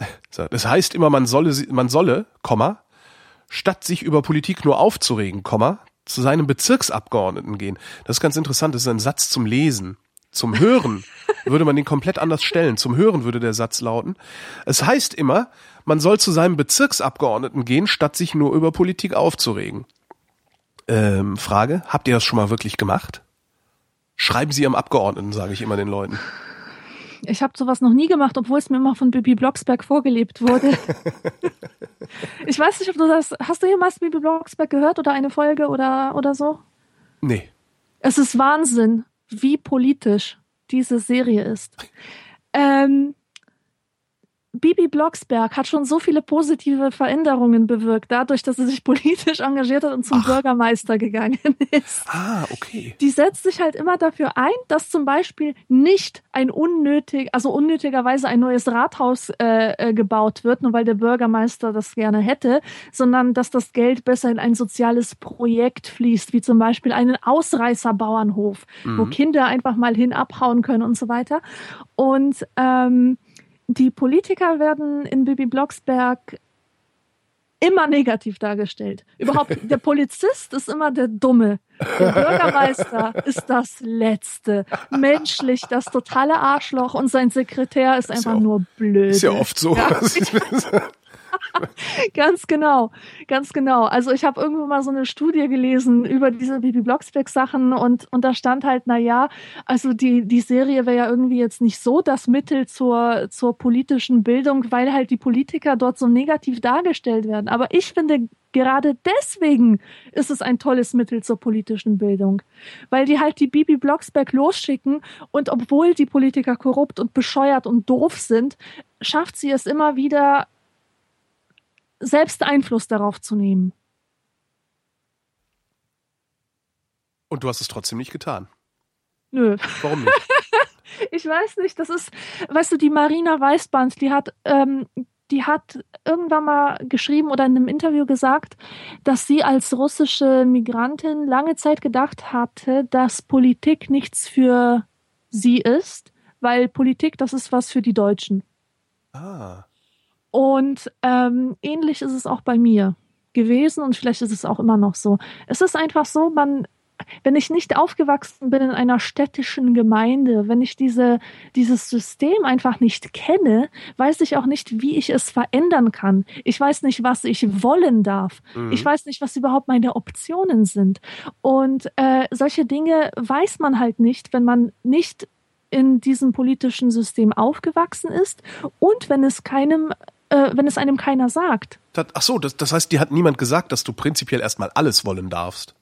Speaker 1: Das heißt immer, man solle, man solle, Komma, statt sich über Politik nur aufzuregen, Komma, zu seinem Bezirksabgeordneten gehen. Das ist ganz interessant, das ist ein Satz zum Lesen. Zum Hören würde man den komplett anders stellen. Zum Hören würde der Satz lauten. Es heißt immer, man soll zu seinem Bezirksabgeordneten gehen, statt sich nur über Politik aufzuregen. Ähm, Frage, habt ihr das schon mal wirklich gemacht? Schreiben Sie Ihrem Abgeordneten, sage ich immer den Leuten.
Speaker 2: Ich habe sowas noch nie gemacht, obwohl es mir immer von Bibi Blocksberg vorgelebt wurde. ich weiß nicht, ob du das. Hast du jemals Bibi Blocksberg gehört oder eine Folge oder, oder so?
Speaker 1: Nee.
Speaker 2: Es ist Wahnsinn, wie politisch diese Serie ist. Ähm, Bibi Blocksberg hat schon so viele positive Veränderungen bewirkt, dadurch, dass sie sich politisch engagiert hat und zum
Speaker 1: Ach.
Speaker 2: Bürgermeister gegangen ist.
Speaker 1: Ah, okay.
Speaker 2: Die setzt sich halt immer dafür ein, dass zum Beispiel nicht ein unnötig, also unnötigerweise ein neues Rathaus äh, äh, gebaut wird, nur weil der Bürgermeister das gerne hätte, sondern dass das Geld besser in ein soziales Projekt fließt, wie zum Beispiel einen Ausreißerbauernhof, wo
Speaker 1: Mhm.
Speaker 2: Kinder einfach mal hin abhauen können und so weiter. Und ähm, die Politiker werden in Bibi Blocksberg immer negativ dargestellt. Überhaupt, der Polizist ist immer der Dumme. Der Bürgermeister ist das Letzte. Menschlich das totale Arschloch und sein Sekretär ist einfach
Speaker 1: ja auch-
Speaker 2: nur blöd.
Speaker 1: Ist ja oft so.
Speaker 2: Ja. Ganz genau, ganz genau. Also ich habe irgendwo mal so eine Studie gelesen über diese Bibi Blocksberg Sachen und und da stand halt, na ja, also die die Serie wäre ja irgendwie jetzt nicht so das Mittel zur zur politischen Bildung, weil halt die Politiker dort so negativ dargestellt werden. Aber ich finde gerade deswegen ist es ein tolles Mittel zur politischen Bildung, weil die halt die Bibi Blocksberg losschicken und obwohl die Politiker korrupt und bescheuert und doof sind, schafft sie es immer wieder selbst Einfluss darauf zu nehmen.
Speaker 1: Und du hast es trotzdem nicht getan.
Speaker 2: Nö.
Speaker 1: Warum nicht?
Speaker 2: Ich weiß nicht, das ist, weißt du, die Marina Weißband, die hat, ähm, die hat irgendwann mal geschrieben oder in einem Interview gesagt, dass sie als russische Migrantin lange Zeit gedacht hatte, dass Politik nichts für sie ist, weil Politik, das ist was für die Deutschen.
Speaker 1: Ah.
Speaker 2: Und ähm, ähnlich ist es auch bei mir gewesen und vielleicht ist es auch immer noch so. Es ist einfach so, man, wenn ich nicht aufgewachsen bin in einer städtischen Gemeinde, wenn ich diese, dieses System einfach nicht kenne, weiß ich auch nicht, wie ich es verändern kann. Ich weiß nicht, was ich wollen darf.
Speaker 1: Mhm.
Speaker 2: Ich weiß nicht, was überhaupt meine Optionen sind. Und äh, solche Dinge weiß man halt nicht, wenn man nicht in diesem politischen System aufgewachsen ist und wenn es keinem, äh, wenn es einem keiner sagt.
Speaker 1: Das, ach so, das, das heißt, dir hat niemand gesagt, dass du prinzipiell erstmal alles wollen darfst.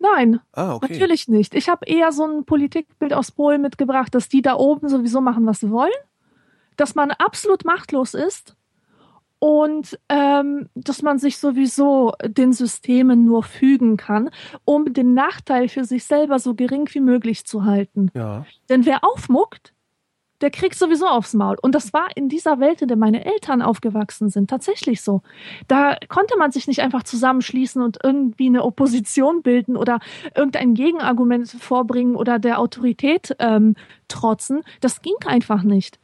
Speaker 2: Nein,
Speaker 1: Ah, okay.
Speaker 2: natürlich nicht. Ich habe eher so ein Politikbild aus Polen mitgebracht, dass die da oben sowieso machen, was sie wollen, dass man absolut machtlos ist und ähm, dass man sich sowieso den Systemen nur fügen kann, um den Nachteil für sich selber so gering wie möglich zu halten.
Speaker 1: Ja.
Speaker 2: Denn wer aufmuckt, der kriegt sowieso aufs Maul. Und das war in dieser Welt, in der meine Eltern aufgewachsen sind, tatsächlich so. Da konnte man sich nicht einfach zusammenschließen und irgendwie eine Opposition bilden oder irgendein Gegenargument vorbringen oder der Autorität ähm, trotzen. Das ging einfach nicht.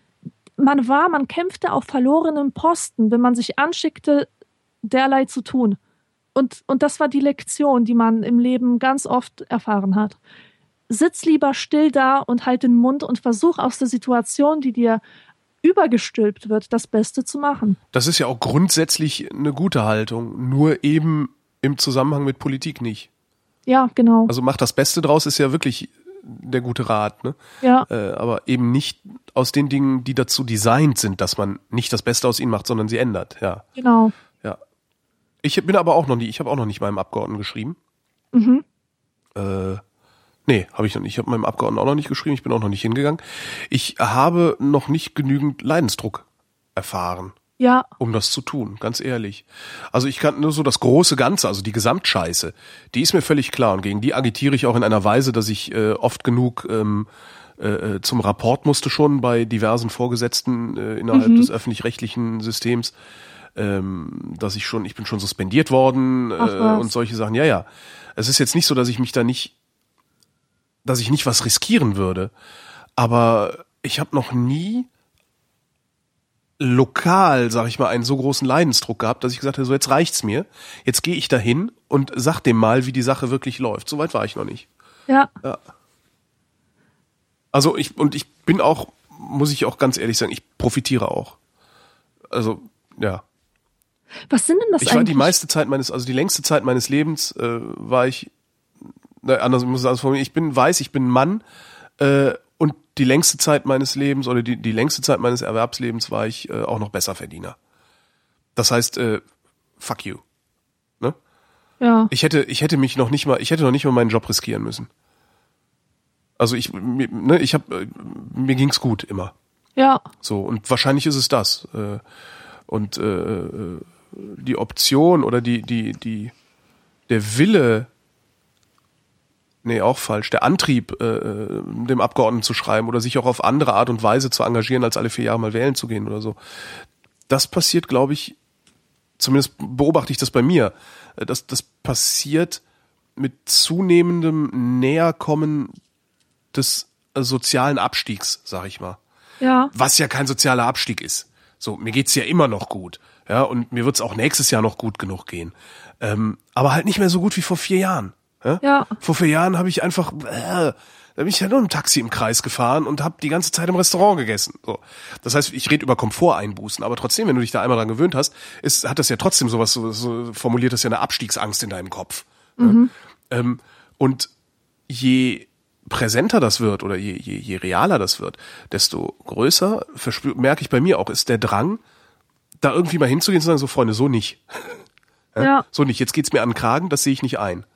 Speaker 2: man war, man kämpfte auf verlorenem Posten, wenn man sich anschickte, derlei zu tun. Und, und das war die Lektion, die man im Leben ganz oft erfahren hat. Sitz lieber still da und halt den Mund und versuch aus der Situation, die dir übergestülpt wird, das Beste zu machen.
Speaker 1: Das ist ja auch grundsätzlich eine gute Haltung, nur eben im Zusammenhang mit Politik nicht.
Speaker 2: Ja, genau.
Speaker 1: Also mach das Beste draus ist ja wirklich der gute Rat, ne?
Speaker 2: Ja.
Speaker 1: Äh, aber eben nicht aus den Dingen, die dazu designt sind, dass man nicht das Beste aus ihnen macht, sondern sie ändert, ja.
Speaker 2: Genau.
Speaker 1: Ja. Ich bin aber auch noch nie, ich habe auch noch nicht meinem Abgeordneten geschrieben.
Speaker 2: Mhm.
Speaker 1: Äh, nee, habe ich noch nicht. Ich habe meinem Abgeordneten auch noch nicht geschrieben, ich bin auch noch nicht hingegangen. Ich habe noch nicht genügend Leidensdruck erfahren,
Speaker 2: Ja,
Speaker 1: um das zu tun, ganz ehrlich. Also ich kann nur so das große Ganze, also die Gesamtscheiße, die ist mir völlig klar und gegen die agitiere ich auch in einer Weise, dass ich äh, oft genug ähm, äh, zum Rapport musste schon bei diversen Vorgesetzten äh, innerhalb
Speaker 2: Mhm.
Speaker 1: des öffentlich-rechtlichen Systems, ähm, dass ich schon, ich bin schon suspendiert worden äh, und solche Sachen. Ja, ja. Es ist jetzt nicht so, dass ich mich da nicht, dass ich nicht was riskieren würde, aber ich habe noch nie lokal, sag ich mal, einen so großen Leidensdruck gehabt, dass ich gesagt habe, so jetzt reicht's mir. Jetzt gehe ich dahin und sag dem mal, wie die Sache wirklich läuft. Soweit war ich noch nicht.
Speaker 2: ja.
Speaker 1: Also ich und ich bin auch, muss ich auch ganz ehrlich sagen, ich profitiere auch. Also ja,
Speaker 2: Was sind denn das
Speaker 1: ich war
Speaker 2: eigentlich?
Speaker 1: die meiste Zeit meines, also die längste Zeit meines Lebens äh, war ich, na, anders ich muss es anders formulieren, ich bin weiß, ich bin Mann äh, und die längste Zeit meines Lebens oder die, die längste Zeit meines Erwerbslebens war ich äh, auch noch Besserverdiener. Das heißt, äh, fuck you. Ne?
Speaker 2: ja.
Speaker 1: Ich hätte, ich hätte mich noch nicht mal, ich hätte noch nicht mal meinen Job riskieren müssen. Also ich, mir, ne, ich habe, mir ging's gut immer.
Speaker 2: ja.
Speaker 1: So und wahrscheinlich ist es das. Äh, und äh, äh, die Option oder die die die der Wille, nee auch falsch, der Antrieb, äh, äh, dem Abgeordneten zu schreiben oder sich auch auf andere Art und Weise zu engagieren, als alle vier Jahre mal wählen zu gehen oder so. Das passiert, glaube ich, zumindest beobachte ich das bei mir. äh, Das das passiert mit zunehmendem Näherkommen des sozialen Abstiegs, sag ich mal
Speaker 2: Ja.
Speaker 1: was ja kein sozialer Abstieg ist. So, mir geht's ja immer noch gut. Ja, und mir wird's auch nächstes Jahr noch gut genug gehen. Ähm, aber halt nicht mehr so gut wie vor vier Jahren. Ja?
Speaker 2: Ja.
Speaker 1: Vor vier Jahren habe ich einfach, äh, da bin ich ja nur im Taxi im Kreis gefahren und habe die ganze Zeit im Restaurant gegessen. So. Das heißt, ich rede über Komforteinbußen, aber trotzdem, wenn du dich da einmal dran gewöhnt hast, ist, hat das ja trotzdem sowas, so, so formuliert das ja eine Abstiegsangst in deinem Kopf. Ja? Ähm, und je präsenter das wird oder je, je, je realer das wird, desto größer, verspür, merke ich bei mir auch, ist der Drang, da irgendwie mal hinzugehen und zu sagen, so Freunde, so nicht.
Speaker 2: Ja.
Speaker 1: So nicht, jetzt geht's mir an den Kragen, das sehe ich nicht ein.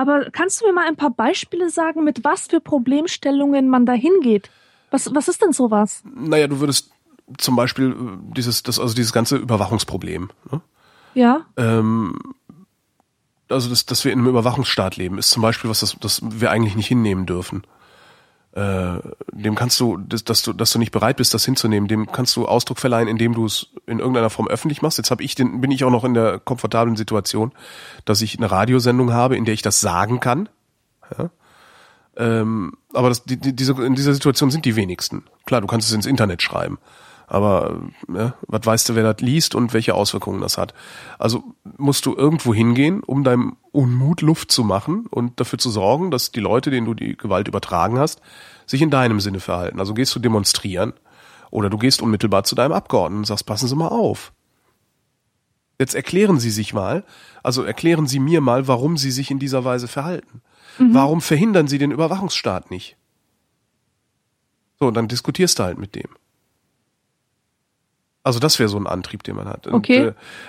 Speaker 2: Aber kannst du mir mal ein paar Beispiele sagen, mit was für Problemstellungen man da hingeht? Was, was ist denn sowas?
Speaker 1: Naja, du würdest zum Beispiel äh, dieses, das, also dieses ganze Überwachungsproblem. Ne?
Speaker 2: Ja,
Speaker 1: Ähm, also dass, dass wir in einem Überwachungsstaat leben, ist zum Beispiel was, das, das wir eigentlich nicht hinnehmen dürfen. Äh, dem kannst du, dass, dass du, dass du nicht bereit bist, das hinzunehmen, dem kannst du Ausdruck verleihen, indem du es in irgendeiner Form öffentlich machst. Jetzt habe ich den, bin ich auch noch in der komfortablen Situation, dass ich eine Radiosendung habe, in der ich das sagen kann. Ja? Ähm, aber das, die, die, diese, in dieser Situation sind die wenigsten. Klar, du kannst es ins Internet schreiben. Aber ja, was weißt du, wer das liest und welche Auswirkungen das hat? Also musst du irgendwo hingehen, um deinem Unmut Luft zu machen und dafür zu sorgen, dass die Leute, denen du die Gewalt übertragen hast, sich in deinem Sinne verhalten. Also gehst du demonstrieren oder du gehst unmittelbar zu deinem Abgeordneten und sagst, passen Sie mal auf. Jetzt erklären Sie sich mal, also erklären Sie mir mal, warum Sie sich in dieser Weise verhalten. Warum verhindern Sie den Überwachungsstaat nicht? So, und dann diskutierst du halt mit dem. Also das wäre so ein Antrieb, den man hat.
Speaker 2: Okay.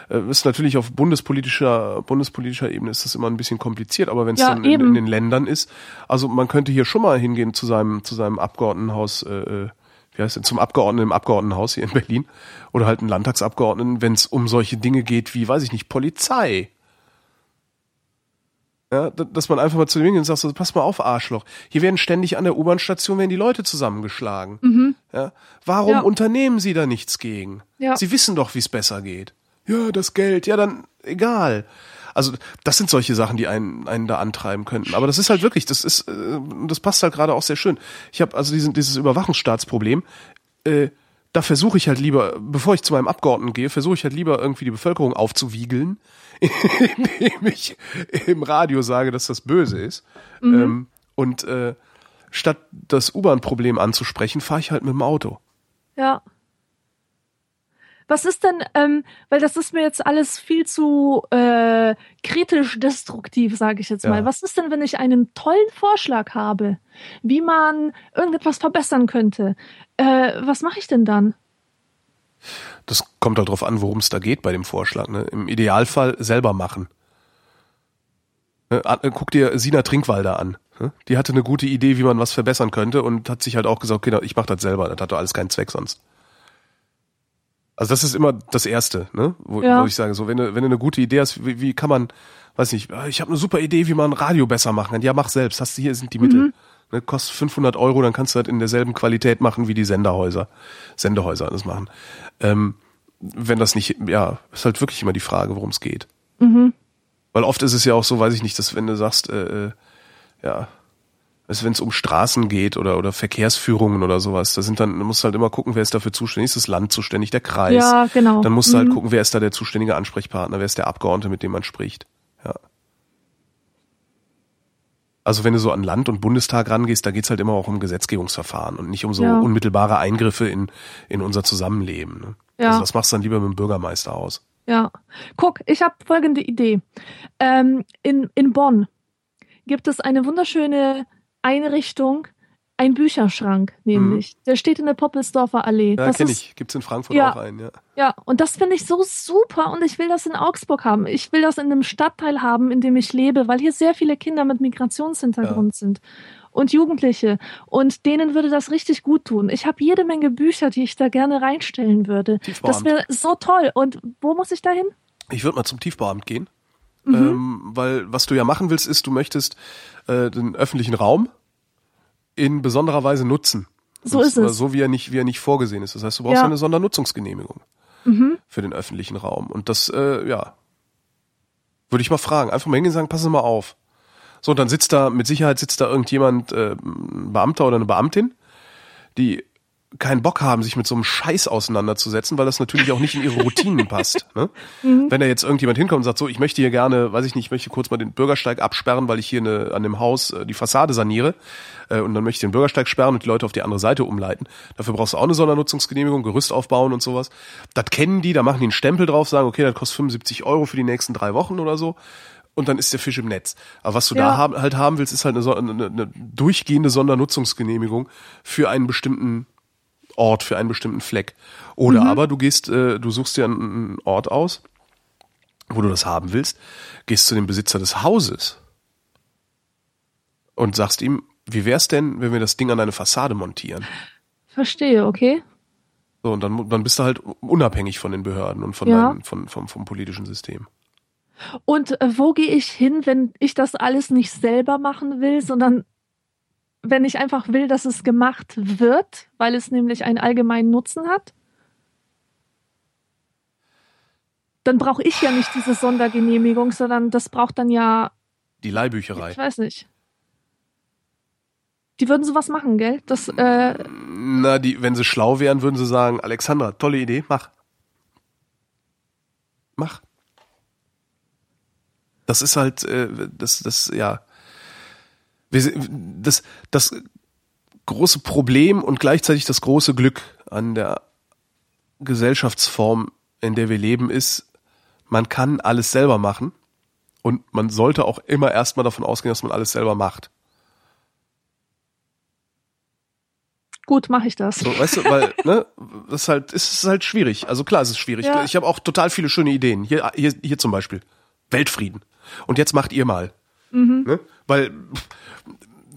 Speaker 1: Und, äh, ist natürlich auf bundespolitischer bundespolitischer Ebene ist das immer ein bisschen kompliziert, aber wenn es
Speaker 2: Ja,
Speaker 1: dann in, in den Ländern ist, also man könnte hier schon mal hingehen zu seinem zu seinem Abgeordnetenhaus, äh, äh, wie heißt denn, zum Abgeordneten im Abgeordnetenhaus hier in Berlin oder halt einen Landtagsabgeordneten, wenn es um solche Dinge geht wie, weiß ich nicht, Polizei. Ja, dass man einfach mal zu dem hingeht und sagt, so, pass mal auf, Arschloch. Hier werden ständig an der U-Bahn-Station werden die Leute zusammengeschlagen. Ja, warum
Speaker 2: Ja.
Speaker 1: unternehmen Sie da nichts gegen?
Speaker 2: Ja.
Speaker 1: Sie wissen doch, wie es besser geht. Ja, das Geld, ja, dann egal. Also das sind solche Sachen, die einen, einen da antreiben könnten. Aber das ist halt wirklich, das ist, äh, das passt halt gerade auch sehr schön. Ich habe also diesen, dieses Überwachungsstaatsproblem äh, da versuche ich halt lieber, bevor ich zu meinem Abgeordneten gehe, versuche ich halt lieber irgendwie die Bevölkerung aufzuwiegeln, indem ich im Radio sage, dass das böse ist. Mhm. Ähm, und äh, statt das U-Bahn-Problem anzusprechen, fahre ich halt mit dem Auto.
Speaker 2: Ja. Was ist denn, ähm, weil das ist mir jetzt alles viel zu äh, kritisch destruktiv, sage ich jetzt mal. Ja. Was ist denn, wenn ich einen tollen Vorschlag habe, wie man irgendetwas verbessern könnte? Äh, was mache ich denn dann?
Speaker 1: Das kommt drauf an, worum es da geht bei dem Vorschlag. Ne? Im Idealfall selber machen. Ne? Guck dir Sina Trinkwalder an. Ne? Die hatte eine gute Idee, wie man was verbessern könnte und hat sich halt auch gesagt, okay, ich mache das selber. Das hat doch alles keinen Zweck sonst. Also das ist immer das Erste, ne? Wo, ja. wo ich sage, so wenn du, wenn du eine gute Idee hast, wie, wie kann man, weiß nicht, ah, ich habe eine super Idee, wie man Radio besser machen kann. Ja, mach selbst. Hast du hier sind die Mittel. Mhm. Ne, kostet 500 Euro, dann kannst du das in derselben Qualität machen, wie die Senderhäuser, Sendehäuser das machen. Ähm, wenn das nicht, ja, ist halt wirklich immer die Frage, worum es geht. Mhm. Weil oft ist es ja auch so, weiß ich nicht, dass wenn du sagst, äh, äh ja, also wenn es um Straßen geht oder, oder Verkehrsführungen oder sowas, da sind dann, da musst du halt immer gucken, wer ist dafür zuständig, ist das Land zuständig, der Kreis.
Speaker 2: Ja, genau.
Speaker 1: Dann musst du halt mhm. gucken, wer ist da der zuständige Ansprechpartner, wer ist der Abgeordnete, mit dem man spricht. Ja. Also wenn du so an Land und Bundestag rangehst, da geht's halt immer auch um Gesetzgebungsverfahren und nicht um so ja. unmittelbare Eingriffe in, in unser Zusammenleben. Ne? Ja. Also das machst du dann lieber mit dem Bürgermeister aus.
Speaker 2: Ja. Guck, ich habe folgende Idee. Ähm, in, in Bonn gibt es eine wunderschöne Einrichtung, ein Bücherschrank, nämlich. Mhm. Der steht in der Poppelsdorfer Allee.
Speaker 1: Ja, kenne ich. Gibt's in Frankfurt ja, auch einen, ja.
Speaker 2: Ja, und das finde ich so super und ich will das in Augsburg haben. Ich will das in einem Stadtteil haben, in dem ich lebe, weil hier sehr viele Kinder mit Migrationshintergrund ja. sind und Jugendliche und denen würde das richtig gut tun. Ich habe jede Menge Bücher, die ich da gerne reinstellen würde. Das wäre so toll. Und wo muss ich da hin?
Speaker 1: Ich würde mal zum Tiefbauamt gehen. Mhm. Ähm, weil was du ja machen willst, ist, du möchtest äh, den öffentlichen Raum in besonderer Weise nutzen.
Speaker 2: So ist es.
Speaker 1: So wie er nicht, wie er nicht vorgesehen ist. Das heißt, du brauchst ja. eine Sondernutzungsgenehmigung mhm. für den öffentlichen Raum. Und das, äh, ja, würde ich mal fragen. Einfach mal hingehen und sagen, passen Sie mal auf. So, und dann sitzt da, mit Sicherheit sitzt da irgendjemand, äh, ein Beamter oder eine Beamtin, die keinen Bock haben, sich mit so einem Scheiß auseinanderzusetzen, weil das natürlich auch nicht in ihre Routinen passt. Ne? Mhm. Wenn da jetzt irgendjemand hinkommt und sagt, so, ich möchte hier gerne, weiß ich nicht, ich möchte kurz mal den Bürgersteig absperren, weil ich hier eine, an dem Haus äh, die Fassade saniere äh, und dann möchte ich den Bürgersteig sperren und die Leute auf die andere Seite umleiten. Dafür brauchst du auch eine Sondernutzungsgenehmigung, Gerüst aufbauen und sowas. Das kennen die, da machen die einen Stempel drauf, sagen, okay, das kostet 75 Euro für die nächsten drei Wochen oder so und dann ist der Fisch im Netz. Aber was du ja. da haben, halt haben willst, ist halt eine, eine, eine durchgehende Sondernutzungsgenehmigung für einen bestimmten Ort, für einen bestimmten Fleck. Oder mhm. aber du gehst, äh, du suchst dir einen Ort aus, wo du das haben willst, gehst zu dem Besitzer des Hauses und sagst ihm, wie wär's denn, wenn wir das Ding an eine Fassade montieren?
Speaker 2: Verstehe, okay.
Speaker 1: So, und dann, dann bist du halt unabhängig von den Behörden und von ja. deinem, von, vom, vom politischen System.
Speaker 2: Und äh, wo gehe ich hin, wenn ich das alles nicht selber machen will, sondern wenn ich einfach will, dass es gemacht wird, weil es nämlich einen allgemeinen Nutzen hat, dann brauche ich ja nicht diese Sondergenehmigung, sondern das braucht dann ja
Speaker 1: die Leihbücherei.
Speaker 2: Ich weiß nicht. Die würden sowas machen, gell? Das, äh
Speaker 1: Na, die, wenn sie schlau wären, würden sie sagen, Alexandra, tolle Idee, mach. Mach. Das ist halt, äh, das, das, ja das, das große Problem und gleichzeitig das große Glück an der Gesellschaftsform, in der wir leben, ist, man kann alles selber machen und man sollte auch immer erstmal davon ausgehen, dass man alles selber macht.
Speaker 2: Gut, mache ich das.
Speaker 1: So, weißt du, weil ne, das ist halt, ist halt schwierig. Also klar, es ist schwierig. Ja. Ich habe auch total viele schöne Ideen. Hier, hier, hier zum Beispiel Weltfrieden. Und jetzt macht ihr mal. Mhm. Ne? Weil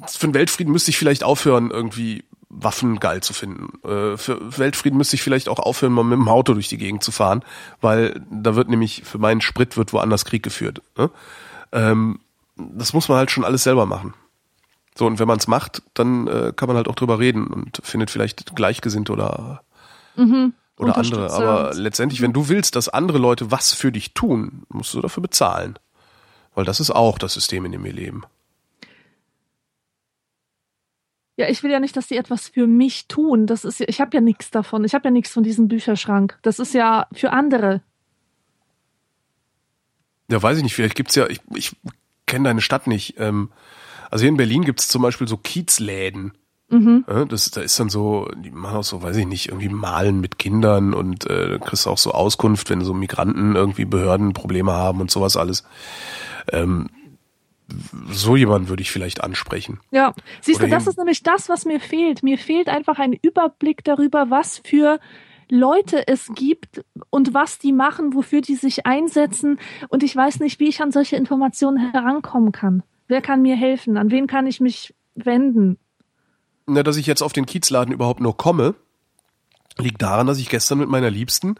Speaker 1: für den Weltfrieden müsste ich vielleicht aufhören, irgendwie Waffen geil zu finden. Äh, für Weltfrieden müsste ich vielleicht auch aufhören, mal mit dem Auto durch die Gegend zu fahren, weil da wird nämlich für meinen Sprit wird woanders Krieg geführt. Ne? Ähm, das muss man halt schon alles selber machen. So, und wenn man es macht, dann äh, kann man halt auch drüber reden und findet vielleicht Gleichgesinnte oder, mhm. oder andere. Aber letztendlich, wenn du willst, dass andere Leute was für dich tun, musst du dafür bezahlen. Weil das ist auch das System, in dem wir leben.
Speaker 2: Ja, ich will ja nicht, dass die etwas für mich tun. Das ist ich habe ja nichts davon. Ich habe ja nichts von diesem Bücherschrank. Das ist ja für andere.
Speaker 1: Ja, weiß ich nicht, vielleicht gibt's ja, ich, ich kenne deine Stadt nicht. Ähm, also hier in Berlin gibt's zum Beispiel so Kiezläden.
Speaker 2: Mhm.
Speaker 1: Das, da ist dann so, die machen auch so, weiß ich nicht, irgendwie Malen mit Kindern und äh, kriegst auch so Auskunft, wenn so Migranten irgendwie Behörden Probleme haben und sowas alles. Ähm, so jemand würde ich vielleicht ansprechen.
Speaker 2: Ja, siehst
Speaker 1: Oder
Speaker 2: du, das ist nämlich das, was mir fehlt. Mir fehlt einfach ein Überblick darüber, was für Leute es gibt und was die machen, wofür die sich einsetzen. Und ich weiß nicht, wie ich an solche Informationen herankommen kann. Wer kann mir helfen? An wen kann ich mich wenden?
Speaker 1: Na, dass ich jetzt auf den Kiezladen überhaupt nur komme, liegt daran, dass ich gestern mit meiner Liebsten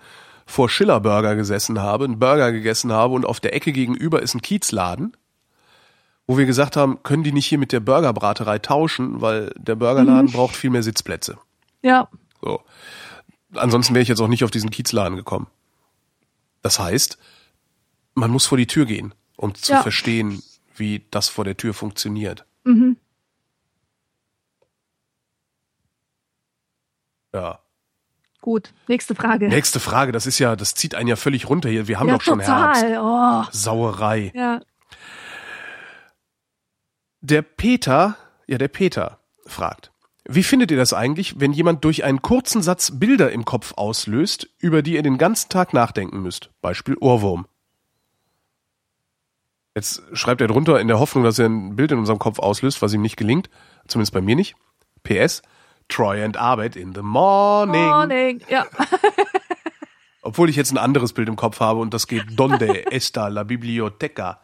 Speaker 1: vor Schiller Burger gesessen habe, einen Burger gegessen habe und auf der Ecke gegenüber ist ein Kiezladen, wo wir gesagt haben, können die nicht hier mit der Burgerbraterei tauschen, weil der Burgerladen braucht viel mehr Sitzplätze.
Speaker 2: Ja,
Speaker 1: So. Ansonsten wäre ich jetzt auch nicht auf diesen Kiezladen gekommen. Das heißt, man muss vor die Tür gehen, um zu
Speaker 2: Ja.
Speaker 1: verstehen, wie das vor der Tür funktioniert.
Speaker 2: mhm.
Speaker 1: Ja.
Speaker 2: Gut. Nächste Frage.
Speaker 1: Nächste Frage, das ist ja, das zieht einen ja völlig runter hier. Wir haben
Speaker 2: ja,
Speaker 1: doch schon Herbst.
Speaker 2: total. Oh.
Speaker 1: Sauerei.
Speaker 2: Ja.
Speaker 1: Der Peter, ja, der Peter fragt, wie findet ihr das eigentlich, wenn jemand durch einen kurzen Satz Bilder im Kopf auslöst, über die ihr den ganzen Tag nachdenken müsst? Beispiel Ohrwurm. Jetzt schreibt er drunter in der Hoffnung, dass er ein Bild in unserem Kopf auslöst, was ihm nicht gelingt. Zumindest bei mir nicht. PS. Troy and Arbeit in the morning.
Speaker 2: Morning. Ja.
Speaker 1: Obwohl ich jetzt ein anderes Bild im Kopf habe und das geht Donde está la biblioteca.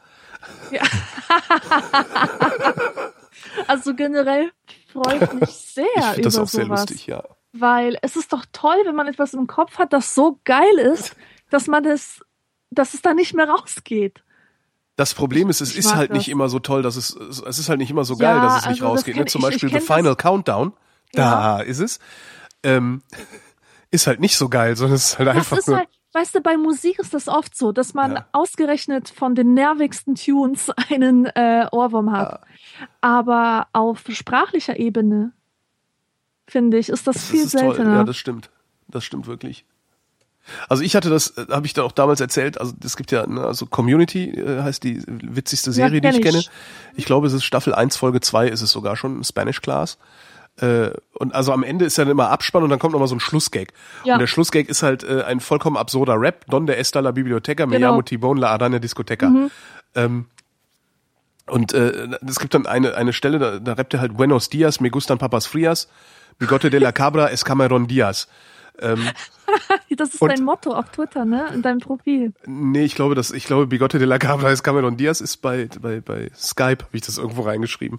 Speaker 2: ja. also generell freue ich mich sehr
Speaker 1: Ich finde
Speaker 2: über
Speaker 1: das auch sehr
Speaker 2: sowas.
Speaker 1: lustig, ja.
Speaker 2: Weil es ist doch toll, wenn man etwas im Kopf hat, das so geil ist, dass man das, dass es da nicht mehr rausgeht.
Speaker 1: Das Problem ist, es
Speaker 2: Ich
Speaker 1: ist halt
Speaker 2: das.
Speaker 1: nicht immer so toll, dass es, es ist halt nicht immer so
Speaker 2: Ja,
Speaker 1: geil, dass es nicht
Speaker 2: also
Speaker 1: rausgeht. Ne? Zum
Speaker 2: ich-
Speaker 1: Beispiel The
Speaker 2: kenn das-
Speaker 1: Final Countdown, da
Speaker 2: Ja.
Speaker 1: ist es, ähm, ist halt nicht so geil, sondern es ist halt
Speaker 2: Das
Speaker 1: einfach
Speaker 2: ist
Speaker 1: nur,
Speaker 2: halt, weißt du, bei Musik ist das oft so, dass man
Speaker 1: Ja.
Speaker 2: ausgerechnet von den nervigsten Tunes einen äh, Ohrwurm hat. Aber auf sprachlicher Ebene, finde ich, ist das,
Speaker 1: das
Speaker 2: viel
Speaker 1: ist toll.
Speaker 2: seltener.
Speaker 1: Ja, das stimmt. Das stimmt wirklich. Also ich hatte das, habe ich da auch damals erzählt, also es gibt ja, ne, also Community äh, heißt die witzigste
Speaker 2: Ja,
Speaker 1: Serie, die
Speaker 2: kenn
Speaker 1: ich kenne.
Speaker 2: ich.
Speaker 1: Ich glaube, es ist Staffel 1, Folge 2 ist es sogar schon, Spanish Class. Äh, und also am Ende ist dann immer Abspann und dann kommt nochmal so ein Schlussgag.
Speaker 2: Ja.
Speaker 1: Und der Schlussgag ist halt äh, ein vollkommen absurder Rap. Donde está la biblioteca, me
Speaker 2: Genau.
Speaker 1: llamo Tibon, la Arana discoteca. Ähm, und äh, es gibt dann eine, eine Stelle, da, da rappt er halt Buenos dias, me gustan papas frias, bigote de la cabra es Cameron Diaz. Ähm,
Speaker 2: Das ist
Speaker 1: Und-
Speaker 2: dein Motto auf Twitter, ne? In deinem Profil.
Speaker 1: nee, ich glaube, das, ich glaube, Bigote de la Cabra es Cameron Diaz ist bei, bei, bei Skype, habe ich das irgendwo reingeschrieben.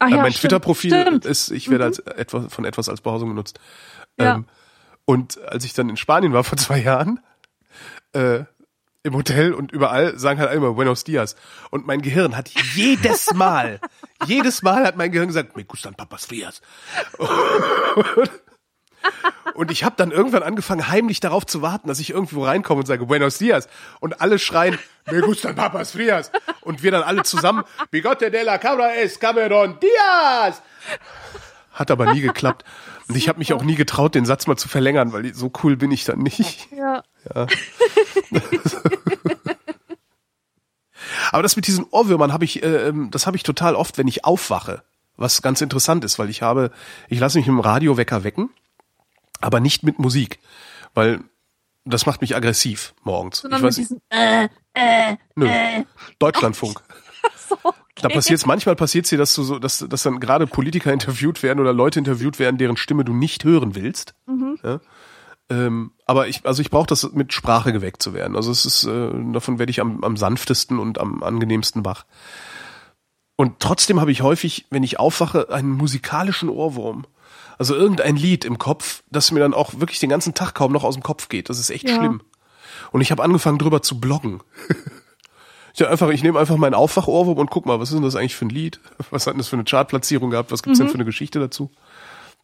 Speaker 2: Ach
Speaker 1: Äh,
Speaker 2: ja,
Speaker 1: mein. Twitter-Profil ist, ich werde als etwas, von etwas als Behausung genutzt.
Speaker 2: Ja.
Speaker 1: Ähm, und als ich dann in Spanien war vor zwei Jahren, äh, im Hotel und überall sagen halt immer Buenos Dias. Und mein Gehirn hat jedes Mal, jedes Mal hat mein Gehirn gesagt, me gustan papas frias. Und ich habe dann irgendwann angefangen, heimlich darauf zu warten, dass ich irgendwo reinkomme und sage Buenos Dias. Und alle schreien, me gustan papas frias. Und wir dann alle zusammen, Bigote de la Cabra es Cameron Diaz. Hat aber nie geklappt. Und ich habe mich auch nie getraut, den Satz mal zu verlängern, weil so cool bin ich dann nicht.
Speaker 2: Ja.
Speaker 1: Aber das mit diesen Ohrwürmern habe ich, äh, das habe ich total oft, wenn ich aufwache. Was ganz interessant ist, weil ich habe, ich lasse mich mit dem Radiowecker wecken, aber nicht mit Musik, weil das macht mich aggressiv morgens.
Speaker 2: Sondern
Speaker 1: ich weiß
Speaker 2: mit diesem äh,
Speaker 1: nö, Deutschlandfunk.
Speaker 2: so, okay.
Speaker 1: Da passiert's, manchmal passiert's dir, dass du so, dass, dass dann gerade Politiker interviewt werden oder Leute interviewt werden, deren Stimme du nicht hören willst. Ja? Ähm, aber ich, also ich brauche das mit Sprache geweckt zu werden. Also es ist, äh, davon werde ich am, am sanftesten und am angenehmsten wach. Und trotzdem habe ich häufig, wenn ich aufwache, einen musikalischen Ohrwurm. Also irgendein Lied im Kopf, das mir dann auch wirklich den ganzen Tag kaum noch aus dem Kopf geht. Das ist echt
Speaker 2: Ja.
Speaker 1: schlimm. Und ich habe angefangen drüber zu bloggen. Ich, einfach, ich nehme einfach meinen Aufwachohrwurm und guck mal, was ist denn das eigentlich für ein Lied? Was hat denn das für eine Chartplatzierung gehabt? Was gibt's denn für eine Geschichte dazu?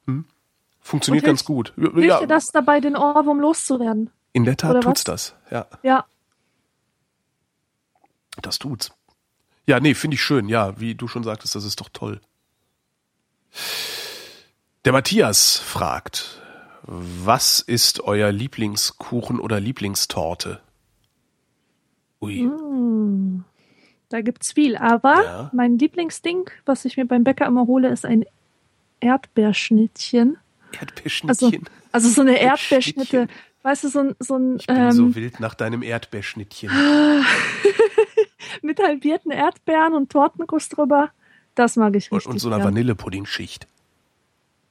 Speaker 1: Hm? Funktioniert
Speaker 2: Mhm. Und
Speaker 1: ganz gut.
Speaker 2: Hilft
Speaker 1: Ja,
Speaker 2: dir das dabei, den Ohrwurm loszuwerden?
Speaker 1: in der Tat
Speaker 2: oder
Speaker 1: tut's
Speaker 2: was?
Speaker 1: das. Ja,
Speaker 2: Ja.
Speaker 1: das tut's. Ja, nee, finde ich schön. Ja, wie du schon sagtest, das ist doch toll. Der Matthias fragt, was ist euer Lieblingskuchen oder Lieblingstorte? Ui.
Speaker 2: Da gibt's viel. Aber
Speaker 1: Ja.
Speaker 2: mein Lieblingsding, was ich mir beim Bäcker immer hole, ist ein Erdbeerschnittchen. Also,
Speaker 1: Erdbeerschnittchen.
Speaker 2: also so eine Erdbeerschnitte. Weißt du, so ein, so ein
Speaker 1: ich bin
Speaker 2: ähm,
Speaker 1: so wild nach deinem Erdbeerschnittchen.
Speaker 2: mit halbierten Erdbeeren und Tortenguss drüber. Das mag ich
Speaker 1: Und,
Speaker 2: richtig.
Speaker 1: und so einer
Speaker 2: gern.
Speaker 1: Vanillepudding-Schicht.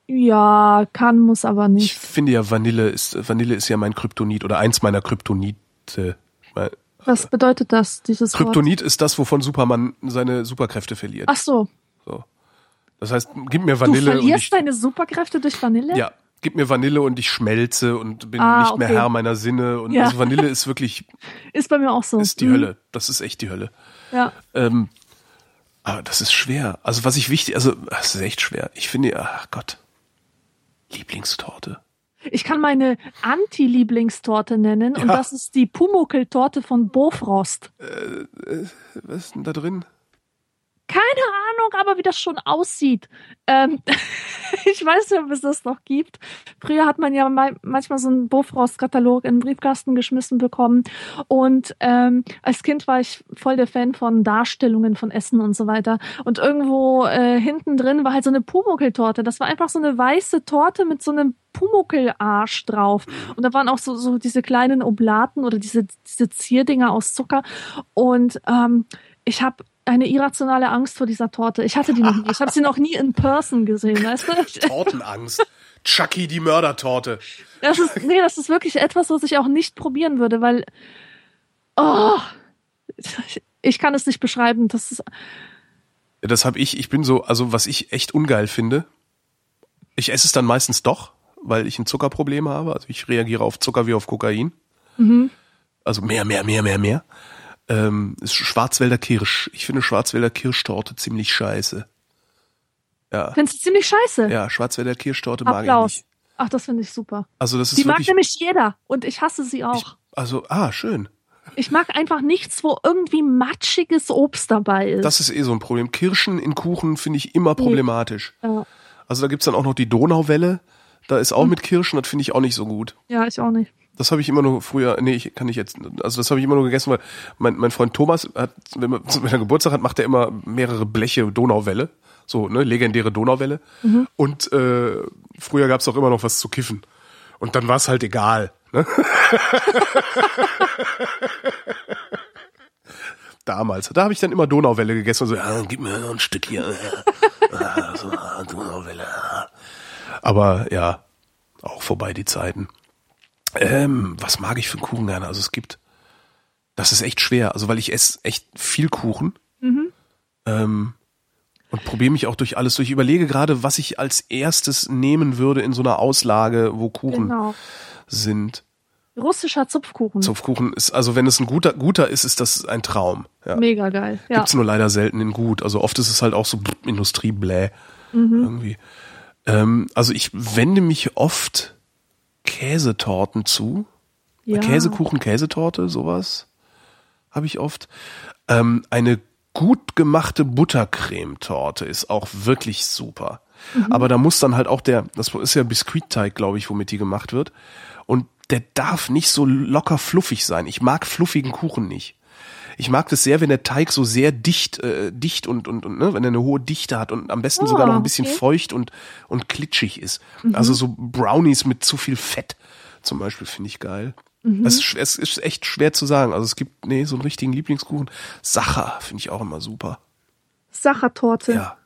Speaker 2: Ja, kann, muss aber
Speaker 1: Ich
Speaker 2: nicht.
Speaker 1: finde ja Vanille ist Vanille ist ja mein Kryptonit oder eins meiner Kryptonite.
Speaker 2: Was bedeutet das, dieses Wort?
Speaker 1: Kryptonit ist das, wovon Superman seine Superkräfte verliert.
Speaker 2: Ach so,
Speaker 1: So. Das heißt, gib mir
Speaker 2: du
Speaker 1: Vanille und
Speaker 2: verlierst
Speaker 1: ich,
Speaker 2: deine Superkräfte durch Vanille?
Speaker 1: ja, gib mir Vanille und ich schmelze und bin
Speaker 2: Ah,
Speaker 1: nicht mehr
Speaker 2: okay.
Speaker 1: Herr meiner Sinne und
Speaker 2: Ja.
Speaker 1: also Vanille ist wirklich
Speaker 2: Ist bei mir auch so.
Speaker 1: ist die
Speaker 2: Mhm.
Speaker 1: Hölle. Das ist echt die Hölle.
Speaker 2: Ja.
Speaker 1: Ähm, aber das ist schwer. Also was ich wichtig, also das ist echt schwer. Ich finde, ach Gott, Lieblingstorte.
Speaker 2: Ich kann meine Anti-Lieblingstorte nennen und
Speaker 1: Ja.
Speaker 2: das ist die Pumuckl-Torte von Bofrost.
Speaker 1: Was ist denn da drin?
Speaker 2: Keine Ahnung, aber wie das schon aussieht. Ähm, ich weiß nicht, ob es das noch gibt. Früher hat man ja mal, manchmal so einen Bofrost-Katalog in den Briefkasten geschmissen bekommen. Und ähm, als Kind war ich voll der Fan von Darstellungen von Essen und so weiter. Und irgendwo äh, hinten drin war halt so eine Pumuckl-Torte. Das war einfach so eine weiße Torte mit so einem Pumuckl-Arsch drauf. Und da waren auch so, so diese kleinen Oblaten oder diese, diese Zierdinger aus Zucker. Und ähm, ich habe eine irrationale Angst vor dieser Torte. Ich hatte die noch nie. Ich habe sie noch nie in person gesehen. Weißt du?
Speaker 1: Tortenangst. Chucky die Mördertorte.
Speaker 2: Das ist, nee, das ist wirklich etwas, was ich auch nicht probieren würde, weil oh, ich kann es nicht beschreiben. Das ist
Speaker 1: Das habe ich, ich bin so, also was ich echt ungeil finde, ich esse es dann meistens doch, weil ich ein Zuckerproblem habe. Also ich reagiere auf Zucker wie auf Kokain. Also mehr, mehr, mehr, mehr, mehr. Ähm, ist Schwarzwälder Kirsch. Ich finde Schwarzwälder Kirschtorte ziemlich scheiße. Ja,
Speaker 2: findest du ziemlich scheiße.
Speaker 1: ja Schwarzwälder Kirschtorte mag ich
Speaker 2: Applaus.
Speaker 1: nicht.
Speaker 2: Ach, das finde ich super.
Speaker 1: Also das ist
Speaker 2: Die mag
Speaker 1: wirklich,
Speaker 2: nämlich jeder und ich hasse sie auch.
Speaker 1: also ah schön.
Speaker 2: Ich mag einfach nichts, wo irgendwie matschiges Obst dabei ist.
Speaker 1: Das ist eh so ein Problem. Kirschen in Kuchen finde ich immer problematisch.
Speaker 2: ja.
Speaker 1: Also da gibt's dann auch noch die Donauwelle. Da ist auch mit Kirschen, das finde ich auch nicht so gut.
Speaker 2: ja, ich auch nicht.
Speaker 1: Das habe ich immer nur früher, nee, ich kann nicht jetzt, also das habe ich immer nur gegessen, weil mein, mein Freund Thomas hat, wenn, man, wenn er Geburtstag hat, macht er immer mehrere Bleche Donauwelle. So, ne, legendäre Donauwelle. Und äh, früher gab's auch immer noch was zu kiffen. Und dann war's halt egal. Ne? Damals. Da habe ich dann immer Donauwelle gegessen und so, ja, gib mir noch ein Stück hier. Ja, so, ah, Donauwelle. ah. Aber ja, auch vorbei die Zeiten. Ähm, was mag ich für einen Kuchen gerne? Also es gibt, das ist echt schwer. Also weil ich esse echt viel Kuchen. Ähm, und probiere mich auch durch alles durch. Ich überlege gerade, was ich als erstes nehmen würde in so einer Auslage, wo Kuchen
Speaker 2: Genau.
Speaker 1: sind.
Speaker 2: Russischer Zupfkuchen.
Speaker 1: Zupfkuchen ist, also wenn es ein guter, guter ist, ist das ein Traum. Ja.
Speaker 2: Mega geil. Ja.
Speaker 1: Gibt's nur leider selten in gut. Also oft ist es halt auch so Industriebläh. Irgendwie. Ähm, also ich wende mich oft Käsetorten zu.
Speaker 2: ja.
Speaker 1: Käsekuchen, Käsetorte, sowas habe ich oft. Ähm, eine gut gemachte Buttercremetorte ist auch wirklich super. Aber da muss dann halt auch der, das ist ja Biskuitteig, glaube ich, womit die gemacht wird. Und der darf nicht so locker fluffig sein. Ich mag fluffigen Kuchen nicht. Ich mag das sehr, wenn der Teig so sehr dicht, äh, dicht und, und, und ne, wenn er eine hohe Dichte hat und am besten
Speaker 2: Ah,
Speaker 1: sogar noch ein bisschen
Speaker 2: okay.
Speaker 1: feucht und, und klitschig ist. Also so Brownies mit zu viel Fett zum Beispiel finde ich geil. Es, ist, es ist echt schwer zu sagen. Also es gibt, nee, so einen richtigen Lieblingskuchen. Sacher finde ich auch immer super.
Speaker 2: Sachertorte.
Speaker 1: Ja.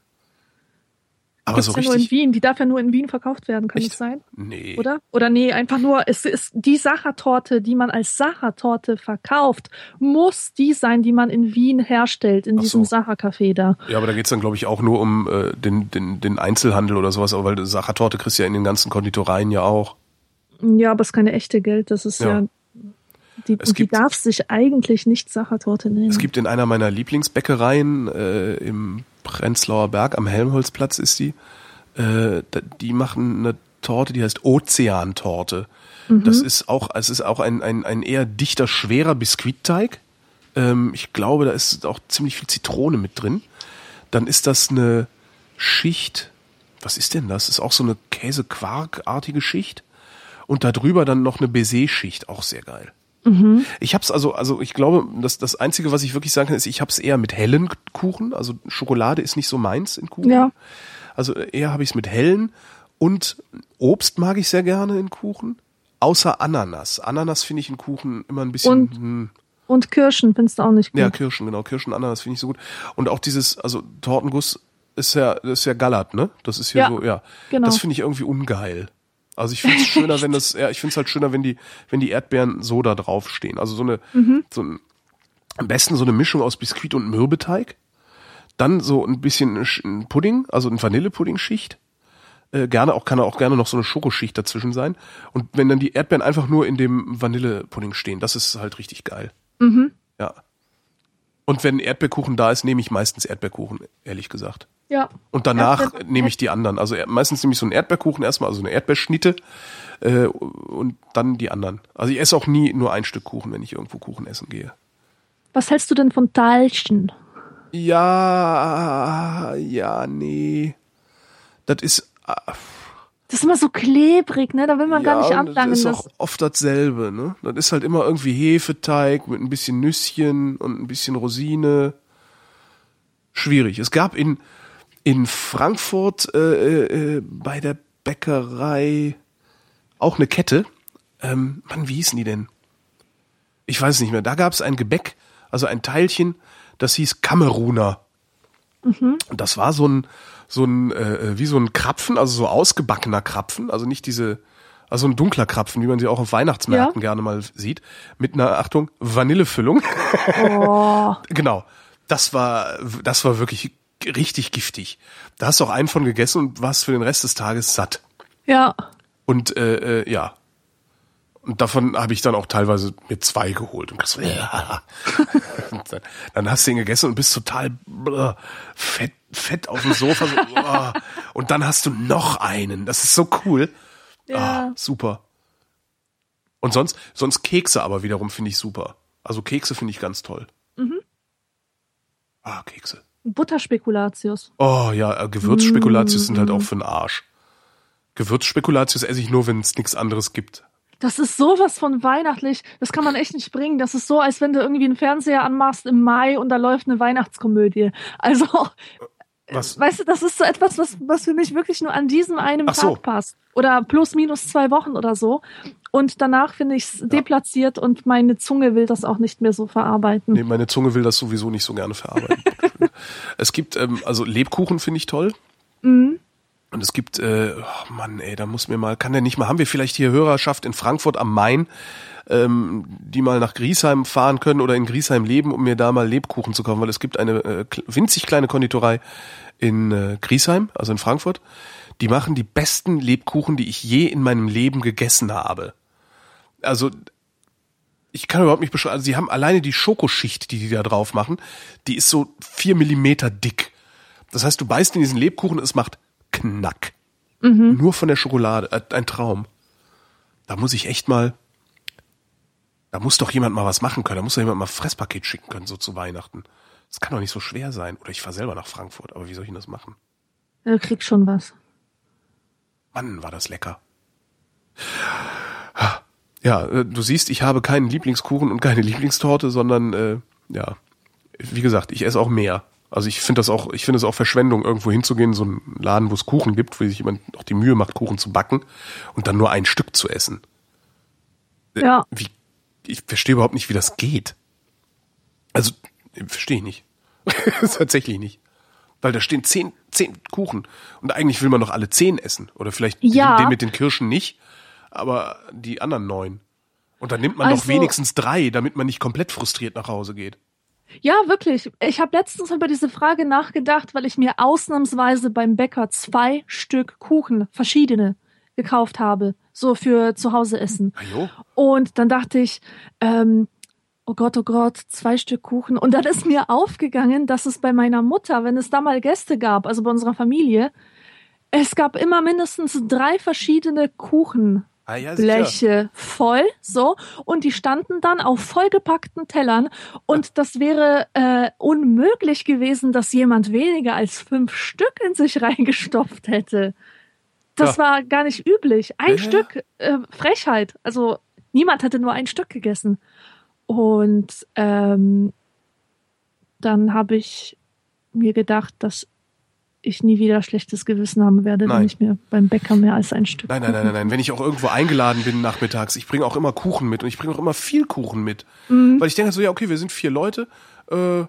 Speaker 1: Aber
Speaker 2: Gibt's
Speaker 1: so
Speaker 2: ja nur in
Speaker 1: richtig.
Speaker 2: Wien. Die darf ja nur in Wien verkauft werden, kann
Speaker 1: Echt?
Speaker 2: das sein?
Speaker 1: Nee.
Speaker 2: Oder? Oder nee, einfach nur, es ist die Sachertorte, die man als Sachertorte verkauft, muss die sein, die man in Wien herstellt, in
Speaker 1: Ach
Speaker 2: diesem
Speaker 1: so.
Speaker 2: Sachercafé da.
Speaker 1: Ja, aber da geht's dann, glaube ich, auch nur um äh, den, den, den Einzelhandel oder sowas, aber weil Sachertorte kriegst du ja in den ganzen Konditoreien ja auch.
Speaker 2: Ja, aber es ist keine echte Geld, das ist
Speaker 1: Ja.
Speaker 2: ja. die,
Speaker 1: Es
Speaker 2: die
Speaker 1: gibt-
Speaker 2: darf sich eigentlich nicht Sachertorte nennen.
Speaker 1: Es gibt in einer meiner Lieblingsbäckereien äh, im Prenzlauer Berg am Helmholtzplatz ist die. Äh, die machen eine Torte, die heißt Ozeantorte. Das ist auch, es ist auch ein, ein, ein eher dichter, schwerer Biskuitteig. Ähm, ich glaube, da ist auch ziemlich viel Zitrone mit drin. Dann ist das eine Schicht was ist denn das? Ist auch so eine Käse-Quark-artige Schicht. Und darüber dann noch eine Baiser-Schicht, auch sehr geil. Ich hab's also, also ich glaube, das, das Einzige, was ich wirklich sagen kann, ist, ich hab's eher mit hellen Kuchen. Also Schokolade ist nicht so meins in Kuchen.
Speaker 2: Ja.
Speaker 1: Also eher habe ich es mit hellen und Obst mag ich sehr gerne in Kuchen. Außer Ananas. Ananas finde ich in Kuchen immer ein bisschen.
Speaker 2: Und
Speaker 1: hm,
Speaker 2: Und Kirschen findest du auch nicht gut.
Speaker 1: ja, Kirschen, genau. Kirschen, Ananas finde ich so gut. Und auch dieses, also Tortenguss ist ja, das ist ja Gallert, ne? Das ist hier
Speaker 2: Ja,
Speaker 1: so, ja.
Speaker 2: genau.
Speaker 1: Das finde ich irgendwie ungeil. Also ich finde es schöner, wenn das, ja, ich finde es halt schöner, wenn die, wenn die Erdbeeren so da drauf stehen. Also so eine,
Speaker 2: Mhm.
Speaker 1: so ein, am besten so eine Mischung aus Biskuit und Mürbeteig. Dann so ein bisschen Sch- ein Pudding, also ein Vanillepudding-Schicht. Äh, gerne auch, kann auch gerne noch so eine Schokoschicht dazwischen sein. Und wenn dann die Erdbeeren einfach nur in dem Vanillepudding stehen, das ist halt richtig geil.
Speaker 2: Mhm.
Speaker 1: Und wenn Erdbeerkuchen da ist, nehme ich meistens Erdbeerkuchen, ehrlich gesagt.
Speaker 2: Ja.
Speaker 1: Und danach
Speaker 2: Erdbeer-
Speaker 1: nehme ich die anderen. Also meistens nehme ich so einen Erdbeerkuchen erstmal, also eine Erdbeerschnitte äh, und dann die anderen. Also ich esse auch nie nur ein Stück Kuchen, wenn ich irgendwo Kuchen essen gehe.
Speaker 2: Was hältst du denn von Teilchen?
Speaker 1: Ja, ja, nee. Das ist, ah,
Speaker 2: Das ist immer so klebrig, ne? Da will man
Speaker 1: ja,
Speaker 2: gar nicht anfangen.
Speaker 1: das ist auch oft dasselbe, ne? Das ist halt immer irgendwie Hefeteig mit ein bisschen Nüsschen und ein bisschen Rosine. Schwierig. Es gab in, in Frankfurt äh, äh, bei der Bäckerei auch eine Kette. Ähm, Mann, wie hießen die denn? Ich weiß es nicht mehr. Da gab es ein Gebäck, also ein Teilchen, das hieß Kameruner. Und das war so ein, so ein, äh, wie so ein Krapfen, also so ausgebackener Krapfen, also nicht diese, also ein dunkler Krapfen, wie man sie auch auf Weihnachtsmärkten gerne mal sieht, mit einer, Achtung, Vanillefüllung.
Speaker 2: oh,
Speaker 1: genau. Das war, das war wirklich richtig giftig. Da hast du auch einen von gegessen und warst für den Rest des Tages satt.
Speaker 2: ja.
Speaker 1: Und äh, äh, ja. Und davon habe ich dann auch teilweise mir zwei geholt. Und, das, ja. dann, dann hast du ihn gegessen und bist total bläh, fett, fett auf dem Sofa. So, oh. und dann hast du noch einen. Das ist so cool.
Speaker 2: Ja.
Speaker 1: Ah, super. Und sonst, sonst Kekse aber wiederum finde ich super. Also Kekse finde ich ganz toll. Ah, Kekse.
Speaker 2: Butterspekulatius.
Speaker 1: Oh ja, äh, Gewürzspekulatius sind halt auch für den Arsch. Gewürzspekulatius esse ich nur, wenn es nichts anderes gibt.
Speaker 2: Das ist sowas von weihnachtlich. Das kann man echt nicht bringen. Das ist so, als wenn du irgendwie einen Fernseher anmachst im Mai und da läuft eine Weihnachtskomödie. Also,
Speaker 1: Was?
Speaker 2: weißt du, das ist so etwas, was, was für mich wirklich nur an diesem einen
Speaker 1: Ach
Speaker 2: Tag
Speaker 1: so.
Speaker 2: passt. Oder plus minus zwei Wochen oder so. Und danach finde ich es deplatziert und meine Zunge will das auch nicht mehr so verarbeiten.
Speaker 1: Nee, meine Zunge will das sowieso nicht so gerne verarbeiten. es gibt, ähm, also Lebkuchen finde ich toll.
Speaker 2: Mhm.
Speaker 1: Und es gibt, äh, oh Mann, ey, da muss mir mal, kann der nicht mal, haben wir vielleicht hier Hörerschaft in Frankfurt am Main, ähm, die mal nach Griesheim fahren können oder in Griesheim leben, um mir da mal Lebkuchen zu kaufen, weil es gibt eine äh, winzig kleine Konditorei in äh, Griesheim, also in Frankfurt. Die machen die besten Lebkuchen, die ich je in meinem Leben gegessen habe. Also ich kann überhaupt nicht beschreiben. Also sie haben alleine die Schokoschicht, die die da drauf machen, die ist so vier Millimeter dick. Das heißt, du beißt in diesen Lebkuchen es macht Knack. Nur von der Schokolade. Äh, ein Traum. Da muss ich echt mal. Da muss doch jemand mal was machen können. Da muss doch jemand mal ein Fresspaket schicken können, so zu Weihnachten. Das kann doch nicht so schwer sein. Oder ich fahre selber nach Frankfurt. Aber wie soll ich denn das machen?
Speaker 2: Du kriegst schon was.
Speaker 1: Mann, war das lecker. Ja, äh, du siehst, ich habe keinen Lieblingskuchen und keine Lieblingstorte, sondern äh, ja, wie gesagt, ich esse auch mehr. Also ich finde das auch, ich finde es auch Verschwendung, irgendwo hinzugehen, so einen Laden, wo es Kuchen gibt, wo sich jemand auch die Mühe macht, Kuchen zu backen und dann nur ein Stück zu essen. Äh,
Speaker 2: Ja.
Speaker 1: Wie, ich verstehe überhaupt nicht, wie das geht. Also, verstehe ich nicht. Tatsächlich nicht. Weil da stehen zehn, zehn Kuchen. Und eigentlich will man noch alle zehn essen. Oder vielleicht
Speaker 2: Ja.
Speaker 1: den mit den Kirschen nicht, aber die anderen neun. Und dann nimmt man doch
Speaker 2: Also-
Speaker 1: wenigstens drei, damit man nicht komplett frustriert nach Hause geht.
Speaker 2: Ja, wirklich. Ich habe letztens über diese Frage nachgedacht, weil ich mir ausnahmsweise beim Bäcker zwei Stück Kuchen, verschiedene, gekauft habe. So für zu Hause essen.
Speaker 1: Jo.
Speaker 2: Und dann dachte ich, ähm, oh Gott, oh Gott, zwei Stück Kuchen. Und dann ist mir aufgegangen, dass es bei meiner Mutter, wenn es da mal Gäste gab, also bei unserer Familie, es gab immer mindestens drei verschiedene Kuchen.
Speaker 1: Ah, ja.
Speaker 2: Bleche voll, so. Und die standen dann auf vollgepackten Tellern. Und das wäre äh, unmöglich gewesen, dass jemand weniger als fünf Stück in sich reingestopft hätte. Das
Speaker 1: Ja.
Speaker 2: war gar nicht üblich. Ein
Speaker 1: Ja.
Speaker 2: Stück äh, Frechheit. Also niemand hatte nur ein Stück gegessen. Und ähm, dann habe ich mir gedacht, dass ich nie wieder schlechtes Gewissen haben werde,
Speaker 1: Nein.
Speaker 2: wenn ich mir beim Bäcker mehr als ein Stück
Speaker 1: Nein, nein, nein, nein, nein. Wenn ich auch irgendwo eingeladen bin nachmittags, ich bringe auch immer Kuchen mit und ich bringe auch immer viel Kuchen mit.
Speaker 2: Mhm.
Speaker 1: Weil ich denke so, ja, okay, wir sind vier Leute, äh,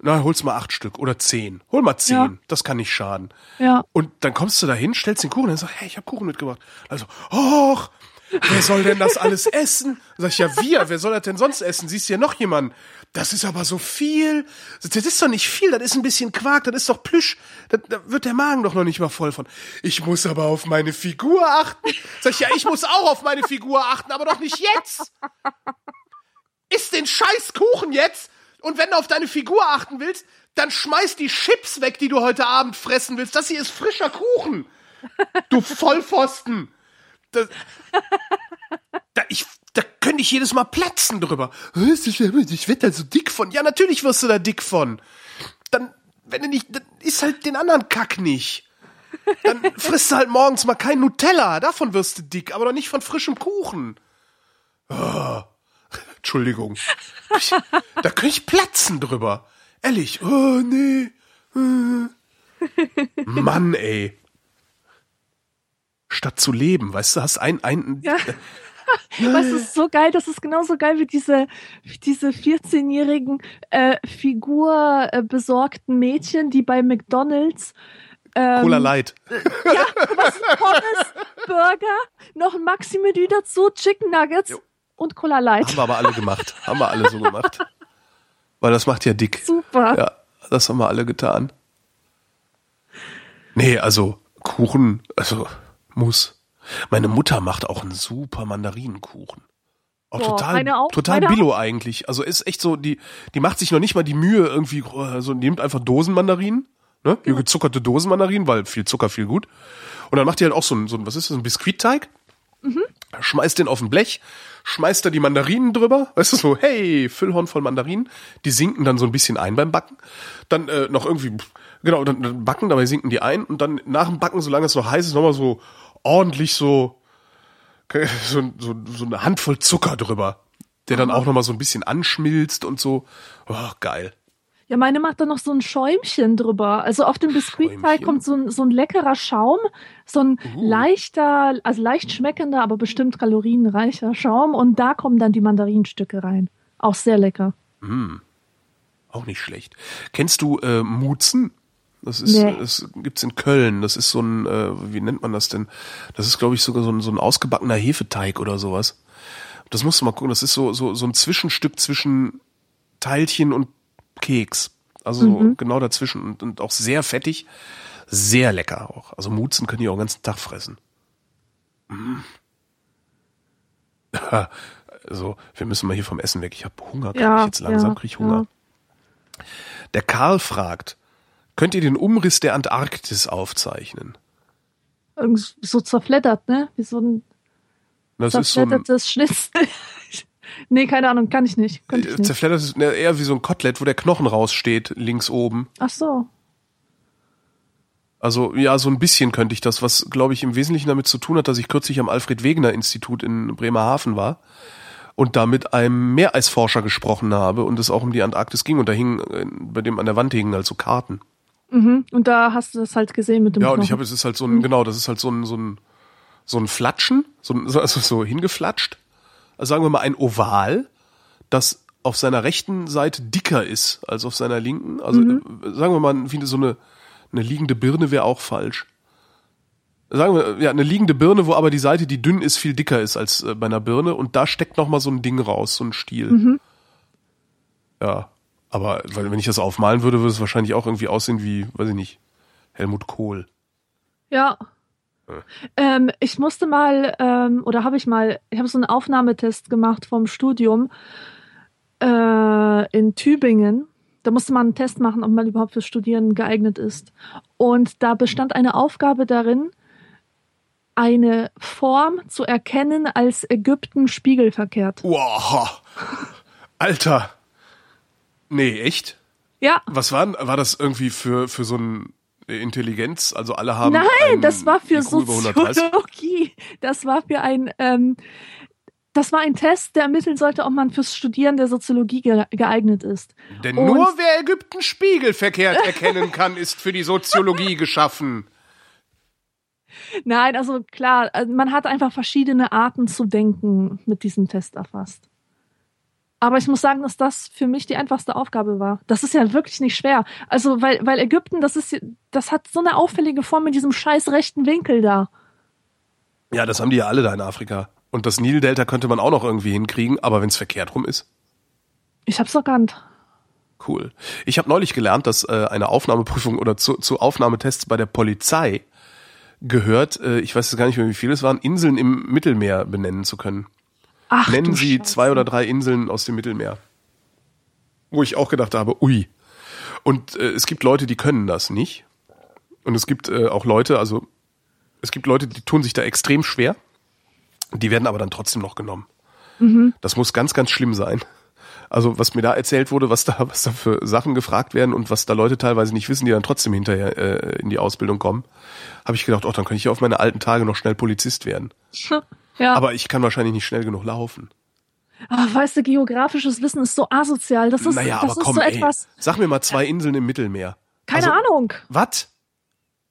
Speaker 1: na, holst mal acht Stück oder zehn. Hol mal zehn,
Speaker 2: Ja.
Speaker 1: das kann nicht schaden.
Speaker 2: Ja,
Speaker 1: Und dann kommst du da hin, stellst den Kuchen und dann sagst, hey, ich habe Kuchen mitgebracht. Also, och, wer soll denn das alles essen? Dann sag ich, ja, wir, wer soll das denn sonst essen? Siehst du ja noch jemanden? Das ist aber so viel. Das ist doch nicht viel, das ist ein bisschen Quark, das ist doch Plüsch. Da, da wird der Magen doch noch nicht mal voll von. Ich muss aber auf meine Figur achten. Sag ich, ja, ich muss auch auf meine Figur achten, aber doch nicht jetzt. Iss den scheiß Kuchen jetzt. Und wenn du auf deine Figur achten willst, dann schmeiß die Chips weg, die du heute Abend fressen willst. Das hier ist frischer Kuchen. Du Vollpfosten. Das, da, ich, da könnte ich jedes Mal platzen drüber. Ich werde da so dick von. Ja, natürlich wirst du da dick von. Dann, wenn du nicht, dann isst halt den anderen Kack nicht. Dann frisst du halt morgens mal kein Nutella. Davon wirst du dick, aber doch nicht von frischem Kuchen. Oh, Entschuldigung. Ich, da könnte ich platzen drüber. Ehrlich. Oh, nee. Äh. Mann, ey. Statt zu leben, weißt du, hast ein, ein,
Speaker 2: Ja. Was ist so geil? Das ist genauso geil wie diese, wie diese 14-jährigen äh, Figur äh, besorgten Mädchen, die bei McDonalds ähm,
Speaker 1: Cola Light.
Speaker 2: ja, was Pommes, Burger, noch ein Maxi-Menü dazu, Chicken Nuggets
Speaker 1: Jo.
Speaker 2: und Cola Light.
Speaker 1: Haben wir aber alle gemacht. Haben wir alle so gemacht. Weil das macht ja dick.
Speaker 2: Super.
Speaker 1: Ja, das haben wir alle getan. Nee, also Kuchen, also muss. Meine Mutter macht auch einen super Mandarinenkuchen. Auch
Speaker 2: Boah,
Speaker 1: total,
Speaker 2: meine auch,
Speaker 1: total
Speaker 2: meine
Speaker 1: billo eigentlich. Also ist echt so, die, die macht sich noch nicht mal die Mühe irgendwie, also die nimmt einfach Dosenmandarinen, ne?
Speaker 2: Genau.
Speaker 1: Gezuckerte Dosenmandarinen, weil viel Zucker, viel gut. Und dann macht die halt auch so ein, so ein was ist das, ein Biskuitteig?
Speaker 2: Mhm.
Speaker 1: Schmeißt den auf ein Blech, schmeißt da die Mandarinen drüber, weißt du so, hey, Füllhorn voll Mandarinen, die sinken dann so ein bisschen ein beim Backen. Dann äh, noch irgendwie, genau, dann, dann backen, dabei sinken die ein und dann nach dem Backen, solange es noch heiß ist, nochmal so ordentlich so, so, so, so eine Handvoll Zucker drüber, der dann auch nochmal so ein bisschen anschmilzt und so. Oh, geil.
Speaker 2: Ja, meine macht da noch so ein Schäumchen drüber. Also auf dem Biskuitteig kommt so ein, so ein leckerer Schaum, so ein
Speaker 1: Uh.
Speaker 2: leichter, also leicht schmeckender, aber bestimmt kalorienreicher Schaum und da kommen dann die Mandarinstücke rein. Auch sehr lecker.
Speaker 1: Auch nicht schlecht. Kennst du äh, Mutzen? Das ist,
Speaker 2: Nee.
Speaker 1: das gibt's in Köln. Das ist so ein, äh, wie nennt man das denn? Das ist, glaube ich, sogar so ein, so ein ausgebackener Hefeteig oder sowas. Das musst du mal gucken. Das ist so, so, so ein Zwischenstück zwischen Teilchen und Keks. Also so genau dazwischen und, und auch sehr fettig. Sehr lecker auch. Also Mutzen können die auch den ganzen Tag fressen. Mm. Also, wir müssen mal hier vom Essen weg. Ich habe Hunger, krieg
Speaker 2: Ja,
Speaker 1: ich jetzt langsam,
Speaker 2: ja,
Speaker 1: krieg ich Hunger. Der Karl fragt, könnt ihr den Umriss der Antarktis aufzeichnen?
Speaker 2: Irgend so zerfleddert, ne? Wie so ein
Speaker 1: Das ist so
Speaker 2: zerfleddertes Schnitzel. nee, keine Ahnung, kann ich nicht. Könnte ich
Speaker 1: äh,
Speaker 2: nicht.
Speaker 1: zerfleddert ist ne, eher wie so ein Kotelett, wo der Knochen raussteht, links oben.
Speaker 2: Ach so.
Speaker 1: Also ja, so ein bisschen könnte ich das, was glaube ich im Wesentlichen damit zu tun hat, dass ich kürzlich am Alfred Wegener Institut in Bremerhaven war und da mit einem Meereisforscher gesprochen habe und es auch um die Antarktis ging und da hing äh, bei dem an der Wand hingen also Karten.
Speaker 2: Mhm. Und da hast du das halt gesehen mit dem
Speaker 1: Ja, und ich
Speaker 2: Knochen.
Speaker 1: habe es ist halt so ein genau, das ist halt so ein so ein so ein Flatschen, so ein, also so hingeflatscht. Also sagen wir mal ein Oval, das auf seiner rechten Seite dicker ist als auf seiner linken. Also äh, sagen wir mal wie so eine eine liegende Birne wäre auch falsch. Sagen wir ja eine liegende Birne, wo aber die Seite, die dünn ist, viel dicker ist als äh, bei einer Birne und da steckt noch mal so ein Ding raus, so ein Stiel. Ja, aber weil, wenn ich das aufmalen würde, würde es wahrscheinlich auch irgendwie aussehen wie, weiß ich nicht, Helmut Kohl.
Speaker 2: Ja. Ähm, ich musste mal, ähm, oder habe ich mal, ich habe so einen Aufnahmetest gemacht vom Studium äh, in Tübingen. Da musste man einen Test machen, ob man überhaupt fürs Studieren geeignet ist. Und da bestand eine Aufgabe darin, eine Form zu erkennen als Ägypten spiegelverkehrt.
Speaker 1: Wow. Alter. Nee, echt?
Speaker 2: Ja.
Speaker 1: Was war, war das irgendwie für, für so ein Intelligenz? Also alle haben.
Speaker 2: Nein, das war für
Speaker 1: IQ über 130?
Speaker 2: Soziologie. Das war für ein, ähm, das war ein Test, der ermitteln sollte, ob man fürs Studieren der Soziologie ge geeignet ist.
Speaker 1: Denn
Speaker 2: Und-
Speaker 1: nur wer Ägypten spiegelverkehrt erkennen kann, ist für die Soziologie geschaffen.
Speaker 2: Nein, also klar, äh, man hat einfach verschiedene Arten zu denken mit diesem Test erfasst. Aber ich muss sagen, dass das für mich die einfachste Aufgabe war. Das ist ja wirklich nicht schwer. Also, weil, weil Ägypten, das ist, das hat so eine auffällige Form in diesem scheiß rechten Winkel da.
Speaker 1: Ja, das haben die ja alle da in Afrika. Und das Nildelta könnte man auch noch irgendwie hinkriegen, aber wenn es verkehrt rum ist,
Speaker 2: Ich hab's erkannt.
Speaker 1: cool. Ich habe neulich gelernt, dass äh, eine Aufnahmeprüfung oder zu, zu Aufnahmetests bei der Polizei gehört, äh, ich weiß jetzt gar nicht mehr, wie viele es waren, Inseln im Mittelmeer benennen zu können.
Speaker 2: Ach,
Speaker 1: Nennen Sie zwei oder drei Inseln aus dem Mittelmeer. Wo ich auch gedacht habe, ui. Und äh, es gibt Leute, die können das nicht. Und es gibt äh, auch Leute, also es gibt Leute, die tun sich da extrem schwer. Die werden aber dann trotzdem noch genommen. Das muss ganz, ganz schlimm sein. Also was mir da erzählt wurde, was da, was da für Sachen gefragt werden und was da Leute teilweise nicht wissen, die dann trotzdem hinterher äh, in die Ausbildung kommen, habe ich gedacht, oh, dann könnte ich ja auf meine alten Tage noch schnell Polizist werden.
Speaker 2: Ja, aber,
Speaker 1: Aber ich kann wahrscheinlich nicht schnell genug laufen.
Speaker 2: weißt du, geografisches Wissen ist so asozial. Das ist,
Speaker 1: naja,
Speaker 2: das
Speaker 1: aber
Speaker 2: ist
Speaker 1: komm,
Speaker 2: so
Speaker 1: ey,
Speaker 2: etwas.
Speaker 1: sag mir mal zwei Inseln im Mittelmeer.
Speaker 2: Keine
Speaker 1: Also,
Speaker 2: Ahnung.
Speaker 1: Was?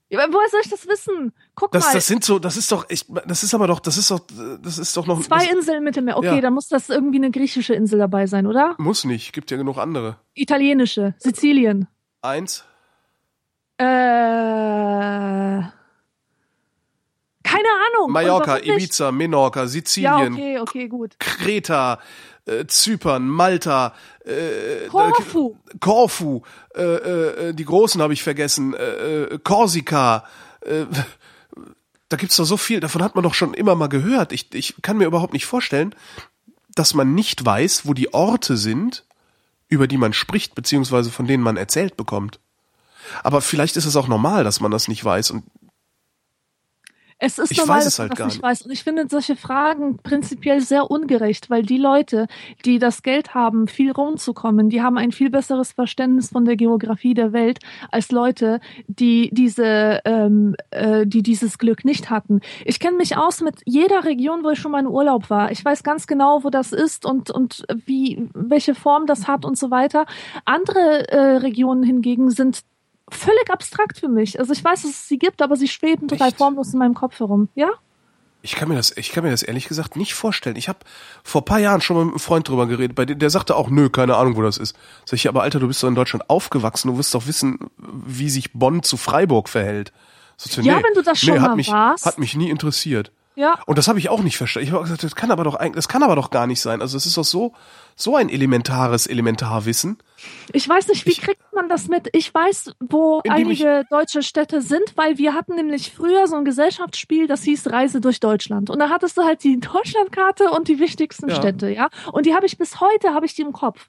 Speaker 2: Ja, Woher soll ich das wissen? Guck
Speaker 1: Das,
Speaker 2: mal.
Speaker 1: das sind so, das ist doch, ich, das ist aber doch, das ist doch, das ist doch noch.
Speaker 2: Zwei
Speaker 1: das
Speaker 2: Inseln im Mittelmeer. Okay,
Speaker 1: Ja.
Speaker 2: dann muss das irgendwie eine griechische Insel dabei sein, oder?
Speaker 1: muss nicht, gibt ja genug andere.
Speaker 2: Italienische, Sizilien.
Speaker 1: Eins.
Speaker 2: Äh. Keine Ahnung.
Speaker 1: Mallorca? Ibiza, Menorca,
Speaker 2: Ja,
Speaker 1: Sizilien,
Speaker 2: okay, okay, gut.
Speaker 1: Kreta, äh, Zypern, Malta, äh,
Speaker 2: Korfu.
Speaker 1: äh, Korfu, äh, äh, die Großen habe ich vergessen, äh, äh, Korsika, äh, da gibt's doch so viel, davon hat man doch schon immer mal gehört. Ich, ich kann mir überhaupt nicht vorstellen, dass man nicht weiß, wo die Orte sind, über die man spricht, beziehungsweise von denen man erzählt bekommt. Aber vielleicht ist es auch normal, dass man das nicht weiß und
Speaker 2: Es ist
Speaker 1: Ich
Speaker 2: normal,
Speaker 1: weiß es halt gar
Speaker 2: nicht
Speaker 1: nicht.
Speaker 2: weiß. Und ich finde solche Fragen prinzipiell sehr ungerecht, weil die Leute, die das Geld haben, viel rumzukommen, die haben ein viel besseres Verständnis von der Geografie der Welt als Leute, die diese, ähm, äh, die dieses Glück nicht hatten. Ich kenne mich aus mit jeder Region, wo ich schon mal in Urlaub war. Ich weiß ganz genau, wo das ist und und wie welche Form das hat und so weiter. Andere äh, Regionen hingegen sind völlig abstrakt für mich. Also ich weiß, dass es sie gibt, aber sie schweben total formlos in meinem Kopf herum. Ja?
Speaker 1: Ich kann mir das, ich kann mir das ehrlich gesagt nicht vorstellen. Ich habe vor paar Jahren schon mal mit einem Freund drüber geredet, bei dem, der sagte auch, nö, keine Ahnung, wo das ist. Sag ich, aber Alter, du bist doch in Deutschland aufgewachsen, du wirst doch wissen, wie sich Bonn zu Freiburg verhält. Ich,
Speaker 2: Ja, wenn du das schon
Speaker 1: nee,
Speaker 2: mal
Speaker 1: mich,
Speaker 2: warst.
Speaker 1: Hat mich nie interessiert.
Speaker 2: Ja.
Speaker 1: Und das habe ich auch nicht verstanden. Ich habe gesagt, das kann aber doch eigentlich, das kann aber doch gar nicht sein. Also es ist doch so, so ein elementares Elementarwissen.
Speaker 2: Ich weiß nicht, wie
Speaker 1: Ich-
Speaker 2: kriegt man das mit? Ich weiß, wo
Speaker 1: Indem ich-
Speaker 2: einige deutsche Städte sind, weil wir hatten nämlich früher so ein Gesellschaftsspiel, das hieß Reise durch Deutschland. Und da hattest du halt die Deutschlandkarte und die wichtigsten
Speaker 1: Ja.
Speaker 2: Städte, ja. Und die habe ich bis heute, habe ich die im Kopf.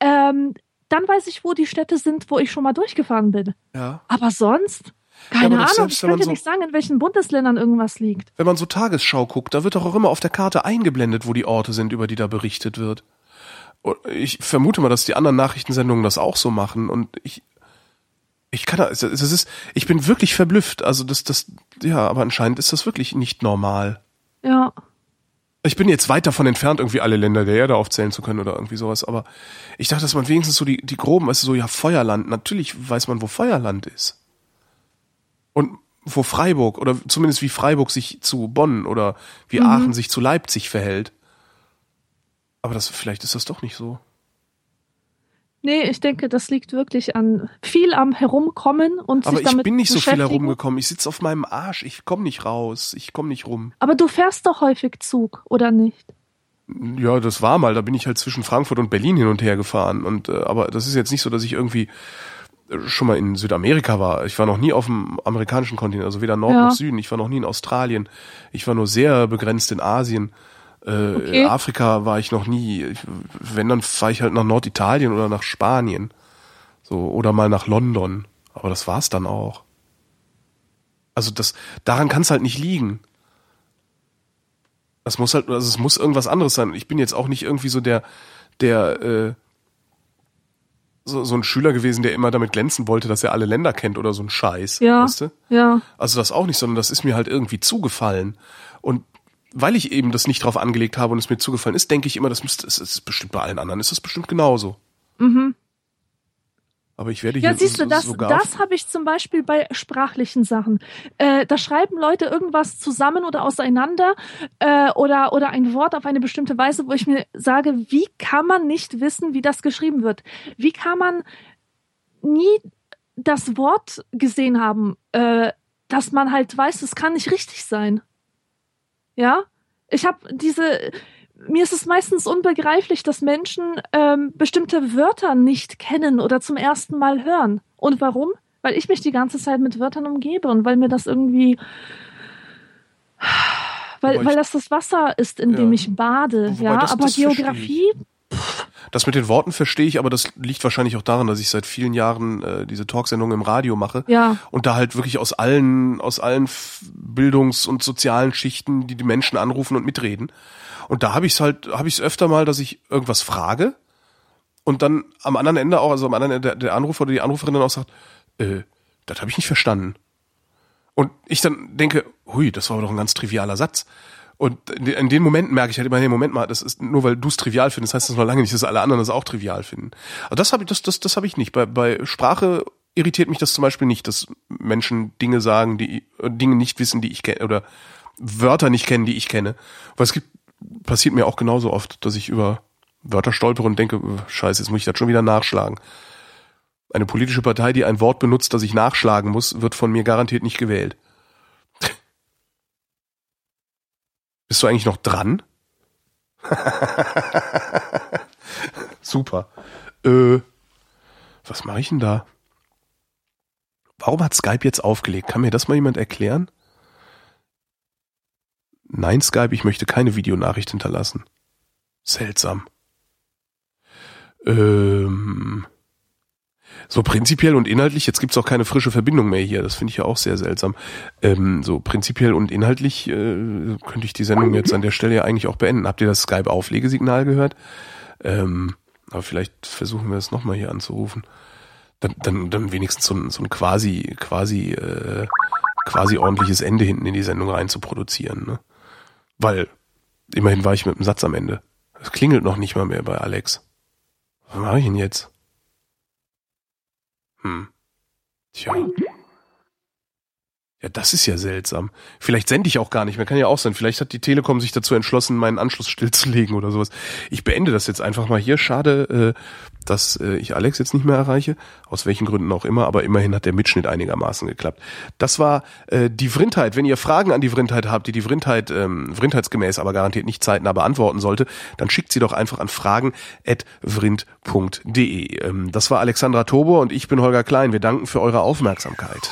Speaker 2: Ähm, dann weiß ich, wo die Städte sind, wo ich schon mal durchgefahren bin.
Speaker 1: Ja.
Speaker 2: Aber sonst? Keine Ahnung,
Speaker 1: selbst,
Speaker 2: ich dir
Speaker 1: so-
Speaker 2: nicht sagen, in welchen Bundesländern irgendwas liegt.
Speaker 1: Wenn man so Tagesschau guckt, da wird doch auch immer auf der Karte eingeblendet, wo die Orte sind, über die da berichtet wird. Ich vermute mal, dass die anderen Nachrichtensendungen das auch so machen. Und ich, ich kann, es ist, ich bin wirklich verblüfft. Also das, das, ja, aber anscheinend ist das wirklich nicht normal.
Speaker 2: Ja.
Speaker 1: Ich bin jetzt weit davon entfernt, irgendwie alle Länder der Erde aufzählen zu können oder irgendwie sowas. Aber ich dachte, dass man wenigstens so die, die groben, du, so ja Feuerland. Natürlich weiß man, wo Feuerland ist. Und wo Freiburg oder zumindest wie Freiburg sich zu Bonn oder wie
Speaker 2: Mhm.
Speaker 1: Aachen sich zu Leipzig verhält. Aber das, vielleicht ist das doch nicht so.
Speaker 2: Nee, ich denke, das liegt wirklich an viel am Herumkommen und
Speaker 1: Aber
Speaker 2: sich
Speaker 1: ich
Speaker 2: damit
Speaker 1: bin nicht so viel herumgekommen. Ich sitze auf meinem Arsch. Ich komme nicht raus. Ich komme nicht rum.
Speaker 2: Aber du fährst doch häufig Zug, oder nicht?
Speaker 1: Ja, das war mal. Da bin ich halt zwischen Frankfurt und Berlin hin und her gefahren. Und äh, aber das ist jetzt nicht so, dass ich irgendwie schon mal in Südamerika war. Ich war noch nie auf dem amerikanischen Kontinent, also weder Nord
Speaker 2: Ja.
Speaker 1: noch Süden. Ich war noch nie in Australien. Ich war nur sehr begrenzt in Asien. Äh,
Speaker 2: Okay.
Speaker 1: Afrika war ich noch nie. Wenn, dann fahre ich halt nach Norditalien oder nach Spanien. So, oder mal nach London. Aber das war's dann auch. Also das, daran kann es halt nicht liegen. Das muss halt, also es muss irgendwas anderes sein. Ich bin jetzt auch nicht irgendwie so der, der, äh, so, so ein Schüler gewesen, der immer damit glänzen wollte, dass er alle Länder kennt oder so ein Scheiß.
Speaker 2: Ja.
Speaker 1: Weißt du?
Speaker 2: Ja.
Speaker 1: Also das auch nicht, sondern das ist mir halt irgendwie zugefallen. Und weil ich eben das nicht drauf angelegt habe und es mir zugefallen ist, denke ich immer, das müsste, es ist bestimmt bei allen anderen, ist das bestimmt genauso.
Speaker 2: Mhm.
Speaker 1: Aber ich werde
Speaker 2: Ja,
Speaker 1: hier
Speaker 2: siehst du, das, das habe ich zum Beispiel bei sprachlichen Sachen. Äh, da schreiben Leute irgendwas zusammen oder auseinander äh, oder, oder ein Wort auf eine bestimmte Weise, wo ich mir sage, wie kann man nicht wissen, wie das geschrieben wird? Wie kann man nie das Wort gesehen haben, äh, dass man halt weiß, es kann nicht richtig sein? Ja? Ich habe diese, mir ist es meistens unbegreiflich, dass Menschen ähm, bestimmte Wörter nicht kennen oder zum ersten Mal hören. Und warum? Weil ich mich die ganze Zeit mit Wörtern umgebe und weil mir das irgendwie, weil,
Speaker 1: ich-
Speaker 2: weil das das Wasser ist, in dem
Speaker 1: Ja.
Speaker 2: ich bade.
Speaker 1: Wobei
Speaker 2: ja,
Speaker 1: das-
Speaker 2: aber
Speaker 1: das
Speaker 2: Geografie,
Speaker 1: Das mit den Worten verstehe ich, aber das liegt wahrscheinlich auch daran, dass ich seit vielen Jahren äh, diese Talksendungen im Radio mache
Speaker 2: ja,
Speaker 1: und da halt wirklich aus allen aus allen Bildungs- und sozialen Schichten die die Menschen anrufen und mitreden. Und da habe ich es halt habe ich es öfter mal, dass ich irgendwas frage und dann am anderen Ende auch, also am anderen Ende der, Anrufer oder die Anruferin dann auch sagt, äh, das habe ich nicht verstanden. Und ich dann denke, hui, das war doch ein ganz trivialer Satz. Und in den- Momenten merke ich halt immer, nee, Moment mal, das ist nur weil du es trivial findest, heißt das noch lange nicht, dass alle anderen das auch trivial finden. Aber das habe ich, das, das, das habe ich nicht. Bei, bei Sprache irritiert mich das zum Beispiel nicht, dass Menschen Dinge sagen, die Dinge nicht wissen, die ich kenne, oder Wörter nicht kennen, die ich kenne. Weil es gibt, passiert mir auch genauso oft, dass ich über Wörter stolpere und denke, scheiße, jetzt muss ich das schon wieder nachschlagen. Eine politische Partei, die ein Wort benutzt, das ich nachschlagen muss, wird von mir garantiert nicht gewählt. Bist du eigentlich noch dran? Super. Äh, was mache ich denn da? Warum hat Skype jetzt aufgelegt? Kann mir das mal jemand erklären? Nein, Skype, ich möchte keine Videonachricht hinterlassen. Seltsam. Ähm, so prinzipiell und inhaltlich, jetzt gibt's auch keine frische Verbindung mehr hier, das finde ich ja auch sehr seltsam. Ähm, so prinzipiell und inhaltlich äh, könnte ich die Sendung jetzt an der Stelle ja eigentlich auch beenden. Habt ihr das Skype-Auflegesignal gehört? Ähm, aber vielleicht versuchen wir es nochmal hier anzurufen. Dann, dann, dann wenigstens so ein, so ein quasi, quasi, äh, quasi ordentliches Ende hinten in die Sendung rein zu produzieren. Ne? Weil immerhin war ich mit dem Satz am Ende. Es klingelt noch nicht mal mehr bei Alex. Was mache ich denn jetzt? Hm. Tja. Ja, das ist ja seltsam. Vielleicht sende ich auch gar nicht mehr. Kann ja auch sein. Vielleicht hat die Telekom sich dazu entschlossen, meinen Anschluss stillzulegen oder sowas. Ich beende das jetzt einfach mal hier. Schade, äh, dass äh, ich Alex jetzt nicht mehr erreiche. Aus welchen Gründen auch immer. Aber immerhin hat der Mitschnitt einigermaßen geklappt. Das war äh, die Vrindheit. Wenn ihr Fragen an die Vrindheit habt, die die Vrindheit ähm, vrindheitsgemäß, aber garantiert nicht zeitnah beantworten sollte, dann schickt sie doch einfach an fragen.vrind.de. Ähm, das war Alexandra Tobor und ich bin Holger Klein. Wir danken für eure Aufmerksamkeit.